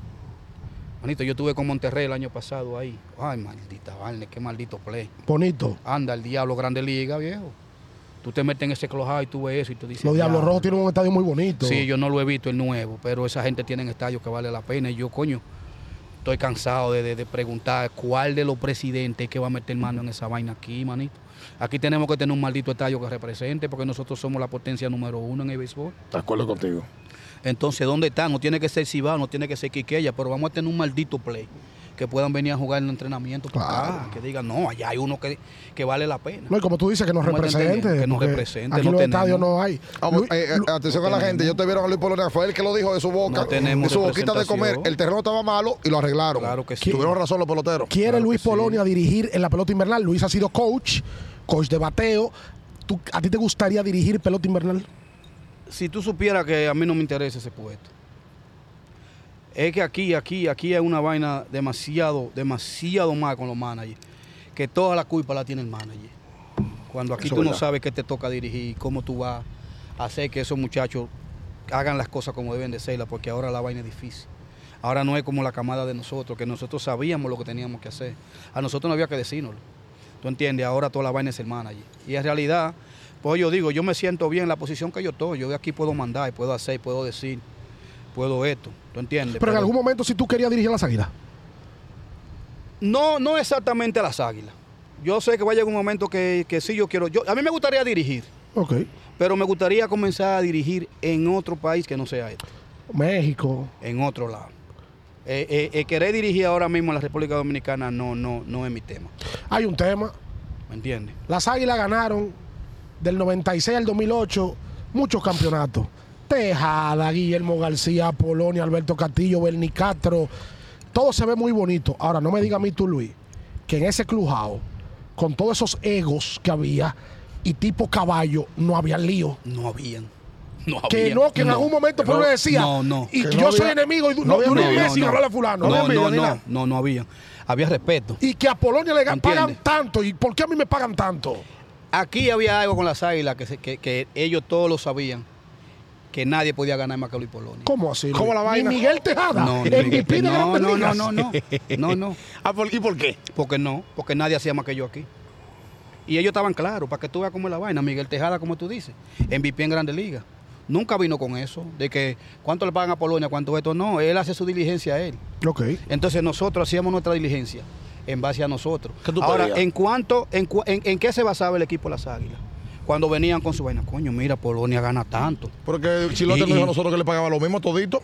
Manito, yo estuve con Monterrey el año pasado ahí. Ay, maldita vaina, qué maldito play. bonito. Anda, el diablo grande liga, viejo. Tú te metes en ese clojado y tú ves eso y tú dices. Los Diablos "Diablo". Rojos tienen un estadio muy bonito. Sí, yo no lo he visto el nuevo, pero esa gente tiene estadios que vale la pena. Y yo, coño, estoy cansado de, de- de preguntar cuál de los presidentes es que va a meter mano en esa vaina aquí, manito. Aquí tenemos que tener un maldito estadio que represente, porque nosotros somos la potencia número uno en el béisbol. De acuerdo contigo. Entonces, ¿dónde está? No tiene que ser Cibao, no tiene que ser Quiqueya, pero vamos a tener un maldito play. Que puedan venir a jugar en el entrenamiento. para Claro. acá, que digan, no, allá hay uno que, que vale la pena. No, y como tú dices, que nos ¿Cómo te represente. Que nos represente, Aquí no los estadios no hay. Ah, Luis- eh, eh, atención a la gente, yo te vieron a Luis Polonia, fue él que lo dijo de su boca, No tenemos de su boquita de comer. El terreno estaba malo y lo arreglaron. Claro que sí. Tuvieron razón los peloteros. Quiere Claro Luis sí. Polonia dirigir en la pelota invernal. Luis ha sido coach, coach de bateo. ¿Tú- ¿A ti te gustaría dirigir pelota invernal? Si tú supieras que a mí no me interesa ese puesto. Es que aquí, aquí, aquí hay una vaina demasiado, demasiado mal con los managers. Que toda la culpa la tiene el manager. Cuando aquí Eso tú es no sabes qué te toca dirigir, cómo tú vas a hacer que esos muchachos hagan las cosas como deben de serlas, porque ahora la vaina es difícil. Ahora no es como la camada de nosotros, que nosotros sabíamos lo que teníamos que hacer. A nosotros no había que decírnoslo. ¿Tú entiendes? Ahora toda la vaina es el manager. Y en realidad, pues yo digo, yo me siento bien en la posición que yo estoy. Yo de aquí puedo mandar, y puedo hacer, puedo decir, puedo esto. ¿Tú entiendes? Pero en algún momento, si tú querías dirigir a las águilas. No, no exactamente a las águilas. Yo sé que va a llegar un momento que, que sí yo quiero. Yo, a mí me gustaría dirigir, Ok. pero me gustaría comenzar a dirigir en otro país que no sea este, México. en otro lado. Eh, eh, eh, querer dirigir ahora mismo en la República Dominicana no, no, no es mi tema. Hay un tema. ¿Me entiendes? Las águilas ganaron del 96 al 2008 muchos campeonatos. Tejada, Guillermo García, Polonia, Alberto Castillo, Bernie Castro. Todo se ve muy bonito. Ahora, no me diga a mí tú, Luis, que en ese clujao, con todos esos egos que había y tipo caballo, no había lío. No habían. No Que habían. no, que en algún momento Pablo decía, No, no. y Que yo no soy había- enemigo y no no, había no, no, a fulano. No, había no, no, nada. no, no había. Había respeto. Y que a Polonia le pagan tanto. ¿Y por qué a mí me pagan tanto? Aquí había algo con las águilas que, se- que, que ellos todos lo sabían, que nadie podía ganar más que Luis Polonia. ¿Cómo así? ¿Cómo la vaina? Ni Miguel Tejada. No, el no, de no, no, no, no, no, no, no, Ah, ¿por- ¿Y por qué? porque no, porque nadie hacía más que yo aquí. Y ellos estaban claros, para que tú veas cómo es la vaina. Miguel Tejada, como tú dices, MVP en Grandes Ligas. Nunca vino con eso, de que cuánto le pagan a Polonia, cuánto esto. No, él hace su diligencia a él. Ok. Entonces nosotros hacíamos nuestra diligencia en base a nosotros. ¿Qué tú Ahora, en cuanto, en, en, en qué se basaba el equipo de las Águilas? Cuando venían con su vaina, coño, mira, Polonia gana tanto. Porque Chilote nos dijo a nosotros que le pagaba lo mismo todito.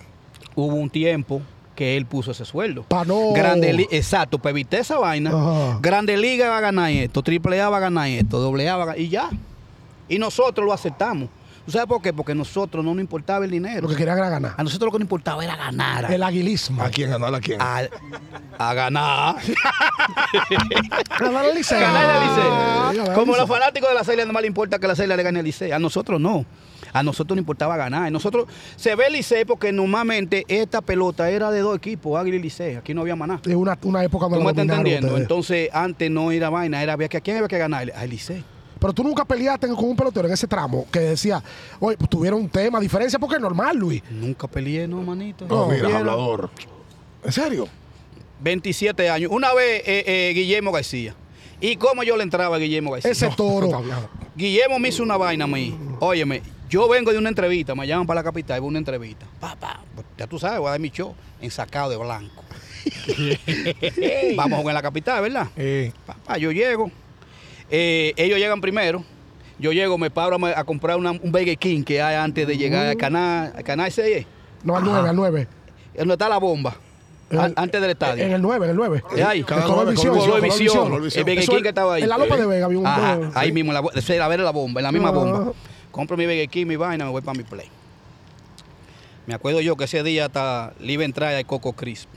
Hubo un tiempo que él puso ese sueldo. Pa' no- Grande exacto, para evitar esa vaina. Ajá. Grande Liga va a ganar esto, Triple A va a ganar esto, Doble A va a ganar, y ya. Y nosotros lo aceptamos. ¿Tú sabes por qué? Porque a nosotros no nos importaba el dinero. Lo que querían era ganar. A nosotros lo que nos importaba era ganar. El aguilismo. ¿A quién ganar? ¿A quién? A, a ganar. Ganar el Liceo. Ganar al Licey. ganar Como el los fanáticos de la Celia no más le importa que la Celia le gane al Licey. A nosotros no. A nosotros nos importaba ganar. Nosotros se ve el Licey porque normalmente esta pelota era de dos equipos, Águila y Licey. Aquí no había maná. Es una, una época ¿Tú donde me estás entendiendo? ustedes. Entonces, antes no era vaina, era había que a quién había que ganar, al Licey. Pero tú nunca peleaste con un pelotero en ese tramo que decía, oye, pues tuvieron un tema, diferencia, porque es normal, Luis. Nunca peleé, no, manito. No, mira, hablador. ¿En serio? 27 años. Una vez eh, eh, Guillermo García. ¿Y cómo yo le entraba a Guillermo García? Ese toro. Guillermo me hizo una vaina a mí. Óyeme, yo vengo de una entrevista, me llaman para la capital, voy a una entrevista. Papá, ya tú sabes, voy a dar mi show ensacado de blanco. Vamos a jugar en la capital, ¿verdad? Eh, Papá, yo llego. Eh, ellos llegan primero. Yo llego, me paro a, a comprar una- un Burger King que hay antes de llegar al canal, al canal 6, No, al 9, al 9. donde está la bomba, an- antes del estadio. En el 9, en el 9. ¿Qué hay? Cada El Color Visión, Color Color Visión, el Burger King que estaba ahí. en la Lopa de Vega había un- Ajá, ahí mismo, la, esa era la la bomba, en la misma Ah. bomba. Compro mi Burger King, mi vaina, me voy para mi play. Me acuerdo yo que ese día hasta le iba a entrar al Coco Crisp.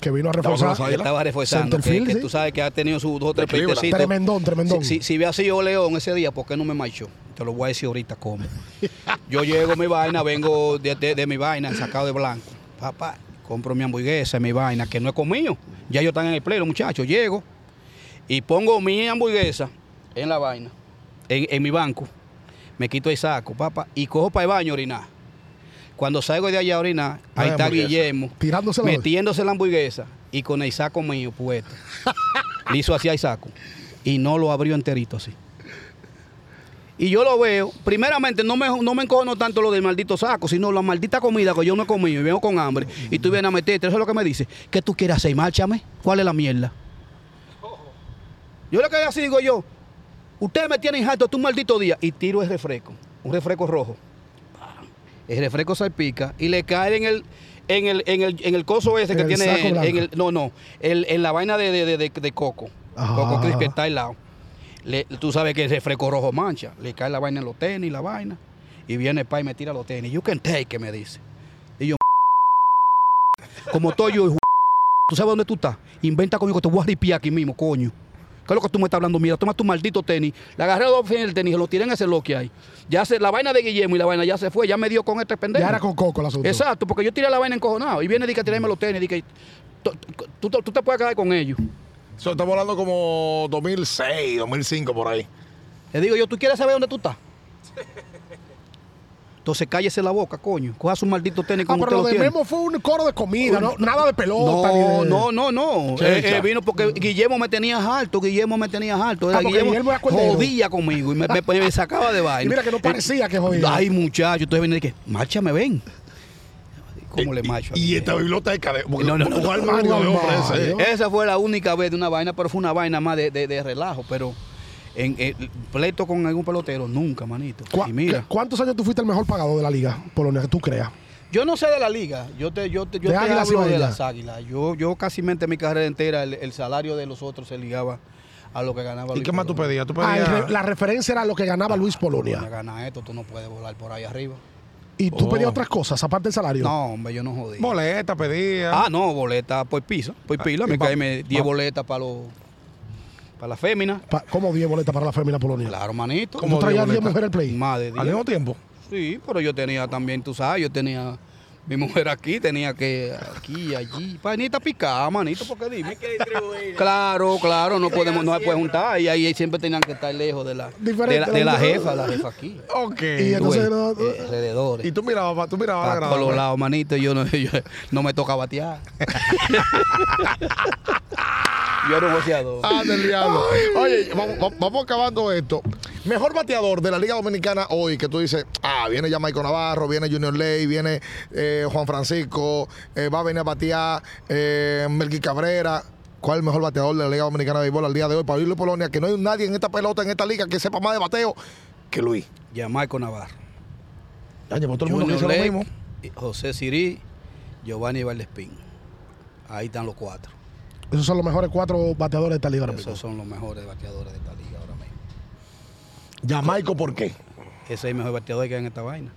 Que vino a reforzar. que estaba reforzando. Que, Centerfield, que sí. tú sabes que ha tenido sus dos o tres Equilibra. peitecitos. Tremendón, tremendón. Si, si, si hubiera sido León ese día, ¿por qué no me marchó? Te lo voy a decir ahorita cómo. Yo llego mi vaina, vengo de, de- de mi vaina, sacado de blanco. Papá, compro mi hamburguesa, mi vaina, que no he comido. Ya ellos están en el los muchachos. Llego y pongo mi hamburguesa en la vaina, en, en mi banco. Me quito el saco, papá, y cojo para el baño a orinar. Cuando salgo de allá a orinar, ahí está. Guillermo Tirándose la metiéndose la hamburguesa y con el saco mío puesto. Le hizo así al saco y no lo abrió enterito así. Y yo lo veo, primeramente no me, no me encojono tanto lo del maldito saco, sino la maldita comida que yo no he comido y vengo con hambre y tú vienes a meterte, eso es lo que me dice. ¿Qué tú quieres hacer? Márchame. ¿Cuál es la mierda? Yo lo que así digo yo, ustedes me tienen harto tú un maldito día y tiro el refresco, un refresco rojo. El refresco salpica y le cae en el en el, en el, en el coso ese que el tiene en el, no no el- en la vaina de, de, de- coco. Ajá. coco crisp que está al lado. Le- tú sabes que el refresco rojo mancha le cae la vaina en los tenis la vaina y viene el pa y me tira los tenis. You can take me dice. Y yo como estoy yo tú sabes dónde tú estás inventa conmigo que te voy a ripiar aquí mismo coño ¿Qué es lo que tú me estás hablando? Mira, toma tu maldito tenis. Le agarré los fines del tenis y lo tiré en ese loque ahí. Ya se, la vaina de Guillermo y la vaina ya se fue. Ya me dio con este pendejo. Ya era con Coco el asunto. Exacto, porque yo tiré la vaina encojonado. Y viene y dice que tirarme los tenis. Dice que tú, tú- tú- tú te puedes quedar con ellos. So, estamos hablando como 2006, 2005 por ahí. Le digo yo, ¿tú quieres saber dónde tú estás? Entonces cállese la boca, coño. Coja su maldito tenis Ah, como pero usted lo de. Memo fue un coro de comida, no, nada de pelota. No, de- no, no, no. Eh, eh, vino porque Guillermo me tenía harto, Guillermo me tenía harto. Ah, Guillermo jodía conmigo y me, me- me sacaba de vaina. Y mira que no parecía que jodía. Ay, muchacho, entonces viene y que, márchame, ven. ¿Cómo le marcho? a Y esta biblioteca de. No, no, no. Esa fue la única vez de una vaina, pero fue una vaina más de, de- de relajo. Pero en, en pleito con algún pelotero, nunca, manito. ¿Cu- Y mira, qué- ¿Cuántos años tú fuiste el mejor pagado de la liga, Polonia, que tú creas? yo no sé de la liga. Yo te, yo te, yo De te Águilas hablo de las águilas. Yo, yo casi mente mi carrera entera, el, el salario de los otros se ligaba a lo que ganaba ¿Y Luis qué más tú pedías? ¿Tú Ah, pedías? re- la referencia era lo que ganaba Luis Polonia. gana esto, tú no puedes volar por ahí arriba. Y tú Oh. pedías otras cosas, aparte del salario. No, hombre, yo no jodí. Boleta pedía. Ah, no, boleta por piso, por pila. y Me cae 10 va- boletas para los para la fémina. Pa- ¿Cómo 10 boletas para la fémina Polonia? Claro, manito. ¿Cómo tú traías 10 boletas? mujeres al play? Más de Al 10. mismo tiempo. Sí, pero yo tenía también, tú sabes, yo tenía mi mujer aquí, tenía que aquí, allí. Panita picada, manito, porque dime. Claro, claro, no podemos, no se puede juntar. Y ahí siempre tenían que estar lejos de la, de la, de la jefa, la jefa aquí. Ok. Y entonces, eh, alrededores. Y tú mirabas, tú mirabas la Pa- grada, por los lados, manito, yo no, yo no me toca batear. yo era un boxeador. Ah, del diablo. Oye, vamos acabando esto. Mejor bateador de la Liga Dominicana hoy, que tú dices, ah, viene ya Michael Navarro, viene Junior Ley, viene eh, Juan Francisco, eh, va a venir a batear eh, Melqui Cabrera. ¿Cuál es el mejor bateador de la Liga Dominicana de Béisbol al día de hoy? Para Luis Polonia, que no hay nadie en esta pelota, en esta liga, que sepa más de bateo que Luis. Ya Marco Navarro. Ya llevó todo el mundo que lo mismo. José Sirí, Giovanni Valdespín. Ahí están los cuatro. Esos son los mejores cuatro bateadores de esta liga ahora mismo. Esos son los mejores bateadores de esta liga ahora mismo. Jamaico, ¿por qué? Ese es el mejor bateador que hay en esta vaina.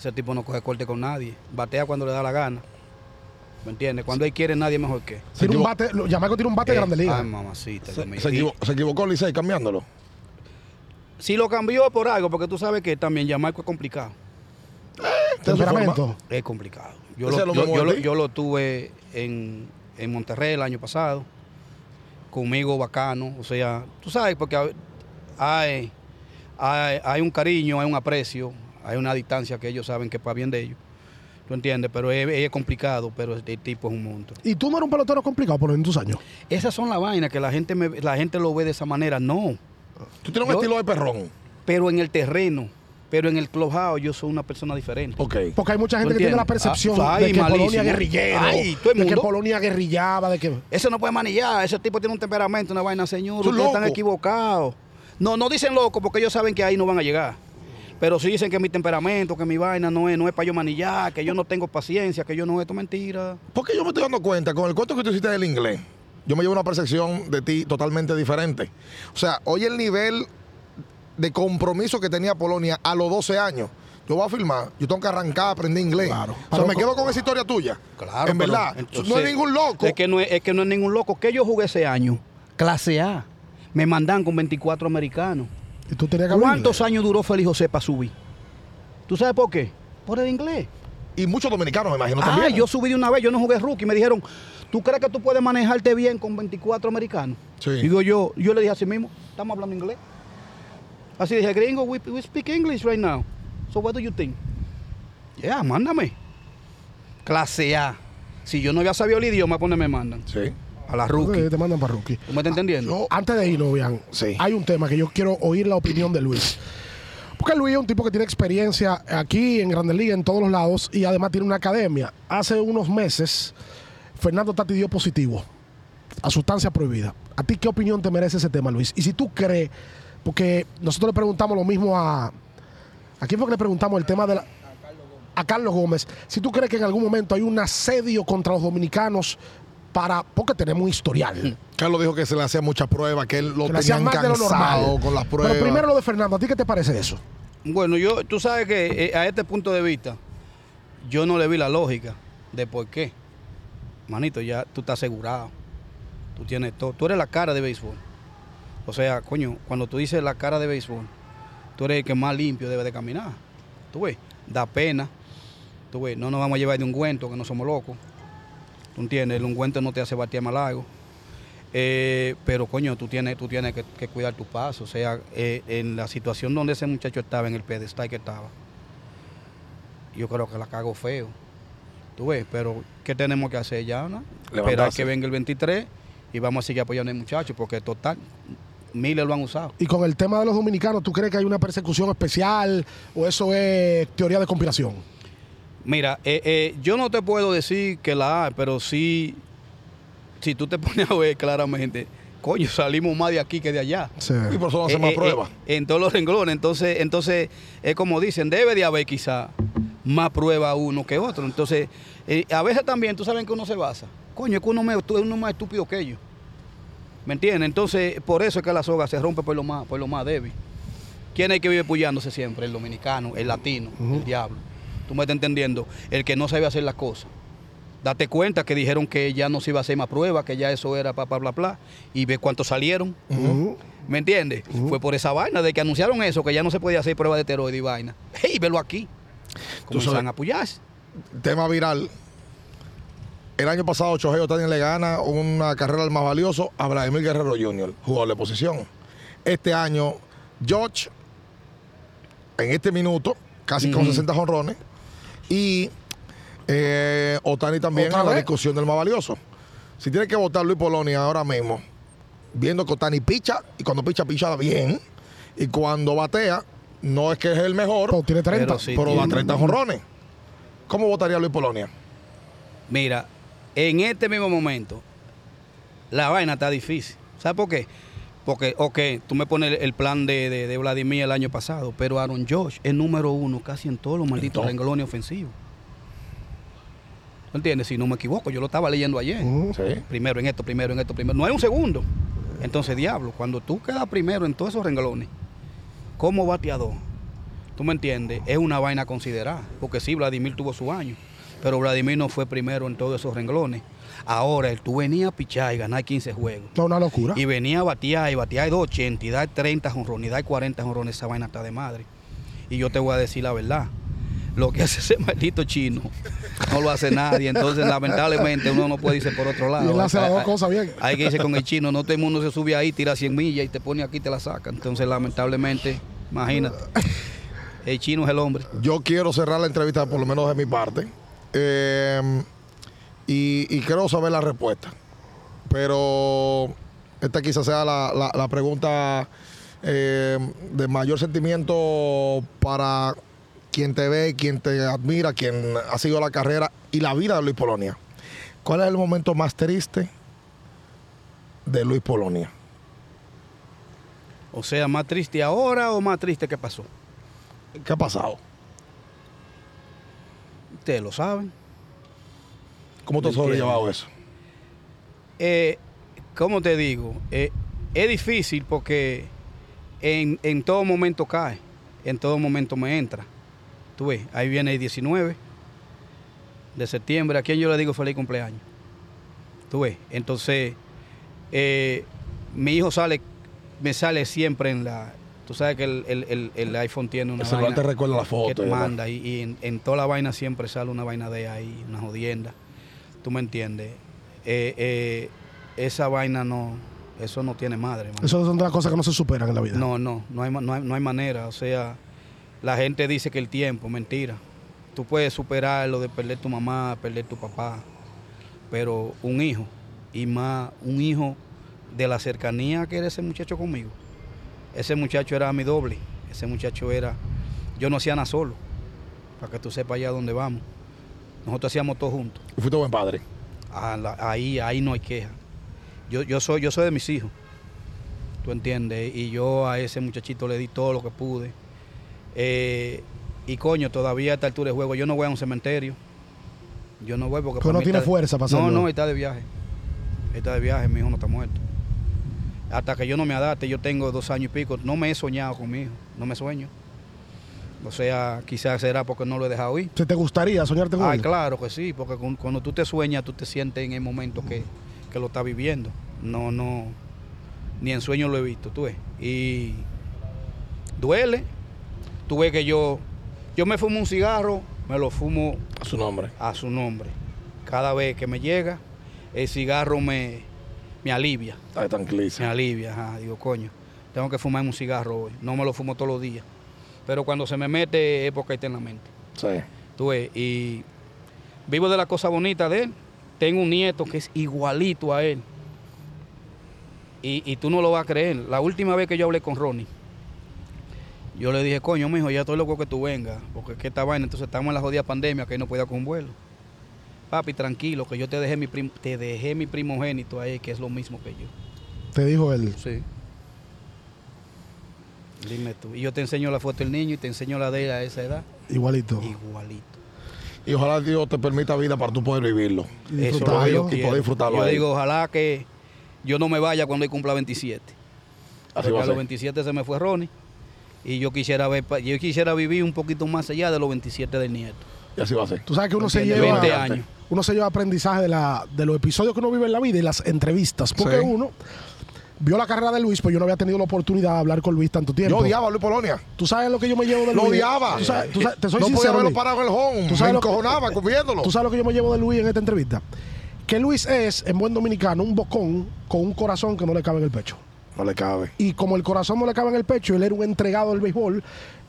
Ese tipo no coge corte con nadie. Batea cuando le da la gana. ¿Me entiendes? Cuando él quiere, nadie mejor que. él. Tiene un bate, lo- Jamaico tiene un bate de grande liga. Ay, mamacita. Se, se Y equivo- se equivocó Licey cambiándolo. Si lo cambió por algo, porque tú sabes que también Jamaico es complicado. Temperamento. Es complicado. Yo lo, yo, lo- ti. yo lo tuve en, en Monterrey el año pasado. Conmigo bacano. O sea, tú sabes, porque hay, hay, hay un cariño, hay un aprecio, hay una distancia que ellos saben que es para bien de ellos. ¿Tú entiendes? Pero es, es complicado, pero el tipo es un monstruo. Y tú no eres un pelotero complicado por en tus años. Esas son las vainas que la gente, me- la gente lo ve de esa manera. No. Tú tienes un Yo- estilo de perrón. Pero en el terreno, pero en el clubhouse yo soy una persona diferente. Ok. Porque hay mucha gente ¿Tú que tiene la percepción Ah, ay, de que Polonia malísimo. es guerrillero, Ay, todo el de que. Polonia guerrillaba, de que... Ese no puede manillar, ese tipo tiene un temperamento, una vaina, señor. Ustedes están equivocados. No, no dicen loco porque ellos saben que ahí no van a llegar. Pero sí dicen que mi temperamento, que mi vaina no es, no es para yo manillar, que yo no tengo paciencia, que yo no esto es mentira. Porque yo me estoy dando cuenta, con el cuento que tú hiciste del inglés, yo me llevo una percepción de ti totalmente diferente. O sea, hoy el nivel de compromiso que tenía Polonia a los 12 años, yo voy a filmar, yo tengo que arrancar a aprender inglés. Claro. O sea, me quedo con esa historia tuya. Claro. En pero verdad, entonces, no es ningún loco. Es que no es, es que no es ningún loco. que yo jugué ese año? Clase A. Me mandan con 24 americanos. Y tú tenías que hablar ¿Cuántos años duró Félix José para subir? ¿Tú sabes por qué? Por el inglés. Y muchos dominicanos, me imagino, Ah, también. yo subí de una vez, yo no jugué rookie. Me dijeron, ¿tú crees que tú puedes manejarte bien con 24 americanos? Sí. Digo yo, yo le dije así mismo, estamos hablando inglés. Así dije, gringo, we, we speak English right now. So what do you think? Yeah, mándame. Clase A. Si yo no había sabido el idioma, pues me mandan. Sí. A la rookie. Te mandan para rookie. ¿Tú me estás entendiendo? yo- Antes de irnos, Bian, Sí. hay un tema que yo quiero oír la opinión de Luis. Porque Luis es un tipo que tiene experiencia aquí en Grandes Ligas, en todos los lados, y además tiene una academia. Hace unos meses, Fernando Tati dio positivo a sustancia prohibida. ¿A ti qué opinión te merece ese tema, Luis? Y si tú crees, porque nosotros le preguntamos lo mismo a... ¿A quién fue que le preguntamos el tema de la... A Carlos Gómez. Si tú crees que en algún momento hay un asedio contra los dominicanos para... Porque tenemos un historial. Carlos dijo que se le hacía muchas pruebas, que él lo que le hacían tenía más de lo cansado normal. con las pruebas. Pero primero lo de Fernando, ¿a ti qué te parece eso? Bueno, yo, tú sabes que eh, a este punto de vista, yo no le vi la lógica de por qué. Manito, ya tú estás asegurado. Tú tienes todo. Tú eres la cara de béisbol. O sea, coño, cuando tú dices la cara de béisbol, tú eres el que más limpio debe de caminar. Tú ves, da pena. Tú ves, no nos vamos a llevar de un ungüento, que no somos locos. ¿Tú entiendes? El ungüento no te hace batear más largo. Eh, pero coño, tú tienes, tú tienes que, que cuidar tus pasos. O sea, eh, en la situación donde ese muchacho estaba, en el pedestal que estaba, yo creo que la cago feo. Tú ves, pero ¿qué tenemos que hacer ya? No? Esperar que venga el 23 y vamos a seguir apoyando al muchacho, porque total, miles lo han usado. Y con el tema de los dominicanos, ¿tú crees que hay una persecución especial o eso es teoría de conspiración? Mira, eh, eh, yo no te puedo decir que la hay, pero sí, si tú te pones a ver claramente, coño, salimos más de aquí que de allá. Sí. Y por eso no Eh, hacen más eh, pruebas. eh, en todos los renglones. Entonces, entonces es como dicen, debe de haber quizá más pruebas uno que otro. Entonces, eh, a veces también, tú sabes que uno se basa. Coño, es que uno, me- tú- uno es más estúpido que ellos. ¿Me entiendes? Entonces, por eso es que la soga se rompe por lo más, por lo más débil. ¿Quién es el que vive puyándose siempre? El dominicano, el latino, el diablo. Tú me estás entendiendo. El que no sabe hacer las cosas. Date cuenta que dijeron que ya no se iba a hacer más pruebas, que ya eso era bla, bla, bla, bla. Y ve cuántos salieron. ¿Me entiendes? Fue por esa vaina de que anunciaron eso, que ya no se podía hacer prueba de esteroide y vaina. ¡Hey, velo aquí! Comenzaron a apoyarse. Tema viral. El año pasado, Chojeo también le gana una carrera al más valioso a Vladimir Guerrero Jr., jugador de posición. Este año, George, en este minuto, casi con Ujú. 60 jonrones. Y eh, Otani también ¿Otra en la vez? discusión del más valioso. Si tiene que votar Luis Polonia ahora mismo, viendo que Otani picha, y cuando picha, picha bien. Y cuando batea, no es que es el mejor, Pero tiene 30. Pero sí. pero da tiene. 30 jonrones. ¿Cómo votaría Luis Polonia? Mira, en este mismo momento, la vaina está difícil. ¿Sabes por qué? Porque, ok, tú me pones el plan de, de- de Vladimir el año pasado, pero Aaron Josh es número uno casi en todos los malditos todo. renglones ofensivos. ¿Tú entiendes? Si no me equivoco, yo lo estaba leyendo ayer. Sí. Primero en esto, primero en esto, primero. No hay un segundo. Entonces, diablo, cuando tú quedas primero en todos esos renglones, como bateador, tú me entiendes, es una vaina considerada. Porque sí, Vladimir tuvo su año, pero Vladimir no fue primero en todos esos renglones. Ahora, él, tú venías a pichar y ganar 15 juegos. No, una locura. Y venía a batear y batear de 280 y dar 30 jonrones y dar 40 jonrones, esa vaina está de madre. Y yo te voy a decir la verdad. Lo que hace ese maldito chino no lo hace nadie. Entonces, lamentablemente, uno no puede irse por otro lado. Y él hace las Hay- dos cosas bien. Hay que irse con el chino. No todo el mundo se sube ahí, tira 100 millas y te pone aquí y te la saca. Entonces, lamentablemente, imagínate. El chino es el hombre. Yo quiero cerrar la entrevista, por lo menos de mi parte. Eh, y, y quiero saber la respuesta. Pero esta quizás sea la, la- la pregunta eh, de mayor sentimiento para quien te ve, quien te admira, quien ha seguido la carrera y la vida de Luis Polonia. ¿Cuál es el momento más triste de Luis Polonia? O sea, más triste ahora o más triste que pasó. ¿Qué ha pasado? Ustedes lo saben. ¿Cómo te has sobrellevado eso? Eh, ¿Cómo te digo? Eh, es difícil porque en, en todo momento cae, en todo momento me entra. Tú ves, ahí viene el 19 de septiembre, a quien yo le digo feliz cumpleaños. Tú ves, entonces eh, mi hijo sale, me sale siempre en la... Tú sabes que el, el- el- el iPhone tiene una El celular vaina te recuerda la foto. que te manda y, y en, en toda la vaina siempre sale una vaina de ahí, una jodienda. ¿Tú me entiendes? Eh, eh, esa vaina no, eso no tiene madre. mano. Eso son de las cosas que no se superan en la vida. No, no, no hay, no, hay, no hay manera. O sea, la gente dice que el tiempo, mentira. Tú puedes superar lo de perder tu mamá, perder tu papá, pero un hijo, y más un hijo de la cercanía que era ese muchacho conmigo. Ese muchacho era mi doble. Ese muchacho era, yo no hacía nada solo, para que tú sepas allá dónde vamos. Nosotros hacíamos todo juntos. Y fuiste buen padre. La- ahí, ahí no hay queja. Yo, yo, soy, yo soy de mis hijos, ¿tú entiendes? Y yo a ese muchachito le di todo lo que pude. Eh, y coño, todavía a esta altura de juego, yo no voy a un cementerio. Yo no voy porque... Pero no tiene fuerza para No, hacerlo. no, está de viaje. Está de viaje, mi hijo no está muerto. Hasta que yo no me adapte, yo tengo dos años y pico, no me he soñado con mi hijo, no me sueño. O sea, quizás será porque no lo he dejado ir. ¿Se te gustaría soñarte con Ay, él? claro que sí, porque cu- cuando tú te sueñas, tú te sientes en el momento que, que lo estás viviendo. No, no, ni en sueño lo he visto, tú ves. Y duele. Tú ves que yo, yo me fumo un cigarro, me lo fumo A su nombre. a su nombre. Cada vez que me llega, el cigarro me, me alivia. Está Me tranquilísimo. alivia, ajá. Digo, coño, tengo que fumar un cigarro hoy. No me lo fumo todos los días. Pero cuando se me mete es porque está en la mente. Sí. Tú ves, y vivo de la cosa bonita de él. Tengo un nieto que es igualito a él. Y, y tú no lo vas a creer. La última vez que yo hablé con Ronnie, yo le dije, coño, mijo, ya estoy loco que tú vengas. Porque es que esta vaina, entonces estamos en la jodida pandemia que no podía con un vuelo. Papi, tranquilo, que yo te dejé mi prim- te dejé mi primogénito ahí, que es lo mismo que yo. Te dijo él. Sí. Dime tú. Y yo te enseño la foto del niño y te enseño la de él a esa edad. Igualito. Igualito. Y ojalá Dios te permita vida para tú poder vivirlo. Disfrutarlo. Y poder disfrutarlo Yo a él. digo, ojalá que yo no me vaya cuando él cumpla 27. Así Porque va a a los ser. 27 se me fue Ronnie. Y yo quisiera ver, yo quisiera vivir un poquito más allá de los 27 del nieto. Y así va a ser. Tú sabes que uno se lleva 20 años. uno se lleva aprendizaje de, la, de los episodios que uno vive en la vida y las entrevistas. Porque Sí. uno vio la carrera de Luis, pues yo no había tenido la oportunidad de hablar con Luis tanto tiempo. Yo odiaba a Luis Polonia. ¿Tú sabes lo que yo me llevo de Lo Luis? odiaba. ¿Tú sabes- tú sabes- te soy no podía sincero, Luis. parado en el home. ¿Tú sabes lo- encojonaba viéndolo. ¿Tú sabes lo que yo me llevo de Luis en esta entrevista? Que Luis es, en buen dominicano, un bocón con un corazón que no le cabe en el pecho. No le cabe. Y como el corazón no le cabe en el pecho, él era un entregado del béisbol,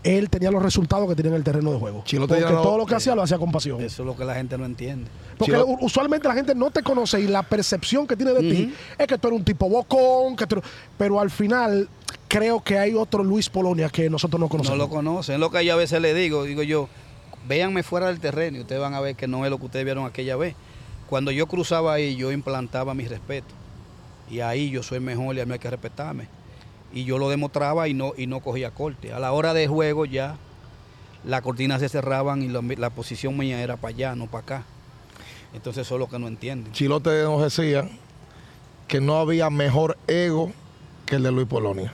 él tenía los resultados que tenía en el terreno de juego. Chilo te Porque llenó- todo lo que hacía lo hacía con pasión. Eso es lo que la gente no entiende. Porque usualmente la gente no te conoce y la percepción que tiene de ti es que tú eres un tipo bocón, que tú pero al final creo que hay otro Luis Polonia que nosotros no No conocemos. lo conocen. Es lo que yo a veces le digo. Digo yo, véanme fuera del terreno y ustedes van a ver que no es lo que ustedes vieron aquella vez. Cuando yo cruzaba ahí, yo implantaba mi respeto. Y ahí yo soy mejor y a mí hay que respetarme. Y yo lo demostraba y no, y no cogía corte. A la hora de juego ya las cortinas se cerraban y la, la posición mía era para allá, no para acá. Entonces eso es lo que no entienden. Chilote nos decía que no había mejor ego que el de Luis Polonia.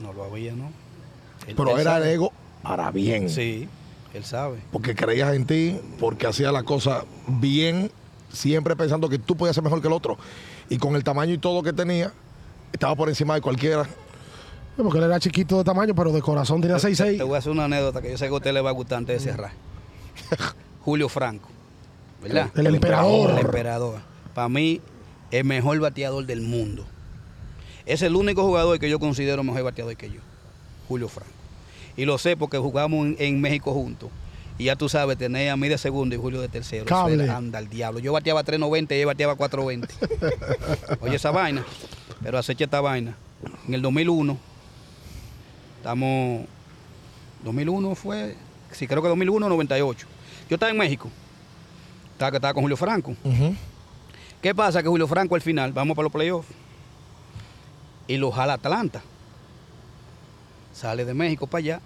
No lo había, ¿no? Él- Pero él era el ego para bien. Sí, él sabe. Porque creías en ti, porque hacía la cosa bien, siempre pensando que tú podías ser mejor que el otro. Y con el tamaño y todo que tenía, estaba por encima de cualquiera. Porque él era chiquito de tamaño, pero de corazón tenía Te 6'6". voy a hacer una anécdota que yo sé que a usted le va a gustar antes de cerrar. Julio Franco, ¿verdad? El El emperador. emperador. Para mí, el mejor bateador del mundo. Es el único jugador que yo considero mejor bateador que yo. Julio Franco. Y lo sé porque jugamos en, en México juntos. Y ya tú sabes, tenía a mí de segundo y Julio de tercero. Eso Cable. era, anda al diablo. Yo bateaba 3.90 y él bateaba 4.20. Oye, esa vaina. Pero acecha esta vaina. En el 2001, estamos 2001 fue, sí, creo que 2001 o 98. Yo estaba en México. Estaba, que estaba con Julio Franco. ¿Qué pasa? Que Julio Franco al final, vamos para los playoffs. Y lo jala Atlanta. Sale de México para allá.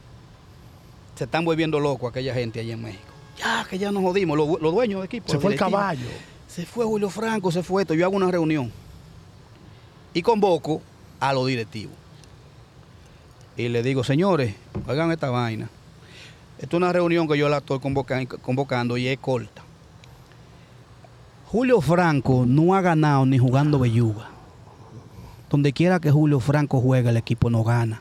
Se están volviendo locos aquella gente allá en México. Ya, que ya nos jodimos, los, los dueños de equipo. Se fue el caballo. Se fue Julio Franco, se fue esto. Yo hago una reunión. Y convoco a los directivos. Y le digo, señores, oigan esta vaina. Esta es una reunión que yo la estoy convoca- convocando y es corta. Julio Franco no ha ganado ni jugando belluga. Donde quiera que Julio Franco juegue, el equipo no gana.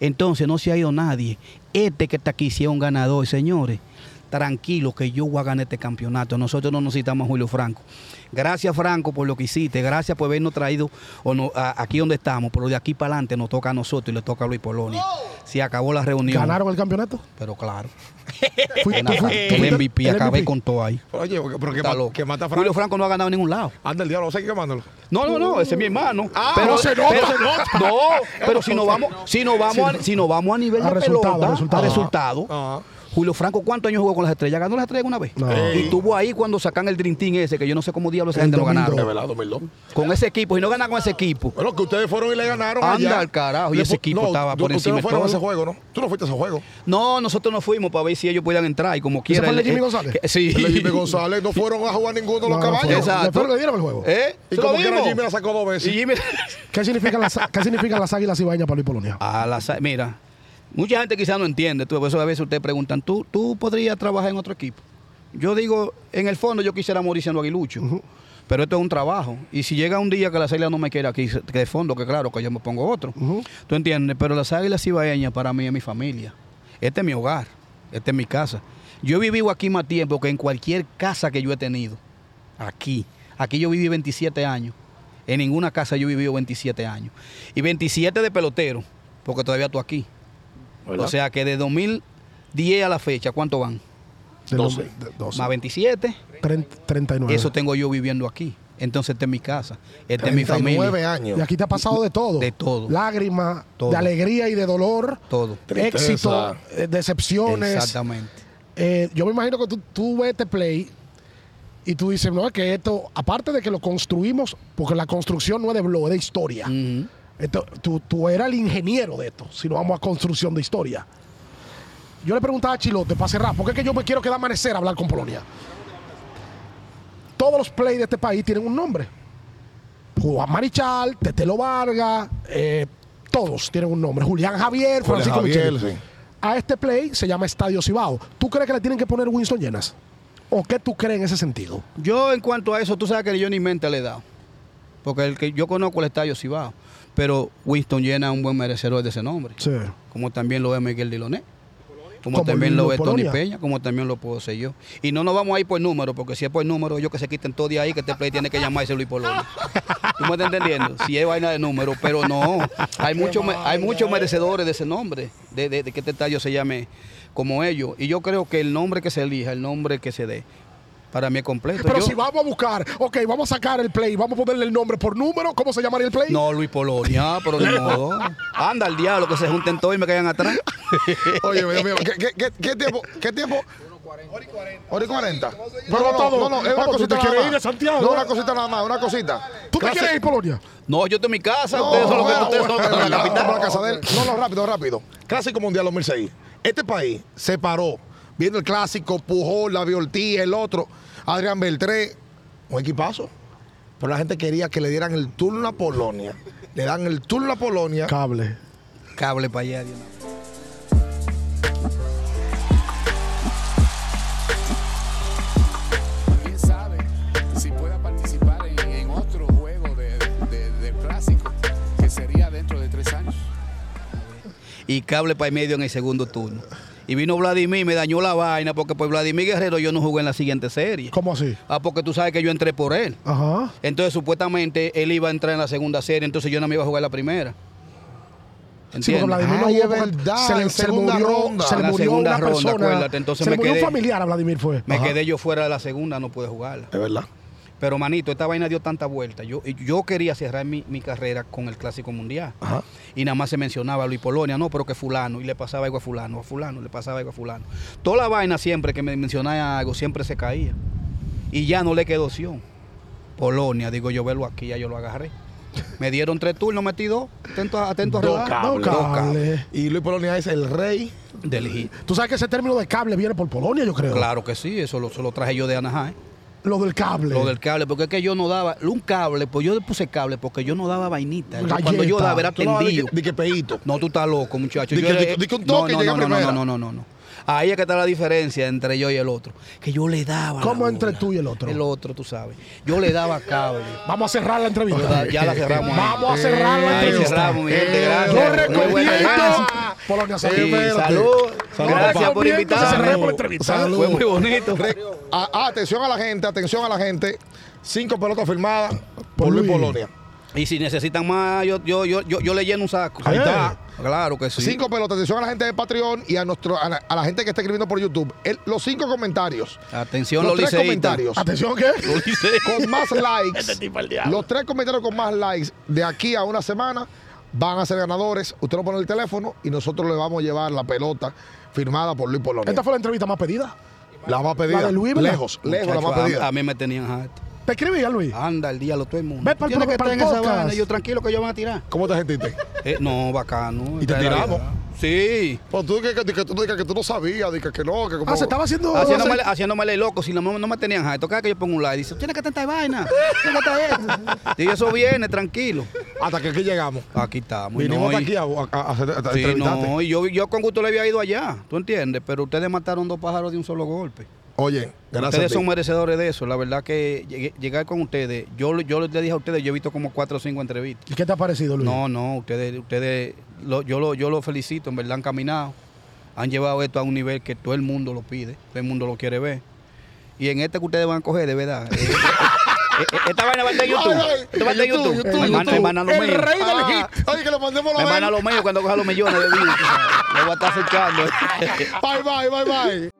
Entonces no se ha ido nadie. Este que está aquí sí es un ganador, señores. Tranquilo que yo voy a ganar este campeonato. Nosotros no necesitamos a Julio Franco. Gracias Franco por lo que hiciste. Gracias por habernos traído o no- a- aquí donde estamos. Pero de aquí para adelante nos toca a nosotros y le toca a Luis Polonia. Se acabó la reunión. ¿Ganaron el campeonato? Pero claro. Fui- tú tú el MVP, el acabé MVP. con todo ahí. Oye, pero que, ma- loco. que mata a Julio Franco. Franco no ha ganado en ningún lado. Anda el diablo, sé que quemándolo. No, no, no, ese es mi hermano. Ah, no se nota, pero- se nota. No, pero si nos vamos, si nos vamos, a, si nos vamos a nivel A de resultado, pelota, a resultado. a resultado, Ajá. Julio Franco, ¿cuántos años jugó con las estrellas? ¿Ganó las estrellas una vez? No. Y estuvo ahí cuando sacan el Dream Team ese, que yo no sé cómo diablos esa gente no 2002. De ganaron. verdad, 2002. Con ese equipo, si no ganan con ese equipo. Bueno, que ustedes fueron y le ganaron Anda allá. al carajo, y ese equipo no, estaba por encima no fueron a ese juego, ¿no? Tú no fuiste a ese juego. No, nosotros nos fuimos para ver si ellos podían entrar y como quiera. fue el Jimmy eh, González? que- Sí. El de Jimmy González no fueron a jugar ninguno de los No, caballos. Exacto. Después le dieron el juego. ¿Eh? Y ¿Se lo como que era dimos? Jimmy la sacó dos veces. Y Jimmy- ¿Qué significan las, ¿Qué significan las águilas ibañas para Luis Polonia? A las- mira, mucha gente quizás no entiende, tú, por eso a veces ustedes preguntan, ¿tú, ¿tú podrías trabajar en otro equipo? Yo digo, en el fondo yo quisiera morir siendo aguilucho, pero esto es un trabajo. Y si llega un día que las águilas no me quiere aquí, que de fondo, que claro, que yo me pongo otro. ¿Tú entiendes? Pero las águilas ibaeñas para mí es mi familia. Este es mi hogar, esta es mi casa. Yo he vivido aquí más tiempo que en cualquier casa que yo he tenido. Aquí. Aquí yo viví 27 años. En ninguna casa yo he vivido 27 años. Y 27 de pelotero, porque todavía estoy aquí. ¿Verdad? O sea que de 2010 a la fecha, ¿cuánto van? De Doce. nombre- de- doce. Más 27. Tren- 39. Eso tengo yo viviendo aquí. Entonces, esta es mi casa. Esta es mi 39 familia. años. Y aquí te ha pasado de todo. De todo. Lágrimas, de alegría y de dolor. Todo. Tristeza. Éxito, eh, decepciones. Exactamente. Eh, yo me imagino que tú, tú ves este play y tú dices, no, es que esto, aparte de que lo construimos, porque la construcción no es de blog, es de historia. Ujú. Esto, tú, tú eras el ingeniero de esto, si no vamos a construcción de historia. Yo le preguntaba a Chilote para cerrar, ¿por qué es que yo me quiero quedar a amanecer a hablar con Polonia? Todos los plays de este país tienen un nombre. Juan Marichal, Tetelo Vargas, eh, todos tienen un nombre. Julián Javier, Francisco Javier, Michel. sí. A este play se llama Estadio Cibao. ¿Tú crees que le tienen que poner Winston Llenas? ¿O qué tú crees en ese sentido? Yo, en cuanto a eso, tú sabes que yo ni mente le he dado. Porque el que yo conozco el estadio Cibao. Pero Winston llena un buen merecedor de ese nombre. Sí. Como también lo es Miguel Diloné. Como, Como también lo es Tony. Peña, como también lo puedo ser yo. Y no nos vamos a ir por número, porque si es por número, ellos que se quiten todo de ahí, que este play tiene que llamarse Luis Polonia. ¿Tú me estás entendiendo? Si es vaina de número, pero no. Hay muchos me- hay muchos merecedores de ese nombre, de, de- de que este estadio se llame como ellos. Y yo creo que el nombre que se elija, el nombre que se dé, para mí es completo. Pero Yo- si vamos a buscar, ok, vamos a sacar el play, vamos a ponerle el nombre por número, ¿cómo se llamaría el play? No, Luis Polonia, pero ni modo. Anda al diablo, que se junten todos y me caigan atrás. Oye, Dios mío, ¿qué, qué, qué, qué tiempo? ¿Qué tiempo? Hora y 40. Pero no, no, todo. no, no, es una Vamos, ¿tú cosita te nada quieres más. ir de Santiago? No, una cosita nada más, una cosita. ¿Tú te quieres ir, Polonia? No, yo estoy en mi casa, No, ustedes son los que ustedes son la a capital. de. No, no, rápido, rápido. Clásico Mundial 2006. Este país se paró viendo el clásico, Pujol, la Ortiz, el otro, Adrián Beltré, un equipazo. Pero la gente quería que le dieran el turno a Polonia. Le dan el turno a Polonia. Cable. Cable para allá. de una vez. quién sabe si pueda participar en, en otro juego de, de- del clásico, que sería dentro de tres años. Y cable para el medio en el segundo turno. Y vino Vladimir y me dañó la vaina porque por Vladimir Guerrero yo no jugué en la siguiente serie. ¿Cómo así? Ah, porque tú sabes que yo entré por él. Ajá. Entonces supuestamente él iba a entrar en la segunda serie, entonces yo no me iba a jugar la primera. Sí. Vladimir no Ay, jugó es porque verdad, se le, en se murió, ronda. se le En la murió segunda una ronda, persona. acuérdate, entonces se me murió quedé- un familiar a Vladimir fue. Me Ajá. quedé yo fuera de la segunda, no pude jugarla. Es verdad. Pero manito, esta vaina dio tanta vuelta. Yo, yo quería cerrar mi, mi carrera con el Clásico Mundial. Ajá. Y nada más se mencionaba a Luis Polonia, no, pero que fulano. Y le pasaba algo a fulano, a fulano, le pasaba algo a fulano. Toda la vaina siempre que me mencionaba algo, siempre se caía. Y ya no le quedó opción. Polonia, digo yo, verlo aquí, ya yo lo agarré. Me dieron tres turnos, metí dos. Atento, a- atento a Dos cables. Cables. Y Luis Polonia es el rey. Del hit. Tú sabes que ese término de cable viene por Polonia, yo creo. Claro que sí, eso lo, eso lo traje yo de Anaheim. Lo del cable. Lo del cable, porque es que yo no daba, un cable, pues yo le puse cable porque yo no daba vainita. Yo Galleta. cuando yo daba era Tú no tendido. di que- peito. No, tú estás loco, muchacho. Di Yo que- di que- un no, toque no, no, no, primera. no, no, no, no, no. Ahí es que está la diferencia entre yo y el otro. Que yo le daba. la ¿Cómo entre bola. tú y el otro? El otro, tú sabes. Yo le daba cable. Vamos a cerrar la entrevista. Ya la cerramos. ahí. Vamos a cerrar la Ahí entrevista. cerramos, mi gente. Eh, Gracias. Yo recomiendo. gana. Polonia, Sí, salud. salud. Gracias por que invitarme. Salud. Fue muy bonito. Atención a la gente, atención a la gente. Cinco pelotas firmadas por, Por Luis. Polonia. Y si necesitan más, yo, yo, yo, yo, yo le lleno un saco. Ahí está. Claro que sí. Cinco pelotas. Atención a la gente de Patreon y a nuestro a la, a la gente que está escribiendo por YouTube. El- los cinco comentarios. Atención, los los tres comentarios Atención, ¿qué? Con más likes. los tres comentarios con más likes de aquí a una semana van a ser ganadores. Usted nos pone el teléfono y nosotros le vamos a llevar la pelota firmada por Luis Polonia. Esta fue la entrevista más pedida. la más pedida. la de Luis, ¿verdad? lejos, lejos la más a- pedida. A, mí me tenían harto. Te escribía, Luis. Anda, el diablo, todo el mundo. Ve pa'l Tienes pro- que estar en esa vaina. Yo tranquilo que ellos van a tirar. ¿Cómo te sentiste? Eh, no, bacano. ¿Y te tiramos? Sí. Pues tú dices que, que tú dices que tú no sabías, dices que no, que como... Ah, se estaba haciendo. Haciéndome, haciéndome el loco, si no, me- no me tenían harto. Cada que yo pongo un like, dice, tienes que estar esta vaina. Tienes que estar esto. Y eso viene, tranquilo. Hasta que aquí llegamos. Aquí estamos. y Vinimos no, y- aquí a, a, a hacer- a Sí, entrevistarte. no, y yo, yo con gusto le había ido allá, ¿tú entiendes? Pero ustedes mataron dos pájaros de un solo golpe. Oye, gracias ustedes a ti. son merecedores de eso. La verdad que llegué- llegar con ustedes, yo, yo les dije a ustedes, yo he visto como cuatro o cinco entrevistas. ¿Y qué te ha parecido, Luis? No, no, ustedes, ustedes lo- yo, lo, yo lo felicito, en verdad han caminado, han llevado esto a un nivel que todo el mundo lo pide, todo el mundo lo quiere ver. Y en este que ustedes van a coger, de verdad, eh, eh, esta vaina va a estar en YouTube. Esta va a estar en YouTube, YouTube. YouTube, Me manda- YouTube. lo El rey del Ah, hit. Oye, que le mandemos la manda lo mío cuando coja los millones de views. Lo voy a estar acercando. Bye, bye, bye, bye.